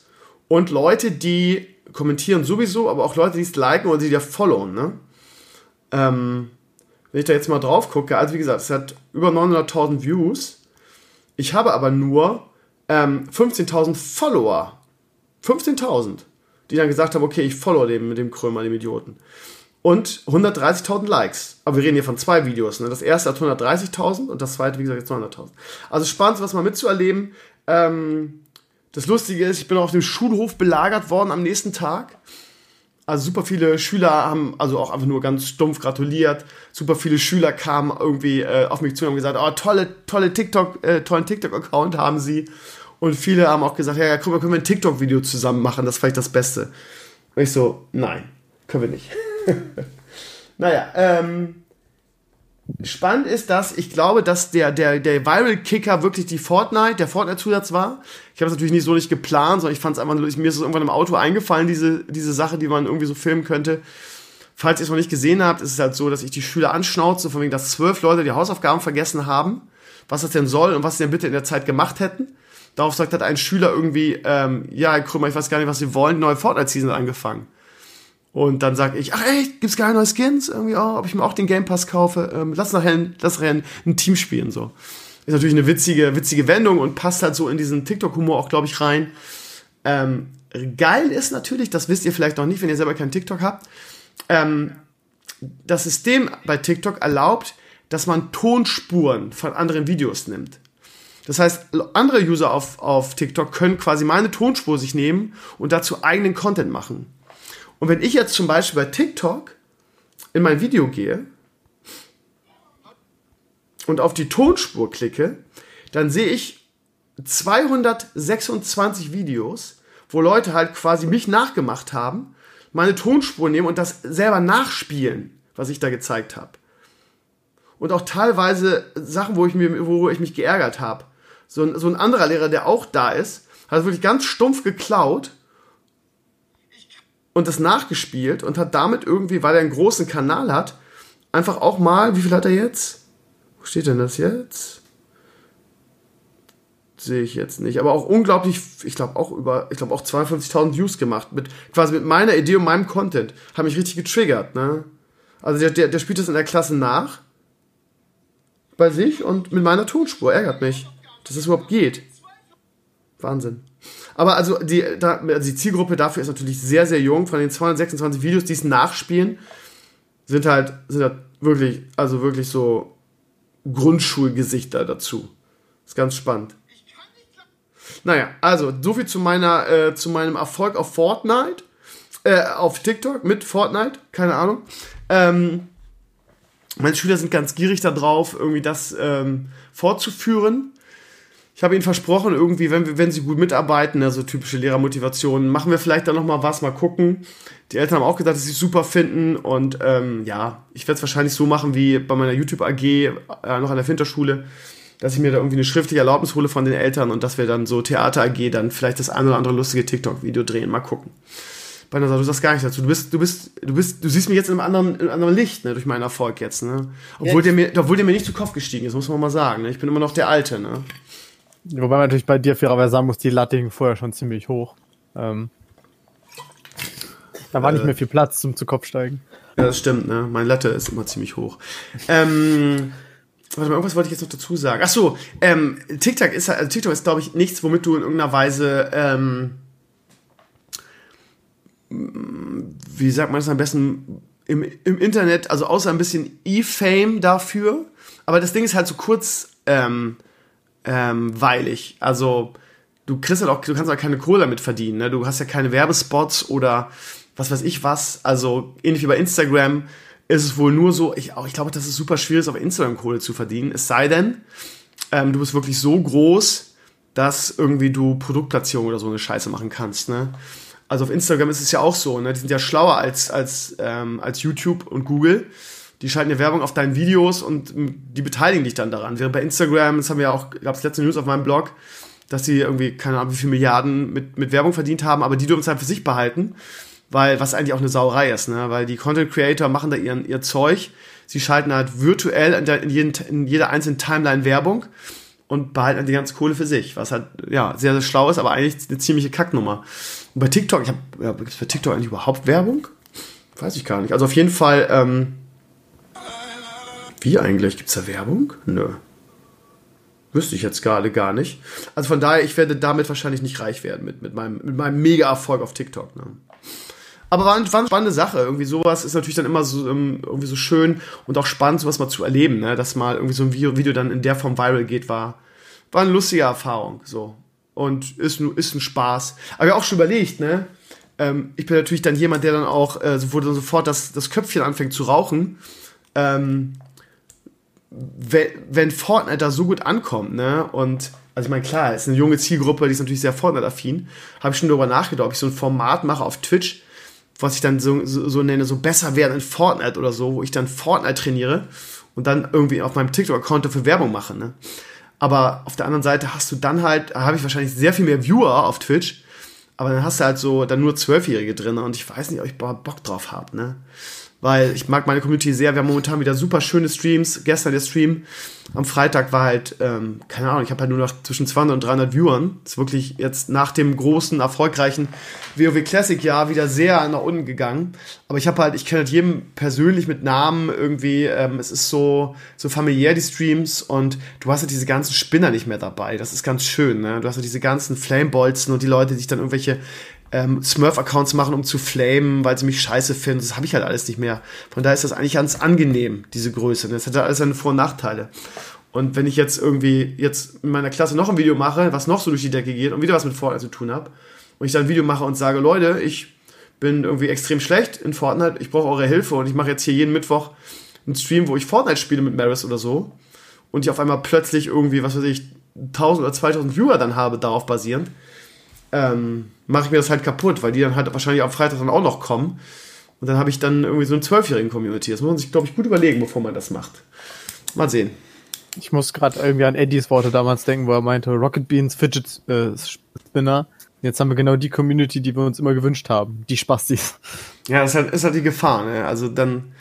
und Leute, die kommentieren sowieso, aber auch Leute, die es liken oder die dir followen. Ne? Ähm, wenn ich da jetzt mal drauf gucke, also wie gesagt, es hat über 900.000 Views. Ich habe aber nur ähm, 15.000 Follower. 15.000. Die dann gesagt haben, okay, ich follow dem mit dem Krömer, dem Idioten. Und 130.000 Likes. Aber wir reden hier von zwei Videos. Ne? Das erste hat 130.000 und das zweite, wie gesagt, jetzt 900.000. Also spannend, was mal mitzuerleben. Ähm, das Lustige ist, ich bin auf dem Schulhof belagert worden am nächsten Tag. Also super viele Schüler haben also auch einfach nur ganz stumpf gratuliert. Super viele Schüler kamen irgendwie äh, auf mich zu und haben gesagt, oh, tolle, tolle TikTok, äh, tollen TikTok-Account haben sie. Und viele haben auch gesagt, ja, ja, guck mal, können wir ein TikTok-Video zusammen machen, das ist vielleicht das Beste. Und ich so, nein, können wir nicht. naja, ähm, spannend ist, dass ich glaube, dass der, der, der Viral-Kicker wirklich die Fortnite, der Fortnite-Zusatz war. Ich habe es natürlich nicht so nicht geplant, sondern ich fand es einfach, mir ist es irgendwann im Auto eingefallen, diese, diese Sache, die man irgendwie so filmen könnte. Falls ihr es noch nicht gesehen habt, ist es halt so, dass ich die Schüler anschnauze, von wegen, dass zwölf Leute die Hausaufgaben vergessen haben, was das denn soll und was sie denn bitte in der Zeit gemacht hätten. Darauf sagt hat ein Schüler irgendwie, ähm, ja, Krümmer, ich weiß gar nicht, was Sie wollen, neue Fortnite-Season angefangen. Und dann sage ich, ach echt, gibt's gar neue Skins? Irgendwie, oh, ob ich mir auch den Game Pass kaufe? Ähm, lass nachher, lass nachher ein Team spielen, so. Ist natürlich eine witzige, witzige Wendung und passt halt so in diesen TikTok-Humor auch, glaube ich, rein. Ähm, geil ist natürlich, das wisst ihr vielleicht noch nicht, wenn ihr selber keinen TikTok habt, ähm, das System bei TikTok erlaubt, dass man Tonspuren von anderen Videos nimmt. Das heißt, andere User auf, auf TikTok können quasi meine Tonspur sich nehmen und dazu eigenen Content machen. Und wenn ich jetzt zum Beispiel bei TikTok in mein Video gehe und auf die Tonspur klicke, dann sehe ich 226 Videos, wo Leute halt quasi mich nachgemacht haben, meine Tonspur nehmen und das selber nachspielen, was ich da gezeigt habe. Und auch teilweise Sachen, wo ich, mir, wo ich mich geärgert habe so ein, so ein anderer Lehrer, der auch da ist, hat wirklich ganz stumpf geklaut und das nachgespielt und hat damit irgendwie, weil er einen großen Kanal hat, einfach auch mal, wie viel hat er jetzt? Wo steht denn das jetzt? Sehe ich jetzt nicht, aber auch unglaublich, ich glaube auch über, ich glaube auch 52.000 Views gemacht, mit quasi mit meiner Idee und meinem Content. Hat mich richtig getriggert, ne? Also der, der, der spielt das in der Klasse nach bei sich und mit meiner Tonspur, ärgert mich dass das überhaupt geht. Wahnsinn. Aber also die, da, also die Zielgruppe dafür ist natürlich sehr, sehr jung. Von den 226 Videos, die es nachspielen, sind halt, sind halt wirklich, also wirklich so Grundschulgesichter dazu. Ist ganz spannend. Naja, also, soviel zu meiner, äh, zu meinem Erfolg auf Fortnite, äh, auf TikTok mit Fortnite, keine Ahnung. Ähm, meine Schüler sind ganz gierig darauf, irgendwie das ähm, fortzuführen. Ich habe ihnen versprochen, irgendwie, wenn, wenn sie gut mitarbeiten, also typische Lehrermotivation, machen wir vielleicht dann nochmal was, mal gucken. Die Eltern haben auch gesagt, dass sie es super finden und ähm, ja, ich werde es wahrscheinlich so machen wie bei meiner YouTube AG, äh, noch an der Finterschule, dass ich mir da irgendwie eine schriftliche Erlaubnis hole von den Eltern und dass wir dann so Theater AG dann vielleicht das ein oder andere lustige TikTok-Video drehen, mal gucken. Bei einer Sache, du sagst gar nicht dazu. Du bist, du bist, du bist, du siehst mich jetzt in einem anderen, in einem anderen Licht, ne, durch meinen Erfolg jetzt, ne. Obwohl ja, der mir, obwohl der mir nicht zu Kopf gestiegen ist, muss man mal sagen, ne. Ich bin immer noch der Alte, ne. Wobei man natürlich bei dir fairerweise sagen muss, die Latte ging vorher schon ziemlich hoch. Ähm, da war äh, nicht mehr viel Platz zum zu Kopf steigen. Ja, das stimmt, ne? Meine Latte ist immer ziemlich hoch. Ähm, warte mal, irgendwas wollte ich jetzt noch dazu sagen. Ach so, ähm, TikTok ist, also TikTok ist, glaube ich, nichts, womit du in irgendeiner Weise, ähm, wie sagt man das am besten, im, im Internet, also außer ein bisschen E-Fame dafür. Aber das Ding ist halt so kurz, ähm, ähm, weilig. Also du kriegst halt auch, du kannst halt keine Kohle damit verdienen. Ne? Du hast ja keine Werbespots oder was weiß ich was. Also ähnlich wie bei Instagram ist es wohl nur so, ich, auch, ich glaube, dass es super schwierig ist, auf Instagram Kohle zu verdienen. Es sei denn, ähm, du bist wirklich so groß, dass irgendwie du Produktplatzierung oder so eine Scheiße machen kannst. Ne? Also auf Instagram ist es ja auch so, ne? Die sind ja schlauer als, als, ähm, als YouTube und Google die schalten dir Werbung auf deinen Videos und die beteiligen dich dann daran. Während bei Instagram, das haben wir ja auch, gab es letzte News auf meinem Blog, dass sie irgendwie, keine Ahnung, wie viele Milliarden mit, mit Werbung verdient haben, aber die dürfen es halt für sich behalten, weil, was eigentlich auch eine Sauerei ist, ne? Weil die Content Creator machen da ihren, ihr Zeug, sie schalten halt virtuell in, der, in, jeden, in jeder einzelnen Timeline Werbung und behalten halt die ganze Kohle für sich, was halt, ja, sehr, sehr schlau ist, aber eigentlich eine ziemliche Kacknummer. Und bei TikTok, ich hab, ja, gibt es bei TikTok eigentlich überhaupt Werbung? Weiß ich gar nicht. Also auf jeden Fall, ähm, wie eigentlich? Gibt es da Werbung? Nö. Wüsste ich jetzt gerade gar nicht. Also von daher, ich werde damit wahrscheinlich nicht reich werden mit, mit meinem, mit meinem Mega-Erfolg auf TikTok. Ne? Aber war, war eine spannende Sache. Irgendwie sowas ist natürlich dann immer so, ähm, irgendwie so schön und auch spannend, sowas mal zu erleben. Ne? Dass mal irgendwie so ein Video, Video dann in der Form viral geht, war, war eine lustige Erfahrung. So. Und ist, ist ein Spaß. Aber ja auch schon überlegt, ne? Ähm, ich bin natürlich dann jemand, der dann auch, äh, wo dann sofort das, das Köpfchen anfängt zu rauchen. Ähm, wenn Fortnite da so gut ankommt, ne, und Also ich meine, klar, es ist eine junge Zielgruppe, die ist natürlich sehr Fortnite-affin. Habe ich schon darüber nachgedacht, ob ich so ein Format mache auf Twitch, was ich dann so, so, so nenne, so besser werden in Fortnite oder so, wo ich dann Fortnite trainiere und dann irgendwie auf meinem TikTok-Account dafür Werbung mache. Ne? Aber auf der anderen Seite hast du dann halt, habe ich wahrscheinlich sehr viel mehr Viewer auf Twitch, aber dann hast du halt so dann nur Zwölfjährige drin und ich weiß nicht, ob ich Bock drauf habe, ne? Weil ich mag meine Community sehr. Wir haben momentan wieder super schöne Streams. Gestern der Stream am Freitag war halt, ähm, keine Ahnung, ich habe halt nur noch zwischen 200 und 300 Viewern. ist wirklich jetzt nach dem großen, erfolgreichen WoW Classic Jahr wieder sehr nach unten gegangen. Aber ich habe halt, ich kenne halt jedem persönlich mit Namen irgendwie. Ähm, es ist so, so familiär, die Streams. Und du hast halt diese ganzen Spinner nicht mehr dabei. Das ist ganz schön, ne? Du hast halt diese ganzen Flamebolzen und die Leute, die sich dann irgendwelche ähm, Smurf-Accounts machen, um zu flamen, weil sie mich scheiße finden. Das habe ich halt alles nicht mehr. Von daher ist das eigentlich ganz angenehm, diese Größe. Das hat alles seine Vor- und Nachteile. Und wenn ich jetzt irgendwie jetzt in meiner Klasse noch ein Video mache, was noch so durch die Decke geht und wieder was mit Fortnite zu tun habe, und ich dann ein Video mache und sage, Leute, ich bin irgendwie extrem schlecht in Fortnite, ich brauche eure Hilfe und ich mache jetzt hier jeden Mittwoch einen Stream, wo ich Fortnite spiele mit Maris oder so und ich auf einmal plötzlich irgendwie, was weiß ich, 1000 oder 2000 Viewer dann habe, darauf basierend, ähm, mache ich mir das halt kaputt, weil die dann halt wahrscheinlich am Freitag dann auch noch kommen. Und dann habe ich dann irgendwie so eine zwölfjährigen Community. Das muss man sich, glaube ich, gut überlegen, bevor man das macht. Mal sehen. Ich muss gerade irgendwie an Eddies Worte damals denken, wo er meinte, Rocket Beans Fidget äh, Spinner. Jetzt haben wir genau die Community, die wir uns immer gewünscht haben. Die Spastis. Ja, das ist halt, ist halt die Gefahr. Ne? Also dann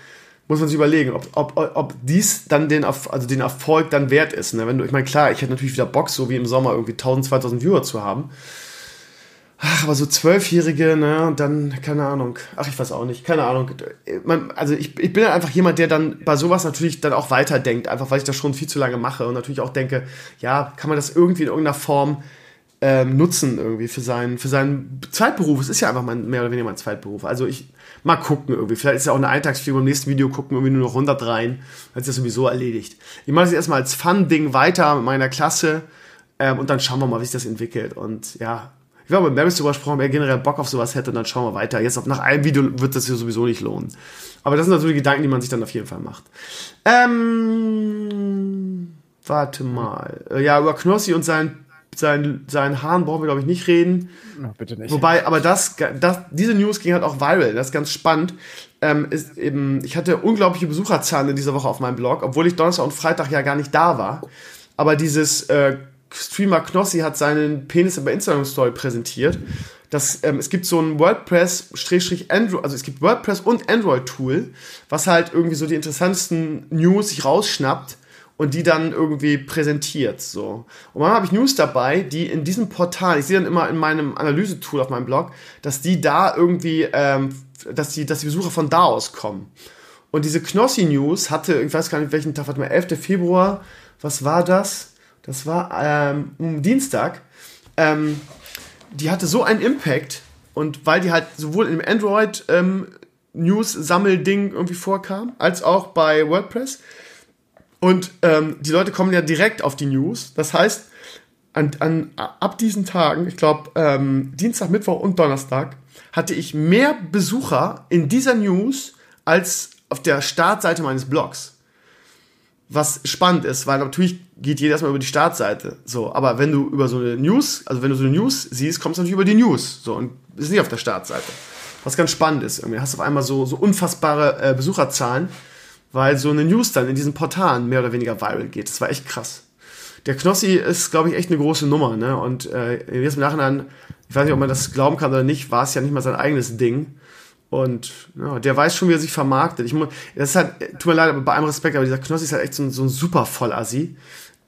muss man sich überlegen, ob, ob, ob dies dann den, also den Erfolg dann wert ist. Ne? Wenn du, ich meine, klar, ich hätte natürlich wieder Bock, so wie im Sommer irgendwie 1000, 2000 Viewer zu haben. Ach, aber so Zwölfjährige, ne, und dann, keine Ahnung. Ach, ich weiß auch nicht, keine Ahnung. Man, also ich, ich bin einfach jemand, der dann bei sowas natürlich dann auch weiterdenkt, einfach weil ich das schon viel zu lange mache und natürlich auch denke, ja, kann man das irgendwie in irgendeiner Form ähm, nutzen irgendwie für seinen, für seinen Zweitberuf. Es ist ja einfach mein, mehr oder weniger mein Zweitberuf. Also ich mal gucken irgendwie. Vielleicht ist ja auch eine Eintagsfliege beim nächsten Video gucken irgendwie nur noch 100 rein. Dann ist das sowieso erledigt. Ich mache das erstmal als Fun-Ding weiter mit meiner Klasse ähm, und dann schauen wir mal, wie sich das entwickelt. Und ja, ich habe mit Maris darüber gesprochen, ob er generell Bock auf sowas hätte und dann schauen wir weiter. Jetzt auf, nach einem Video wird das hier sowieso nicht lohnen. Aber das sind natürlich Gedanken, die man sich dann auf jeden Fall macht. Ähm, warte mal. Äh, ja, über Knossi und sein, sein, seinen Haaren brauchen wir, glaube ich, nicht reden. Na, bitte nicht. Wobei, aber das, das, diese News ging halt auch viral. Das ist ganz spannend. Ähm, ist eben, ich hatte unglaubliche Besucherzahlen in dieser Woche auf meinem Blog, obwohl ich Donnerstag und Freitag ja gar nicht da war. Aber dieses äh, Streamer Knossi hat seinen Penis bei Instagram Story präsentiert. Das, ähm, es gibt so ein WordPress-Android, also es gibt WordPress und Android-Tool, was halt irgendwie so die interessantesten News sich rausschnappt und die dann irgendwie präsentiert. So. Und dann habe ich News dabei, die in diesem Portal, ich sehe dann immer in meinem Analyse-Tool auf meinem Blog, dass die da irgendwie, ähm, dass, die, dass die Besucher von da aus kommen. Und diese Knossi-News hatte, ich weiß gar nicht welchen Tag, warte mal, 11. Februar, was war das? Das war ähm, Dienstag. Ähm, die hatte so einen Impact und weil die halt sowohl im Android ähm, News-Sammelding irgendwie vorkam, als auch bei WordPress. Und ähm, die Leute kommen ja direkt auf die News. Das heißt, an, an, ab diesen Tagen, ich glaube ähm, Dienstag, Mittwoch und Donnerstag, hatte ich mehr Besucher in dieser News als auf der Startseite meines Blogs was spannend ist, weil natürlich geht jeder erstmal über die Startseite. So, aber wenn du über so eine News, also wenn du so eine News siehst, kommst du natürlich über die News. So, und ist nicht auf der Startseite. Was ganz spannend ist. Irgendwie hast du auf einmal so, so unfassbare äh, Besucherzahlen, weil so eine News dann in diesen Portalen mehr oder weniger viral geht. Das war echt krass. Der Knossi ist, glaube ich, echt eine große Nummer, ne? Und äh, jetzt im Nachhinein, ich weiß nicht, ob man das glauben kann oder nicht, war es ja nicht mal sein eigenes Ding. Und ja, der weiß schon, wie er sich vermarktet. Ich muss, das ist halt, tut mir leid, aber bei allem Respekt, aber dieser Knossi ist halt echt so ein, so ein super Vollassi.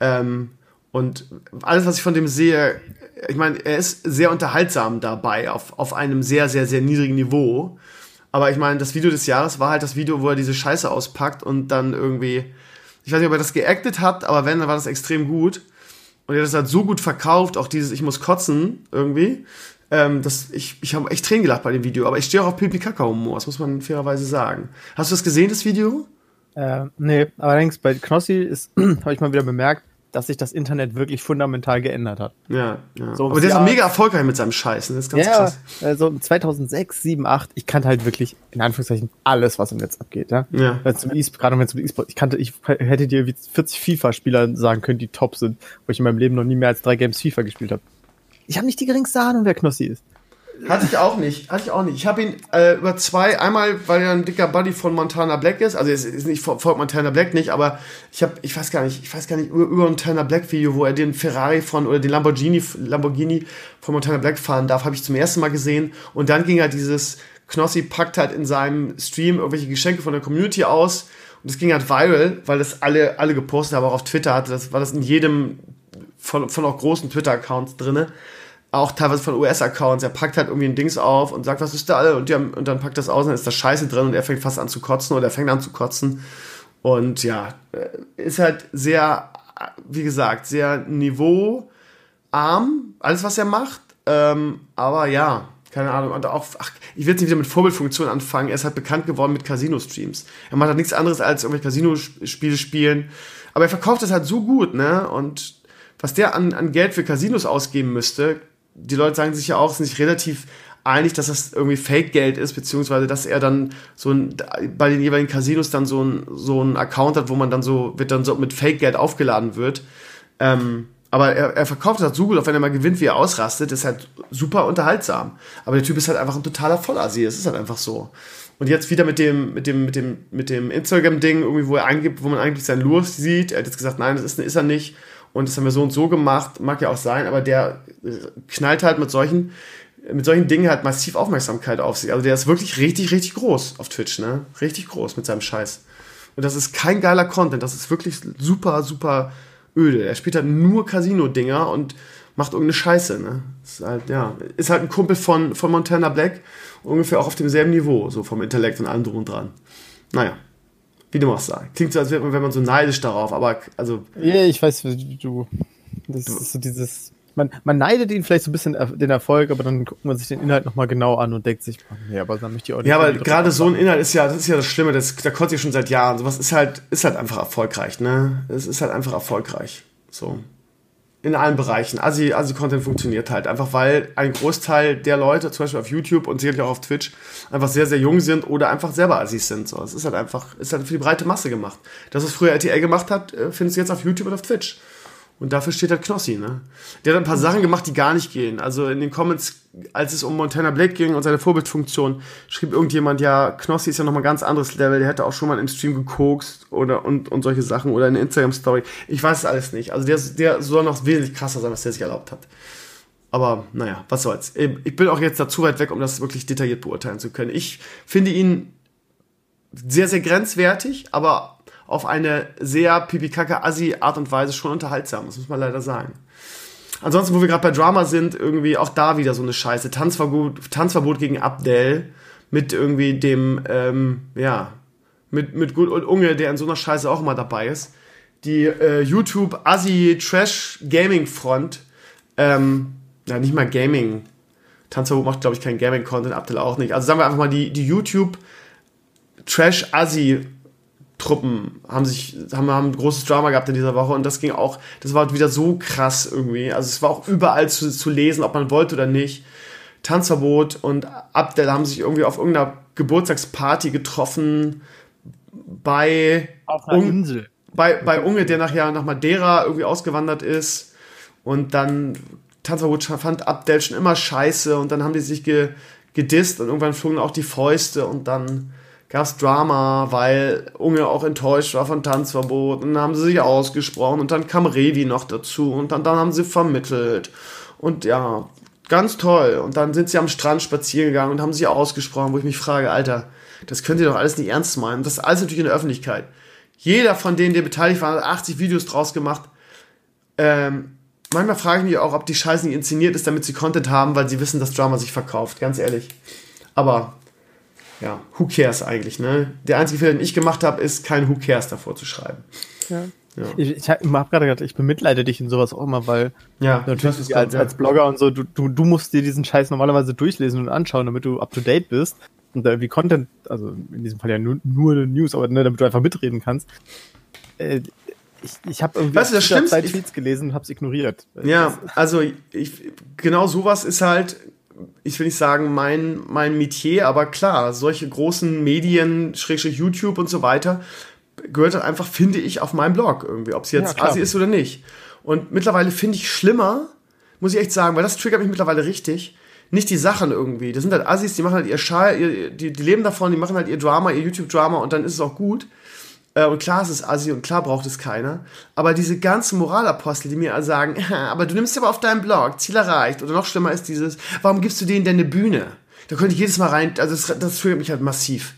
Ähm, und alles, was ich von dem sehe, ich meine, er ist sehr unterhaltsam dabei, auf, auf einem sehr, sehr, sehr niedrigen Niveau. Aber ich meine, das Video des Jahres war halt das Video, wo er diese Scheiße auspackt und dann irgendwie, ich weiß nicht, ob er das geactet hat, aber wenn, dann war das extrem gut. Und er hat das halt so gut verkauft, auch dieses Ich muss kotzen irgendwie. Ähm, das, ich ich habe echt Tränen gelacht bei dem Video, aber ich stehe auch auf Pipi Kaka Humor, das muss man fairerweise sagen. Hast du das gesehen, das Video? Äh, nee, allerdings bei Knossi ist, habe ich mal wieder bemerkt, dass sich das Internet wirklich fundamental geändert hat. Ja, ja. So, aber der ist auch mega erfolgreich mit seinem Scheiß. Das ist ganz ja, krass. Also 2006, 7, 8, ich kannte halt wirklich, in Anführungszeichen, alles, was im Netz abgeht. Ja. ja. Zum e gerade wenn es um E-Sport, ich kannte, ich hätte dir wie 40 FIFA-Spieler sagen können, die top sind, wo ich in meinem Leben noch nie mehr als drei Games FIFA gespielt habe. Ich habe nicht die geringste Ahnung, wer Knossi ist. Hatte ich auch nicht. Hatte ich auch nicht. Ich habe ihn äh, über zwei, einmal, weil er ein dicker Buddy von Montana Black ist. Also es ist nicht folgt Montana Black nicht, aber ich habe, ich weiß gar nicht, ich weiß gar nicht über, über Montana Black Video, wo er den Ferrari von oder den Lamborghini Lamborghini von Montana Black fahren darf, habe ich zum ersten Mal gesehen. Und dann ging halt dieses Knossi packt halt in seinem Stream irgendwelche Geschenke von der Community aus. Und das ging halt viral, weil das alle, alle gepostet haben, auch auf Twitter hatte. Das war das in jedem von, von auch großen Twitter-Accounts drinne auch teilweise von US-Accounts, er packt halt irgendwie ein Dings auf und sagt, was ist da alle? Und, haben, und dann packt das aus und dann ist da Scheiße drin und er fängt fast an zu kotzen oder er fängt an zu kotzen. Und ja, äh, ist halt sehr, wie gesagt, sehr niveauarm, alles was er macht. Ähm, aber ja, keine Ahnung. Und auch, ach, ich will jetzt nicht wieder mit Vorbildfunktion anfangen. Er ist halt bekannt geworden mit Casino-Streams. Er macht halt nichts anderes als irgendwelche Casino-Spiele spielen. Aber er verkauft das halt so gut, ne? Und was der an, an Geld für Casinos ausgeben müsste, die Leute sagen sich ja auch, sind sich relativ einig, dass das irgendwie Fake-Geld ist, beziehungsweise dass er dann so ein, bei den jeweiligen Casinos dann so ein, so ein Account hat, wo man dann so, wird dann so mit Fake-Geld aufgeladen wird. Ähm, aber er, er verkauft das so gut, auch wenn er mal gewinnt, wie er ausrastet, ist halt super unterhaltsam. Aber der Typ ist halt einfach ein totaler Vollasi, es ist halt einfach so. Und jetzt wieder mit dem, mit dem, mit dem, mit dem Instagram-Ding, irgendwie, wo er eingibt, wo man eigentlich seinen Lure sieht. Er hat jetzt gesagt, nein, das ist, ist er nicht und das haben wir so und so gemacht, mag ja auch sein, aber der knallt halt mit solchen, mit solchen Dingen halt massiv Aufmerksamkeit auf sich. Also der ist wirklich richtig, richtig groß auf Twitch, ne? Richtig groß mit seinem Scheiß. Und das ist kein geiler Content, das ist wirklich super, super öde. Er spielt halt nur Casino-Dinger und macht irgendeine Scheiße, ne? Ist halt, ja, ist halt ein Kumpel von, von Montana Black, ungefähr auch auf demselben Niveau, so vom Intellekt und allem drum und dran. Naja wie du machst sagen. Klingt so, als wäre man, wenn man so neidisch darauf, aber also. Ja, ich weiß, du. Das ist so dieses. Man, man neidet ihn vielleicht so ein bisschen den Erfolg, aber dann guckt man sich den Inhalt nochmal genau an und denkt sich, nee, aber dann möchte ich auch nicht. Ja, aber gerade so ein Inhalt ist ja, das ist ja das Schlimme, das, da kotze ich schon seit Jahren. Sowas ist halt, ist halt einfach erfolgreich, ne? Es ist halt einfach erfolgreich. So in allen Bereichen. Asi, Asi-Content funktioniert halt einfach, weil ein Großteil der Leute, zum Beispiel auf YouTube und sicherlich auch auf Twitch, einfach sehr, sehr jung sind oder einfach selber Assis sind. So, es ist halt einfach, ist halt für die breite Masse gemacht. Das, was früher RTL gemacht hat, äh, findest du jetzt auf YouTube und auf Twitch. Und dafür steht halt Knossi, ne? Der hat ein paar Sachen gemacht, die gar nicht gehen. Also in den Comments, als es um Montana Black ging und seine Vorbildfunktion, schrieb irgendjemand, ja, Knossi ist ja nochmal ein ganz anderes Level, der hätte auch schon mal im Stream gekokst oder und, und solche Sachen oder eine Instagram-Story. Ich weiß es alles nicht. Also der, der soll noch wesentlich krasser sein, was der sich erlaubt hat. Aber naja, was soll's. Ich bin auch jetzt da zu weit weg, um das wirklich detailliert beurteilen zu können. Ich finde ihn sehr, sehr grenzwertig, aber auf eine sehr pipi-kacke-assi-Art und Weise schon unterhaltsam. Das muss man leider sagen. Ansonsten, wo wir gerade bei Drama sind, irgendwie auch da wieder so eine Scheiße. Tanzverbot, Tanzverbot gegen Abdel mit irgendwie dem, ähm, ja, mit, mit Gut und Unge, der in so einer Scheiße auch immer dabei ist. Die äh, YouTube Assi Trash Gaming Front, ähm, ja, nicht mal Gaming. Tanzverbot macht, glaube ich, kein Gaming-Content, Abdel auch nicht. Also sagen wir einfach mal die, die YouTube Trash Assi Truppen haben sich haben, haben ein großes Drama gehabt in dieser Woche und das ging auch, das war wieder so krass irgendwie. Also es war auch überall zu, zu lesen, ob man wollte oder nicht. Tanzverbot und Abdel haben sich irgendwie auf irgendeiner Geburtstagsparty getroffen bei auf einer Insel. Bei, bei Unge, der nachher nach Madeira irgendwie ausgewandert ist und dann Tanzverbot fand Abdel schon immer scheiße und dann haben die sich ge, gedisst und irgendwann flogen auch die Fäuste und dann gab's Drama, weil Unge auch enttäuscht war von Tanzverbot und dann haben sie sich ausgesprochen und dann kam Revi noch dazu und dann, dann haben sie vermittelt und ja, ganz toll und dann sind sie am Strand spazieren gegangen und haben sich ausgesprochen, wo ich mich frage, Alter, das könnt ihr doch alles nicht ernst meinen. Das ist alles natürlich in der Öffentlichkeit. Jeder von denen, der beteiligt war, hat 80 Videos draus gemacht. Ähm, manchmal frage ich mich auch, ob die Scheiße nicht inszeniert ist, damit sie Content haben, weil sie wissen, dass Drama sich verkauft, ganz ehrlich. Aber ja, who cares eigentlich, ne? Der einzige Fehler, den ich gemacht habe, ist kein Who cares davor zu schreiben. Ja. Ja. Ich, ich habe gerade gedacht, ich bemitleide dich in sowas auch immer, weil ja, natürlich als, als Blogger und so, du, du, du musst dir diesen Scheiß normalerweise durchlesen und anschauen, damit du up to date bist und da irgendwie Content, also in diesem Fall ja nur, nur News, aber ne, damit du einfach mitreden kannst. Äh, ich, ich habe irgendwie weißt du, das stimmt. zwei Tweets gelesen und habe es ignoriert. Ja, also ich, genau sowas ist halt, ich will nicht sagen mein, mein Metier, aber klar, solche großen Medien, Schrägstrich YouTube und so weiter, gehört dann einfach, finde ich, auf meinem Blog irgendwie, ob es jetzt ja, Asi ist oder nicht. Und mittlerweile finde ich schlimmer, muss ich echt sagen, weil das triggert mich mittlerweile richtig, nicht die Sachen irgendwie. Das sind halt Assis, die machen halt ihr Schal, die, die leben davon, die machen halt ihr Drama, ihr YouTube-Drama und dann ist es auch gut. Äh, und klar ist es Assi und klar braucht es keiner. Aber diese ganzen Moralapostel, die mir sagen, aber du nimmst aber auf deinem Blog, Ziel erreicht. Oder noch schlimmer ist dieses, warum gibst du denen denn eine Bühne? Da könnte ich jedes Mal rein, also das, das triggert mich halt massiv.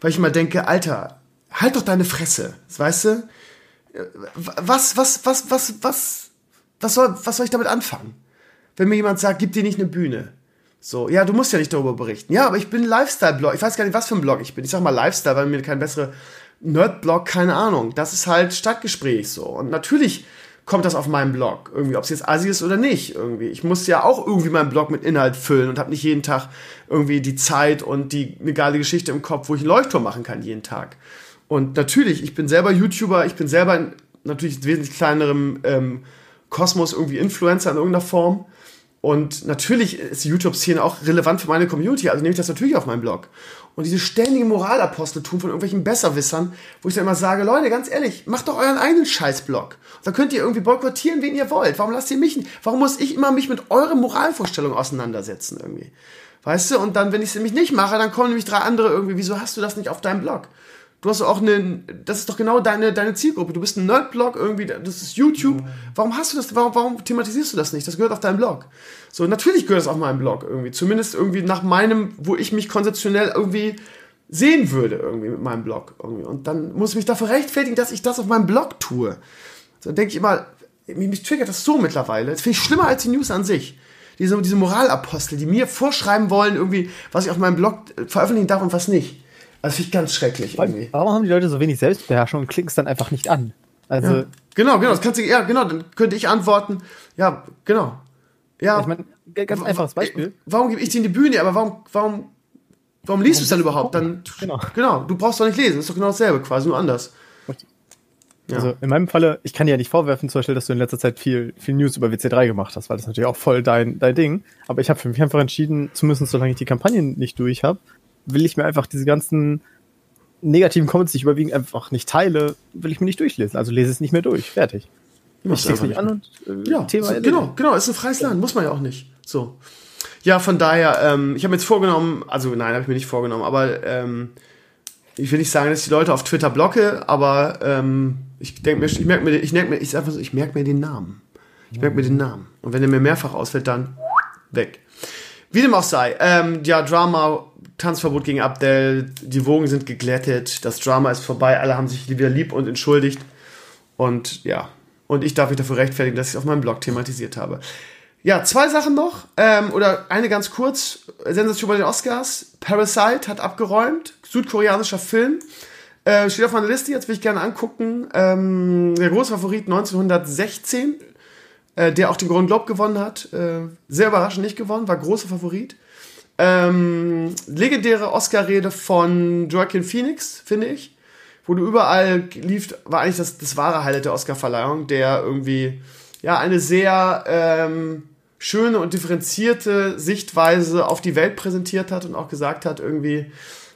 Weil ich immer denke, Alter, halt doch deine Fresse. Weißt du? Was, was, was, was, was, was soll, was soll ich damit anfangen? Wenn mir jemand sagt, gib dir nicht eine Bühne. So, ja, du musst ja nicht darüber berichten. Ja, aber ich bin Lifestyle-Blog. Ich weiß gar nicht, was für ein Blog ich bin. Ich sag mal Lifestyle, weil mir kein bessere Nerd-Blog, keine Ahnung. Das ist halt Stadtgespräch so. Und natürlich kommt das auf meinem Blog. Irgendwie, ob es jetzt Asi ist oder nicht. Irgendwie. Ich muss ja auch irgendwie meinen Blog mit Inhalt füllen und habe nicht jeden Tag irgendwie die Zeit und die eine geile Geschichte im Kopf, wo ich einen Leuchtturm machen kann jeden Tag. Und natürlich, ich bin selber YouTuber, ich bin selber in natürlich wesentlich kleinerem ähm, Kosmos irgendwie Influencer in irgendeiner Form. Und natürlich ist die YouTube-Szene auch relevant für meine Community, also nehme ich das natürlich auf meinen Blog. Und diese ständige Moralaposteltum von irgendwelchen Besserwissern, wo ich dann immer sage, Leute, ganz ehrlich, macht doch euren eigenen Scheißblog. Da könnt ihr irgendwie boykottieren, wen ihr wollt. Warum lasst ihr mich, warum muss ich immer mich mit euren Moralvorstellungen auseinandersetzen irgendwie? Weißt du? Und dann, wenn ich es nämlich nicht mache, dann kommen nämlich drei andere irgendwie, wieso hast du das nicht auf deinem Blog? Du hast auch eine, das ist doch genau deine, deine Zielgruppe. Du bist ein Nerd-Blog irgendwie, das ist YouTube. Warum hast du das, warum, warum thematisierst du das nicht? Das gehört auf deinen Blog. So, natürlich gehört es auf meinen Blog irgendwie. Zumindest irgendwie nach meinem, wo ich mich konzeptionell irgendwie sehen würde irgendwie mit meinem Blog irgendwie. Und dann muss ich mich dafür rechtfertigen, dass ich das auf meinem Blog tue. So denke ich immer, mich, mich triggert das so mittlerweile. Das finde ich schlimmer als die News an sich. Diese, diese Moralapostel, die mir vorschreiben wollen irgendwie, was ich auf meinem Blog veröffentlichen darf und was nicht. Also finde ich ganz schrecklich irgendwie. Warum haben die Leute so wenig Selbstbeherrschung und klicken es dann einfach nicht an? Also ja. Genau, genau, das kannst du, ja, genau, dann könnte ich antworten, ja, genau. Ja. Ich meine, ganz einfaches Beispiel. Warum gebe ich dir die Bühne, aber warum, warum, warum liest du es dann überhaupt? Dann, genau. genau, du brauchst doch nicht lesen, das ist doch genau dasselbe, quasi nur anders. Ja. Also in meinem Falle, ich kann dir ja nicht vorwerfen, zum Beispiel, dass du in letzter Zeit viel, viel News über WC3 gemacht hast, weil das natürlich auch voll dein, dein Ding. Aber ich habe für mich einfach entschieden, zumindest solange ich die Kampagnen nicht durch habe, will ich mir einfach diese ganzen negativen Comments, die ich überwiegend einfach nicht teile, will ich mir nicht durchlesen. Also lese es nicht mehr durch. Fertig. Ich es nicht an und äh, ja, Thema so, Genau, genau, ist ein freies Land, muss man ja auch nicht. So. Ja, von daher, ähm, ich habe mir jetzt vorgenommen, also nein, habe ich mir nicht vorgenommen, aber ähm, ich will nicht sagen, dass ich die Leute auf Twitter blocke, aber ähm, ich denke mir, ich merke mir, ich merke mir, ich einfach so, ich merke mir den Namen. Ich merke mir den Namen. Und wenn er mir mehrfach ausfällt, dann weg. Wie dem auch sei, ähm, ja, Drama Tanzverbot gegen Abdel, die Wogen sind geglättet, das Drama ist vorbei, alle haben sich wieder lieb und entschuldigt. Und ja, und ich darf mich dafür rechtfertigen, dass ich es auf meinem Blog thematisiert habe. Ja, zwei Sachen noch, ähm, oder eine ganz kurz, Sensation bei den Oscars. Parasite hat abgeräumt, südkoreanischer Film. Äh, steht auf meiner Liste, jetzt will ich gerne angucken. Ähm, der große Favorit 1916, äh, der auch den Golden Globe gewonnen hat. Äh, sehr überraschend nicht gewonnen, war großer Favorit. Ähm, legendäre Oscar-Rede von Joaquin Phoenix, finde ich. Wo du überall lief, war eigentlich das, das wahre Highlight der Oscar-Verleihung, der irgendwie, ja, eine sehr ähm, schöne und differenzierte Sichtweise auf die Welt präsentiert hat und auch gesagt hat, irgendwie,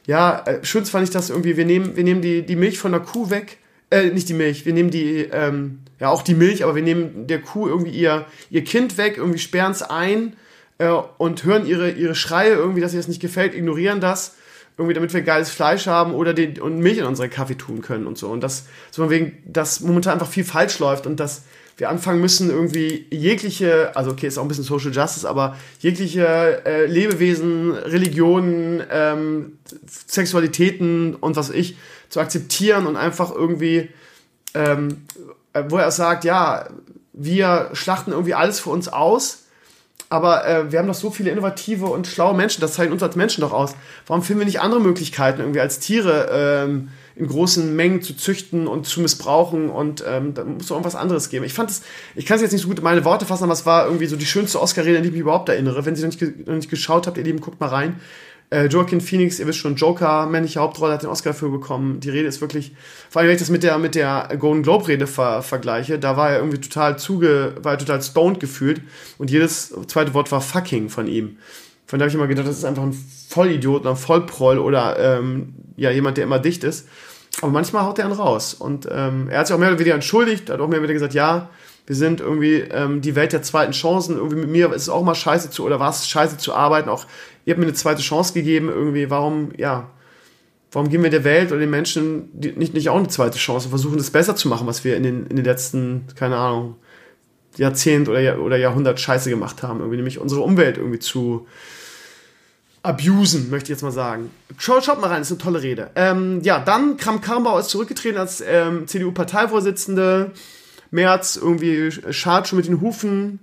ja, äh, schön fand ich das irgendwie, wir nehmen, wir nehmen die, die Milch von der Kuh weg, äh, nicht die Milch, wir nehmen die, ähm, ja, auch die Milch, aber wir nehmen der Kuh irgendwie ihr, ihr Kind weg, irgendwie sperren es ein äh, und hören ihre, ihre Schreie irgendwie, dass ihr das nicht gefällt, ignorieren das, irgendwie damit wir geiles Fleisch haben oder den, und Milch in unsere Kaffee tun können und so. Und das, so von wegen, dass momentan einfach viel falsch läuft und dass wir anfangen müssen, irgendwie jegliche, also okay, ist auch ein bisschen Social Justice, aber jegliche äh, Lebewesen, Religionen, ähm, Sexualitäten und was ich zu akzeptieren und einfach irgendwie, ähm, äh, wo er sagt, ja, wir schlachten irgendwie alles für uns aus aber äh, wir haben doch so viele innovative und schlaue Menschen, das zeichnet uns als Menschen doch aus. Warum finden wir nicht andere Möglichkeiten, irgendwie als Tiere ähm, in großen Mengen zu züchten und zu missbrauchen und ähm, da muss doch irgendwas anderes geben. Ich fand es, ich kann es jetzt nicht so gut in meine Worte fassen, aber es war irgendwie so die schönste Oscar-Rede, an die ich mich überhaupt erinnere. Wenn Sie noch nicht, noch nicht geschaut habt, ihr Lieben, guckt mal rein. Äh, Joaquin Phoenix, ihr wisst schon, Joker, männliche Hauptrolle, hat den Oscar dafür bekommen. Die Rede ist wirklich, vor allem wenn ich das mit der, mit der Golden Globe Rede ver vergleiche, da war er irgendwie total zuge, war er total stoned gefühlt und jedes zweite Wort war fucking von ihm. Von da habe ich immer gedacht, das ist einfach ein Vollidiot oder ein Vollproll oder ähm, ja, jemand, der immer dicht ist. Aber manchmal haut er einen raus. Und ähm, er hat sich auch mehr oder weniger entschuldigt, hat auch mehr oder weniger gesagt, ja, wir sind irgendwie ähm, die Welt der zweiten Chancen. Irgendwie mit mir ist es auch mal scheiße zu, oder war es scheiße zu arbeiten. Auch ihr habt mir eine zweite Chance gegeben. Irgendwie, warum, ja, warum geben wir der Welt oder den Menschen nicht, nicht auch eine zweite Chance und versuchen, das besser zu machen, was wir in den, in den letzten, keine Ahnung, Jahrzehnt oder, oder Jahrhundert Scheiße gemacht haben. Irgendwie, nämlich unsere Umwelt irgendwie zu, abusen, möchte ich jetzt mal sagen. Schaut, schaut mal rein, ist eine tolle Rede. Ähm, ja, dann Kram Karrenbauer ist zurückgetreten als ähm, CDU-Parteivorsitzende. März irgendwie schart schon mit den Hufen.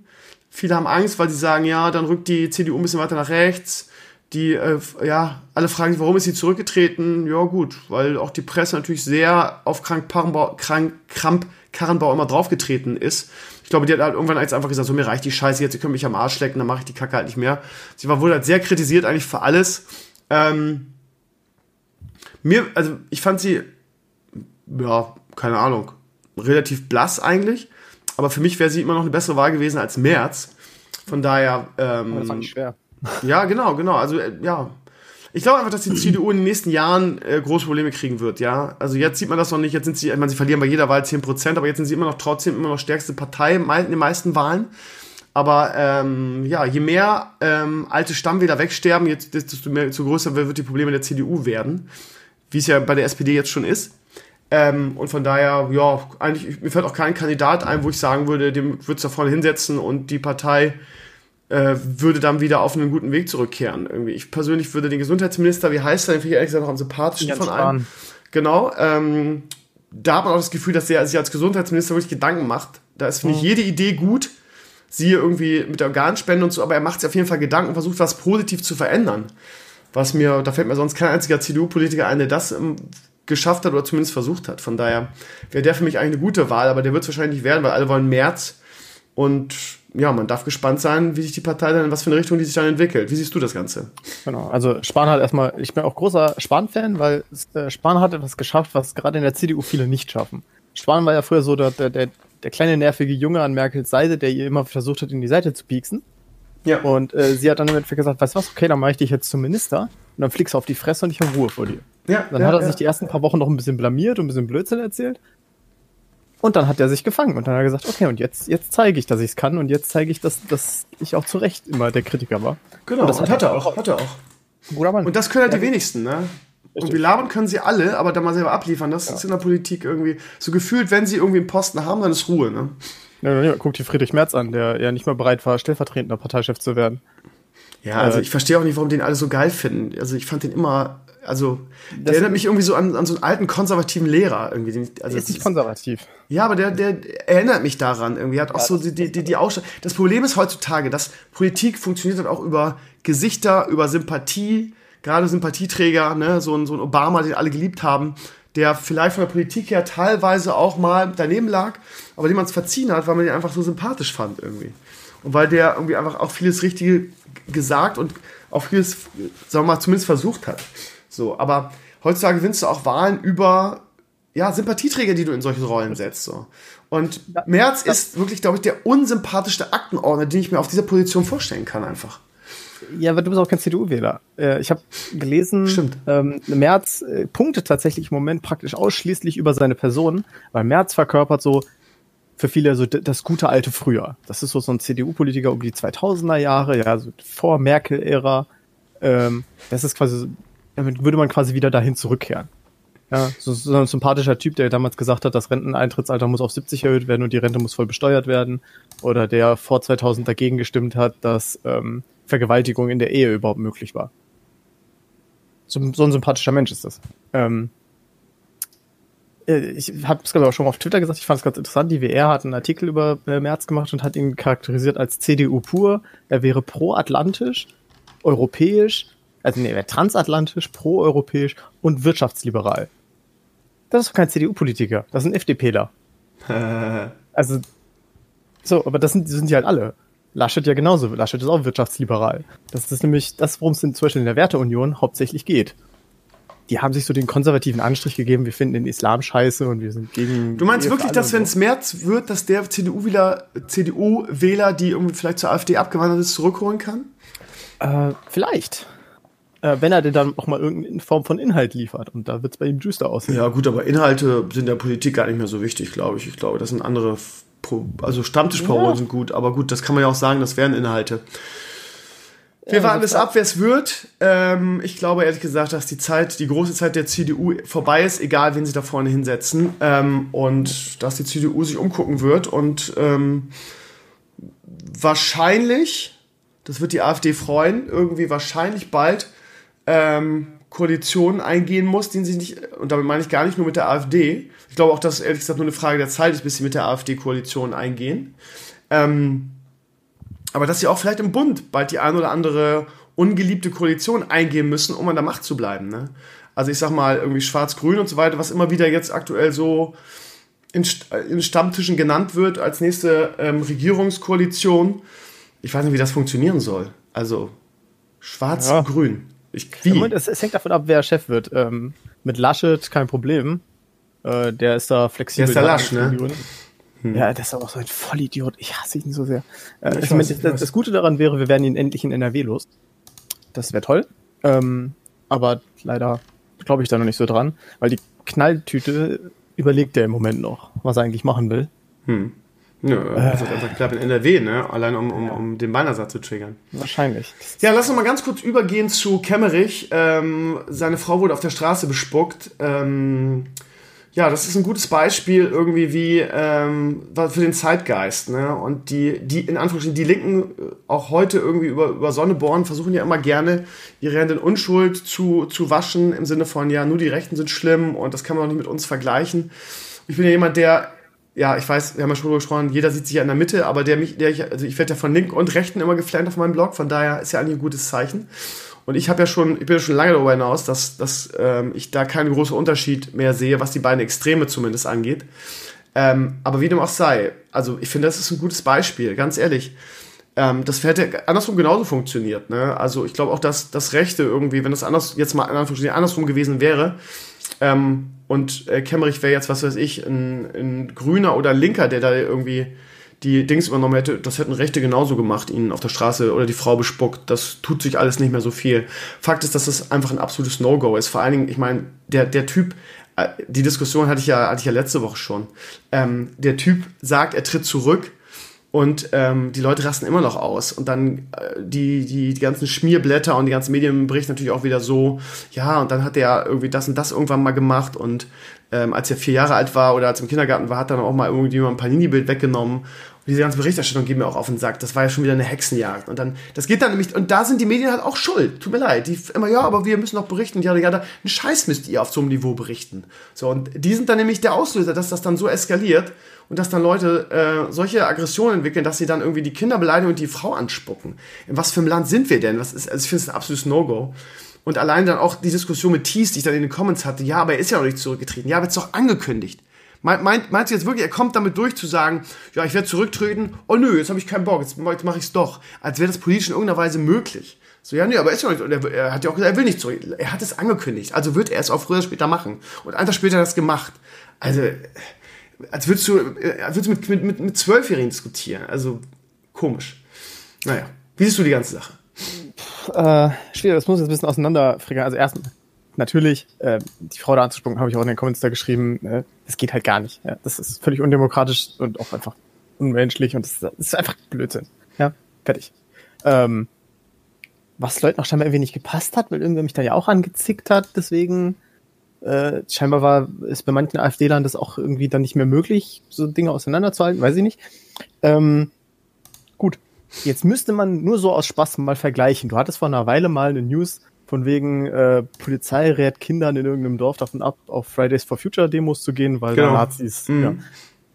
Viele haben Angst, weil sie sagen, ja, dann rückt die CDU ein bisschen weiter nach rechts. Die, äh, ja, alle fragen sich, warum ist sie zurückgetreten? Ja, gut, weil auch die Presse natürlich sehr auf Krank, Parrenbau, Krank Kramp Karrenbau immer draufgetreten ist glaube, die hat halt irgendwann jetzt einfach gesagt, so mir reicht die Scheiße jetzt, ihr könnt mich am Arsch lecken, dann mache ich die Kacke halt nicht mehr. Sie war wohl halt sehr kritisiert eigentlich für alles. Ähm, mir, also ich fand sie, ja, keine Ahnung, relativ blass eigentlich. Aber für mich wäre sie immer noch eine bessere Wahl gewesen als März. Von daher. Ähm, das fand ich schwer. Ja, genau, genau. Also, äh, ja, ich glaube einfach, dass die CDU in den nächsten Jahren äh, große Probleme kriegen wird, ja. Also jetzt sieht man das noch nicht, jetzt sind sie, ich meine, sie verlieren bei jeder Wahl 10%, aber jetzt sind sie immer noch trotzdem immer noch stärkste Partei in den meisten Wahlen. Aber ähm, ja, je mehr ähm, alte Stammwähler wegsterben, jetzt, desto mehr, desto größer wird die Probleme der CDU werden. Wie es ja bei der SPD jetzt schon ist. Ähm, und von daher, ja, eigentlich, mir fällt auch kein Kandidat ein, wo ich sagen würde, dem würde es da vorne hinsetzen und die Partei äh, würde dann wieder auf einen guten Weg zurückkehren. Irgendwie. Ich persönlich würde den Gesundheitsminister, wie heißt er, den finde ich ehrlich gesagt noch am sympathischsten von allen. Genau. Ähm, da hat man auch das Gefühl, dass er sich als Gesundheitsminister wirklich Gedanken macht. Da ist, finde mhm. ich, jede Idee gut. Siehe irgendwie mit der Organspende und so, aber er macht sich auf jeden Fall Gedanken und versucht, was positiv zu verändern. Was mir, da fällt mir sonst kein einziger CDU-Politiker ein, der das geschafft hat oder zumindest versucht hat. Von daher wäre der für mich eigentlich eine gute Wahl, aber der wird es wahrscheinlich nicht werden, weil alle wollen März. Und ja, man darf gespannt sein, wie sich die Partei dann, in was für eine Richtung die sich dann entwickelt. Wie siehst du das Ganze? Genau, also Spahn hat erstmal, ich bin auch großer Spahn-Fan, weil äh, Spahn hat etwas geschafft, was gerade in der CDU viele nicht schaffen. Spahn war ja früher so der, der, der, der kleine nervige Junge an Merkels Seite, der ihr immer versucht hat, in die Seite zu pieksen. Ja. Und äh, sie hat dann im Endeffekt gesagt, weißt du was, okay, dann mache ich dich jetzt zum Minister und dann fliegst du auf die Fresse und ich habe Ruhe vor dir. Ja, dann ja, hat er ja. sich die ersten paar Wochen noch ein bisschen blamiert und ein bisschen Blödsinn erzählt. Und dann hat er sich gefangen und dann hat er gesagt, okay, und jetzt, jetzt zeige ich, dass ich es kann und jetzt zeige ich, dass, dass ich auch zu Recht immer der Kritiker war. Genau, und das hat, hat er auch, hat er auch. Und das können halt die wenigsten, ne? Richtig. Und wir labern können sie alle, aber da mal selber abliefern, das ja. ist in der Politik irgendwie so gefühlt, wenn sie irgendwie einen Posten haben, dann ist Ruhe, ne? Ja, guck dir Friedrich Merz an, der ja nicht mal bereit war, stellvertretender Parteichef zu werden. Ja, also äh, ich verstehe auch nicht, warum den alle so geil finden. Also ich fand den immer also, der erinnert mich irgendwie so an, an so einen alten konservativen Lehrer irgendwie. Den also ist nicht konservativ. Ja, aber der, der erinnert mich daran irgendwie. Hat auch ja, so die, die, die, die Ausstrahlung. Das Problem ist heutzutage, dass Politik funktioniert halt auch über Gesichter, über Sympathie, gerade Sympathieträger, ne, so ein, so ein Obama, den alle geliebt haben, der vielleicht von der Politik her teilweise auch mal daneben lag, aber dem man es verziehen hat, weil man den einfach so sympathisch fand irgendwie. Und weil der irgendwie einfach auch vieles Richtige gesagt und auch vieles, sagen wir mal, zumindest versucht hat. So, aber heutzutage gewinnst du auch Wahlen über ja, Sympathieträger, die du in solche Rollen setzt. So. Und ja, Merz ist wirklich, glaube ich, der unsympathischste Aktenordner, den ich mir auf dieser Position vorstellen kann, einfach. Ja, aber du bist auch kein CDU-Wähler. Äh, ich habe gelesen, Stimmt. Ähm, Merz äh, punktet tatsächlich im Moment praktisch ausschließlich über seine Person, weil Merz verkörpert so für viele so das gute alte Früher. Das ist so, so ein CDU-Politiker um die 2000er Jahre, ja, so vor Merkel-Ära. Ähm, das ist quasi damit würde man quasi wieder dahin zurückkehren. Ja, so, so ein sympathischer Typ, der damals gesagt hat, das Renteneintrittsalter muss auf 70 erhöht werden und die Rente muss voll besteuert werden. Oder der vor 2000 dagegen gestimmt hat, dass ähm, Vergewaltigung in der Ehe überhaupt möglich war. So, so ein sympathischer Mensch ist das. Ähm, äh, ich habe es ich auch schon auf Twitter gesagt, ich fand es ganz interessant. Die WR hat einen Artikel über äh, Merz gemacht und hat ihn charakterisiert als CDU pur. Er wäre pro-atlantisch, europäisch, also nee, transatlantisch, proeuropäisch und wirtschaftsliberal. Das ist doch kein CDU-Politiker, das sind FDPler. also, so, aber das sind, sind die halt alle. Laschet ja genauso. Laschet ist auch wirtschaftsliberal. Das ist nämlich das, worum es zum Beispiel in der Werteunion hauptsächlich geht. Die haben sich so den konservativen Anstrich gegeben, wir finden den Islam scheiße und wir sind gegen. Du meinst wirklich, dass wenn es März wird, dass der CDU-Wähler, CDU die irgendwie vielleicht zur AfD abgewandert ist, zurückholen kann? Äh, vielleicht. Äh, wenn er denn dann auch mal irgendeine Form von Inhalt liefert. Und da wird es bei ihm düster aussehen. Ja, gut, aber Inhalte sind der Politik gar nicht mehr so wichtig, glaube ich. Ich glaube, das sind andere also Stammtischparolen ja. sind gut, aber gut, das kann man ja auch sagen, das wären Inhalte. Wir ja, warten es ab, wer es wird. Ähm, ich glaube ehrlich gesagt, dass die Zeit, die große Zeit der CDU vorbei ist, egal wen sie da vorne hinsetzen. Ähm, und dass die CDU sich umgucken wird. Und ähm, wahrscheinlich, das wird die AfD freuen, irgendwie wahrscheinlich bald ähm, Koalitionen eingehen muss, den sie nicht, und damit meine ich gar nicht nur mit der AfD. Ich glaube auch, dass ehrlich gesagt nur eine Frage der Zeit ist, bis sie mit der AfD-Koalition eingehen. Ähm, aber dass sie auch vielleicht im Bund bald die ein oder andere ungeliebte Koalition eingehen müssen, um an der Macht zu bleiben. Ne? Also ich sag mal, irgendwie Schwarz-Grün und so weiter, was immer wieder jetzt aktuell so in, in Stammtischen genannt wird als nächste ähm, Regierungskoalition. Ich weiß nicht, wie das funktionieren soll. Also Schwarz-Grün. Ich, wie? Es, es, hängt davon ab, wer Chef wird. Ähm, mit Laschet kein Problem. Äh, der ist da flexibel. Der ist der Lasch, ne? Hm. Ja, das ist aber auch so ein Vollidiot. Ich hasse ihn so sehr. Äh, ich weiß, das, das, Gute daran wäre, wir werden ihn endlich in NRW los. Das wäre toll. Ähm, aber leider glaube ich da noch nicht so dran, weil die Knalltüte überlegt er im Moment noch, was er eigentlich machen will. Hm. Ja, also äh, einfach knapp in NRW, ne? Allein um, um, um den Bannersatz zu triggern. Wahrscheinlich. Ja, lass uns mal ganz kurz übergehen zu Kemmerich. Ähm, seine Frau wurde auf der Straße bespuckt. Ähm, ja, das ist ein gutes Beispiel irgendwie wie ähm, für den Zeitgeist. Ne? Und die, die, in Anführungsstrichen, die Linken äh, auch heute irgendwie über, über Sonneborn versuchen ja immer gerne, ihre Hände in Unschuld zu, zu waschen, im Sinne von, ja, nur die Rechten sind schlimm und das kann man auch nicht mit uns vergleichen. Ich bin ja jemand, der ja, ich weiß, wir haben ja schon drüber gesprochen, jeder sieht sich ja in der Mitte, aber der mich, der ich, also ich werde ja von linken und rechten immer geflammt auf meinem Blog, von daher ist ja eigentlich ein gutes Zeichen. Und ich habe ja schon, ich bin ja schon lange darüber hinaus, dass, dass ähm, ich da keinen großen Unterschied mehr sehe, was die beiden Extreme zumindest angeht. Ähm, aber wie dem auch sei, also ich finde, das ist ein gutes Beispiel, ganz ehrlich. Ähm, das hätte andersrum genauso funktioniert. Ne? Also ich glaube auch, dass das Rechte irgendwie, wenn das anders jetzt mal andersrum gewesen wäre, ähm, und äh, Kemmerich wäre jetzt, was weiß ich, ein, ein Grüner oder Linker, der da irgendwie die Dings übernommen hätte, das hätten Rechte genauso gemacht, ihn auf der Straße oder die Frau bespuckt. Das tut sich alles nicht mehr so viel. Fakt ist, dass das einfach ein absolutes No-Go ist. Vor allen Dingen, ich meine, der, der Typ, äh, die Diskussion hatte ich ja, hatte ich ja letzte Woche schon. Ähm, der Typ sagt, er tritt zurück und ähm, die Leute rasten immer noch aus. Und dann äh, die, die, die ganzen Schmierblätter und die ganzen Medien berichten natürlich auch wieder so, ja, und dann hat er irgendwie das und das irgendwann mal gemacht und ähm, als er vier Jahre alt war oder als er im Kindergarten war, hat dann auch mal irgendjemand ein Panini-Bild weggenommen diese ganze Berichterstattung geht mir auch auf den Sack. Das war ja schon wieder eine Hexenjagd. Und dann, das geht dann nämlich, und da sind die Medien halt auch schuld. Tut mir leid. Die immer, ja, aber wir müssen doch berichten. Ja, ja, da, einen Scheiß müsst ihr auf so einem Niveau berichten. So, und die sind dann nämlich der Auslöser, dass das dann so eskaliert und dass dann Leute äh, solche Aggressionen entwickeln, dass sie dann irgendwie die Kinder beleidigen und die Frau anspucken. In was für einem Land sind wir denn? Was ist, also ich finde es ein absolutes No-Go. Und allein dann auch die Diskussion mit Thies, die ich dann in den Comments hatte, ja, aber er ist ja noch nicht zurückgetreten. Ja, aber ist doch angekündigt. Meint, meinst du jetzt wirklich, er kommt damit durch zu sagen, ja, ich werde zurücktreten, oh nö, jetzt habe ich keinen Bock, jetzt, mache ich es doch. Als wäre das politisch in irgendeiner Weise möglich. So, ja, nee, aber ist ja nicht, und er, er, hat ja auch gesagt, er will nicht zurück. Er hat es angekündigt, also wird er es auch früher oder später machen. Und ein Tag später hat er es gemacht. Also, als würdest du, als würdest du mit, mit, mit, Zwölfjährigen diskutieren. Also, komisch. Naja, wie siehst du die ganze Sache? Äh, schwierig, das muss jetzt ein bisschen auseinanderfrickern. Also erstens, natürlich, äh, die Frau da anzuspucken, habe ich auch in den Comments da geschrieben, äh, das geht halt gar nicht. Ja? Das ist völlig undemokratisch und auch einfach unmenschlich und das, das ist einfach Blödsinn. Ja, fertig. Ähm, was Leuten auch scheinbar irgendwie nicht gepasst hat, weil irgendwer mich da ja auch angezickt hat, deswegen äh, scheinbar war ist bei manchen AfD-Lern das auch irgendwie dann nicht mehr möglich, so Dinge auseinanderzuhalten, weiß ich nicht. Ähm, gut, jetzt müsste man nur so aus Spaß mal vergleichen. Du hattest vor einer Weile mal eine News, von wegen äh, Polizei rät Kindern in irgendeinem Dorf davon ab, auf Fridays for Future Demos zu gehen, weil genau. da Nazis. Mhm. Ja.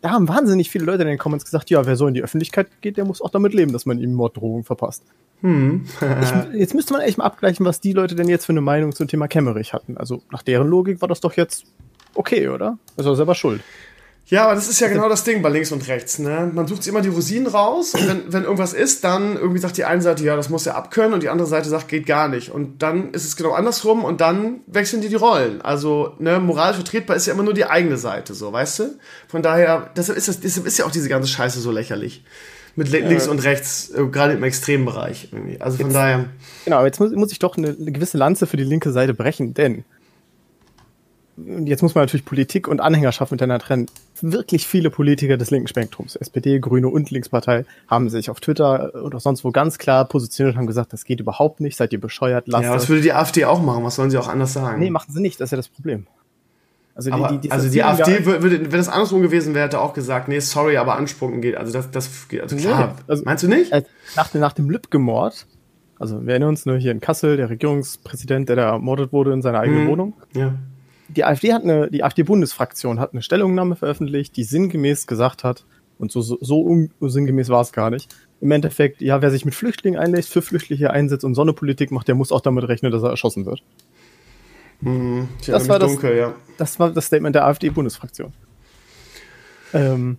Da haben wahnsinnig viele Leute in den Comments gesagt, ja, wer so in die Öffentlichkeit geht, der muss auch damit leben, dass man ihm Morddrohungen verpasst. Hm. ich, jetzt müsste man echt mal abgleichen, was die Leute denn jetzt für eine Meinung zum Thema Kämmerich hatten. Also nach deren Logik war das doch jetzt okay, oder? Also selber schuld. Ja, aber das ist ja genau das Ding bei links und rechts. Ne? Man sucht sich immer die Rosinen raus und wenn, wenn irgendwas ist, dann irgendwie sagt die eine Seite, ja, das muss ja abkönnen und die andere Seite sagt, geht gar nicht. Und dann ist es genau andersrum und dann wechseln die die Rollen. Also ne, moralisch vertretbar ist ja immer nur die eigene Seite, so, weißt du? Von daher, deshalb ist, das, deshalb ist ja auch diese ganze Scheiße so lächerlich. Mit ja. links und rechts, äh, gerade im extremen Bereich irgendwie. Also von jetzt, daher. Genau, jetzt muss, muss ich doch eine, eine gewisse Lanze für die linke Seite brechen, denn jetzt muss man natürlich Politik und Anhängerschaft miteinander trennen. Wirklich viele Politiker des linken Spektrums, SPD, Grüne und Linkspartei, haben sich auf Twitter oder sonst wo ganz klar positioniert und haben gesagt, das geht überhaupt nicht, seid ihr bescheuert, lasst Ja, was würde die AfD auch machen? Was sollen sie auch anders sagen? Nee, machen sie nicht, das ist ja das Problem. Also die, die, die also die AfD würde, wenn das andersrum gewesen wäre, hätte auch gesagt, nee, sorry, aber Ansprungen geht. Also das, das geht, also klar. Nee, also Meinst du nicht? Nach, nach dem Lübcke-Mord, also wir erinnern uns nur hier in Kassel, der Regierungspräsident, der da ermordet wurde in seiner eigenen mhm. Wohnung. Ja die AfD hat eine, die AfD-Bundesfraktion hat eine Stellungnahme veröffentlicht, die sinngemäß gesagt hat, und so, so, so sinngemäß war es gar nicht, im Endeffekt, ja, wer sich mit Flüchtlingen einlässt, für Flüchtlinge einsetzt und Sonnepolitik macht, der muss auch damit rechnen, dass er erschossen wird. Hm, das, war das, dunkel, ja. das war das Statement der AfD-Bundesfraktion. Ähm,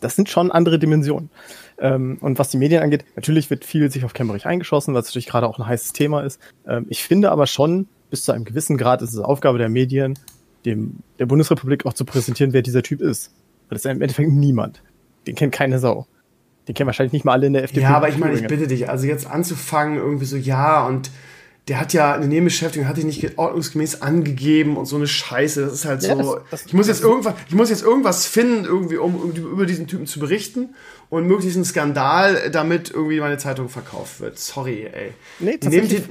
das sind schon andere Dimensionen. Ähm, und was die Medien angeht, natürlich wird viel sich auf Kemmerich eingeschossen, was natürlich gerade auch ein heißes Thema ist. Ähm, ich finde aber schon, bis zu einem gewissen Grad ist es Aufgabe der Medien, dem, der Bundesrepublik auch zu präsentieren, wer dieser Typ ist. Das ist im Endeffekt niemand. Den kennt keine Sau. Den kennen wahrscheinlich nicht mal alle in der FDP. Ja, aber ich meine, ich bitte dich, also jetzt anzufangen, irgendwie so, ja, und der hat ja eine Nebenbeschäftigung, hat ihn nicht ordnungsgemäß angegeben und so eine Scheiße. Das ist halt ja, so. Das, das, ich muss jetzt irgendwas, ich muss jetzt irgendwas finden, irgendwie, um, über diesen Typen zu berichten und möglichst einen Skandal, damit irgendwie meine Zeitung verkauft wird. Sorry, ey. Nee,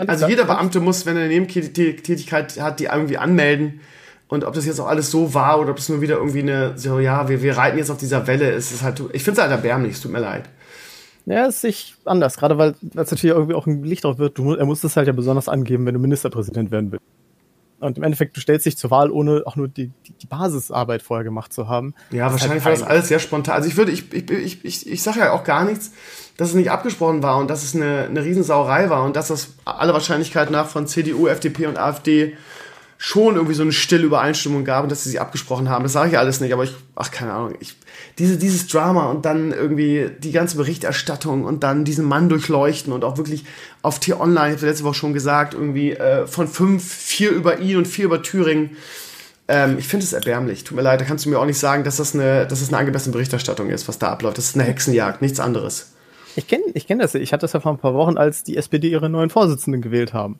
also jeder Beamte muss, wenn er eine Nebentätigkeit hat, die irgendwie anmelden. Und ob das jetzt auch alles so war oder ob es nur wieder irgendwie eine, so, ja, wir, wir reiten jetzt auf dieser Welle, ist es halt, ich finde es halt erbärmlich, es tut mir leid. Ja, ist sich anders, gerade weil es natürlich irgendwie auch ein Licht drauf wird. Du, er muss das halt ja besonders angeben, wenn du Ministerpräsident werden willst. Und im Endeffekt, du stellst dich zur Wahl, ohne auch nur die, die, die Basisarbeit vorher gemacht zu haben. Ja, wahrscheinlich halt war das alles sehr spontan. Also ich würde, ich, ich, ich, ich, ich sage ja auch gar nichts, dass es nicht abgesprochen war und dass es eine, eine Riesensauerei war und dass das aller Wahrscheinlichkeit nach von CDU, FDP und AfD schon irgendwie so eine stille Übereinstimmung gab und dass sie sich abgesprochen haben. Das sage ich alles nicht, aber ich, ach, keine Ahnung, ich, diese, dieses Drama und dann irgendwie die ganze Berichterstattung und dann diesen Mann durchleuchten und auch wirklich auf T-Online, ich habe letzte Woche schon gesagt, irgendwie äh, von fünf, vier über ihn und vier über Thüringen. Ähm, ich finde es erbärmlich. Tut mir leid, da kannst du mir auch nicht sagen, dass das eine, dass das eine angemessene Berichterstattung ist, was da abläuft. Das ist eine Hexenjagd, nichts anderes. Ich kenne ich kenn das. Ich hatte das ja vor ein paar Wochen, als die SPD ihre neuen Vorsitzenden gewählt haben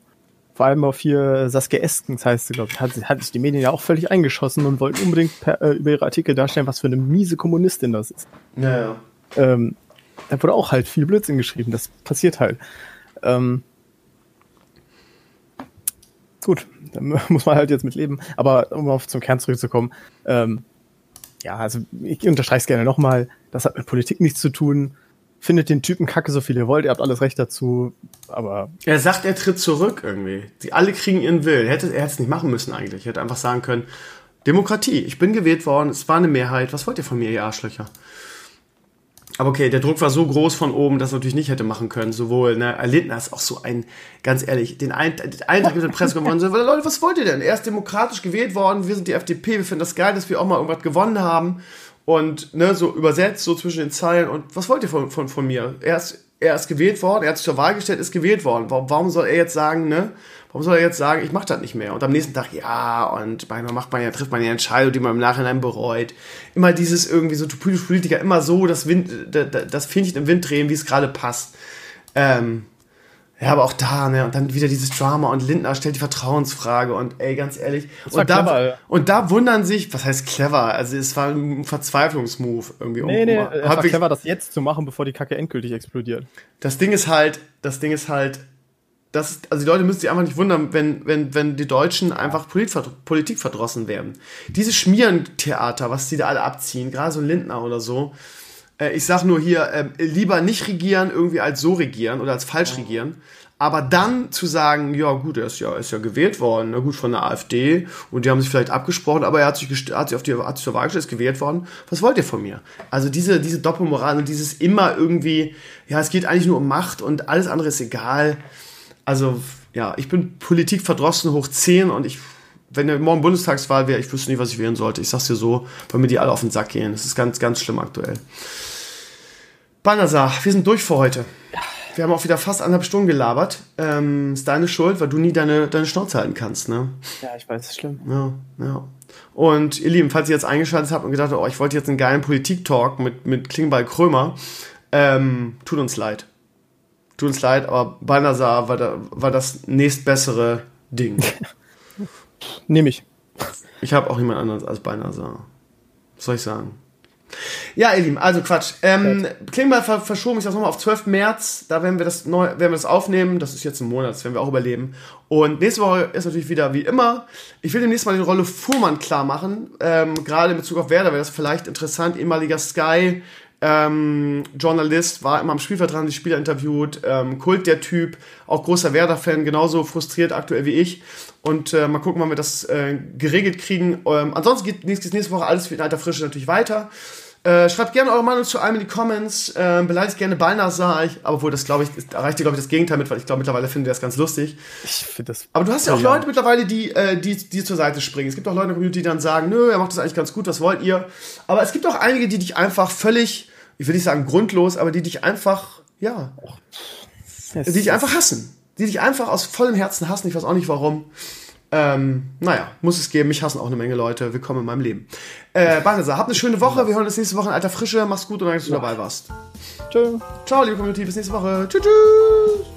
vor allem auf hier Saskia Eskens heißt sie, glaube ich, hat, hat sich die Medien ja auch völlig eingeschossen und wollten unbedingt per, äh, über ihre Artikel darstellen, was für eine miese Kommunistin das ist. Ja, ja. Ähm, da wurde auch halt viel Blödsinn geschrieben, das passiert halt. Ähm, gut, da muss man halt jetzt mit leben. Aber um auf zum Kern zurückzukommen, ähm, ja, also ich unterstreiche es gerne nochmal, das hat mit Politik nichts zu tun findet den Typen kacke, so viel ihr wollt, ihr habt alles recht dazu, aber. Er sagt, er tritt zurück irgendwie. Sie alle kriegen ihren Willen. Er hätte es nicht machen müssen eigentlich. Er hätte einfach sagen können, Demokratie, ich bin gewählt worden, es war eine Mehrheit, was wollt ihr von mir, ihr Arschlöcher? Aber okay, der Druck war so groß von oben, dass er natürlich nicht hätte machen können. Sowohl, ne, Lindner ist auch so ein, ganz ehrlich, den einen, den einen Tag mit der Presse gewonnen sind, Leute, was wollt ihr denn? Er ist demokratisch gewählt worden, wir sind die FDP, wir finden das geil, dass wir auch mal irgendwas gewonnen haben und ne, so übersetzt, so zwischen den Zeilen. Und was wollt ihr von, von, von mir? Er ist, er ist gewählt worden, er hat sich zur Wahl gestellt, ist gewählt worden. Warum, warum soll er jetzt sagen, ne? Warum soll er jetzt sagen, ich mache das nicht mehr? Und am nächsten Tag, ja, und manchmal macht man ja, trifft man ja Entscheidungen, die man im Nachhinein bereut. Immer dieses irgendwie so Politiker, immer so das, Wind, das Fähnchen im Wind drehen, wie es gerade passt. Ähm, ja, aber auch da, ne, und dann wieder dieses Drama und Lindner stellt die Vertrauensfrage und ey, ganz ehrlich. Und da, clever, und da wundern sich, was heißt clever? Also es war ein Verzweiflungsmove irgendwie. Nee, um, nee, um, es war clever, das jetzt zu machen, bevor die Kacke endgültig explodiert. Das Ding ist halt, das Ding ist halt, das, also die Leute müssen sich einfach nicht wundern, wenn, wenn, wenn die Deutschen einfach Politik verdrossen werden. Dieses Schmierentheater, was die da alle abziehen, gerade so Lindner oder so, äh, ich sag nur hier, äh, lieber nicht regieren, irgendwie als so regieren oder als falsch regieren. Aber dann zu sagen, ja gut, er ist ja, ist ja gewählt worden, na gut, von der AfD und die haben sich vielleicht abgesprochen, aber er hat sich, hat sich auf die hat sich zur Wahl gestellt, ist gewählt worden. Was wollt ihr von mir? Also diese, diese Doppelmoral und dieses immer irgendwie, ja, es geht eigentlich nur um Macht und alles andere ist egal. Also, ja, ich bin Politik verdrossen hoch 10 und ich wenn morgen Bundestagswahl wäre, ich wüsste nicht, was ich wählen sollte. Ich sag's dir so, weil mir die alle auf den Sack gehen. Das ist ganz, ganz schlimm aktuell. Banasar, wir sind durch für heute. Wir haben auch wieder fast anderthalb Stunden gelabert. Ähm, ist deine Schuld, weil du nie deine, deine Schnauze halten kannst, ne? Ja, ich weiß, es ist schlimm. Ja, ja. Und ihr Lieben, falls ihr jetzt eingeschaltet habt und gedacht habt, oh, ich wollte jetzt einen geilen Politik-Talk mit, mit Klingbeil Krömer, ähm, tut uns leid. Tut uns leid, aber Banasar war, da, war das nächstbessere Ding. Nehme ich. Ich habe auch jemand anderes als Banasar. Was soll ich sagen? Ja, ihr Lieben, also Quatsch. Ähm, Klingbeil ver verschoben, ich das nochmal auf 12. März. Da werden wir das neu, werden wir das aufnehmen. Das ist jetzt ein Monat, das werden wir auch überleben. Und nächste Woche ist natürlich wieder wie immer. Ich will demnächst mal die Rolle Fuhrmann klar machen. Ähm, Gerade in Bezug auf Werder wäre das vielleicht interessant. Ehemaliger Sky. Ähm, Journalist, war immer am Spielfeld dran, die Spieler interviewt, ähm, Kult der Typ, auch großer Werder-Fan, genauso frustriert aktuell wie ich. Und äh, mal gucken, wann wir das äh, geregelt kriegen. Ähm, ansonsten geht nächste, nächste Woche alles in alter Frische natürlich weiter. Äh, schreibt gerne eure Meinung zu einem in die Comments. Äh, beleidigt gerne Ballnasar. Obwohl, das glaube ich, das erreicht ihr, glaube ich, das Gegenteil mit, weil ich glaube, mittlerweile findet ihr das ganz lustig. Ich finde das. Aber du hast ja auch Leute mittlerweile, die, äh, die, die zur Seite springen. Es gibt auch Leute in der Community, die dann sagen, nö, er macht das eigentlich ganz gut, was wollt ihr? Aber es gibt auch einige, die dich einfach völlig, ich will nicht sagen grundlos, aber die dich einfach, ja, die dich einfach hassen. Die dich einfach aus vollem Herzen hassen. Ich weiß auch nicht warum. Ähm, naja, muss es geben. Mich hassen auch eine Menge Leute. Willkommen in meinem Leben. Äh, Banesa, habt eine schöne Woche. Wir hören uns nächste Woche in alter Frische. Mach's gut und danke, dass du dabei warst. Tschö. Ciao, liebe Community. Bis nächste Woche. Tschüss. tschüss.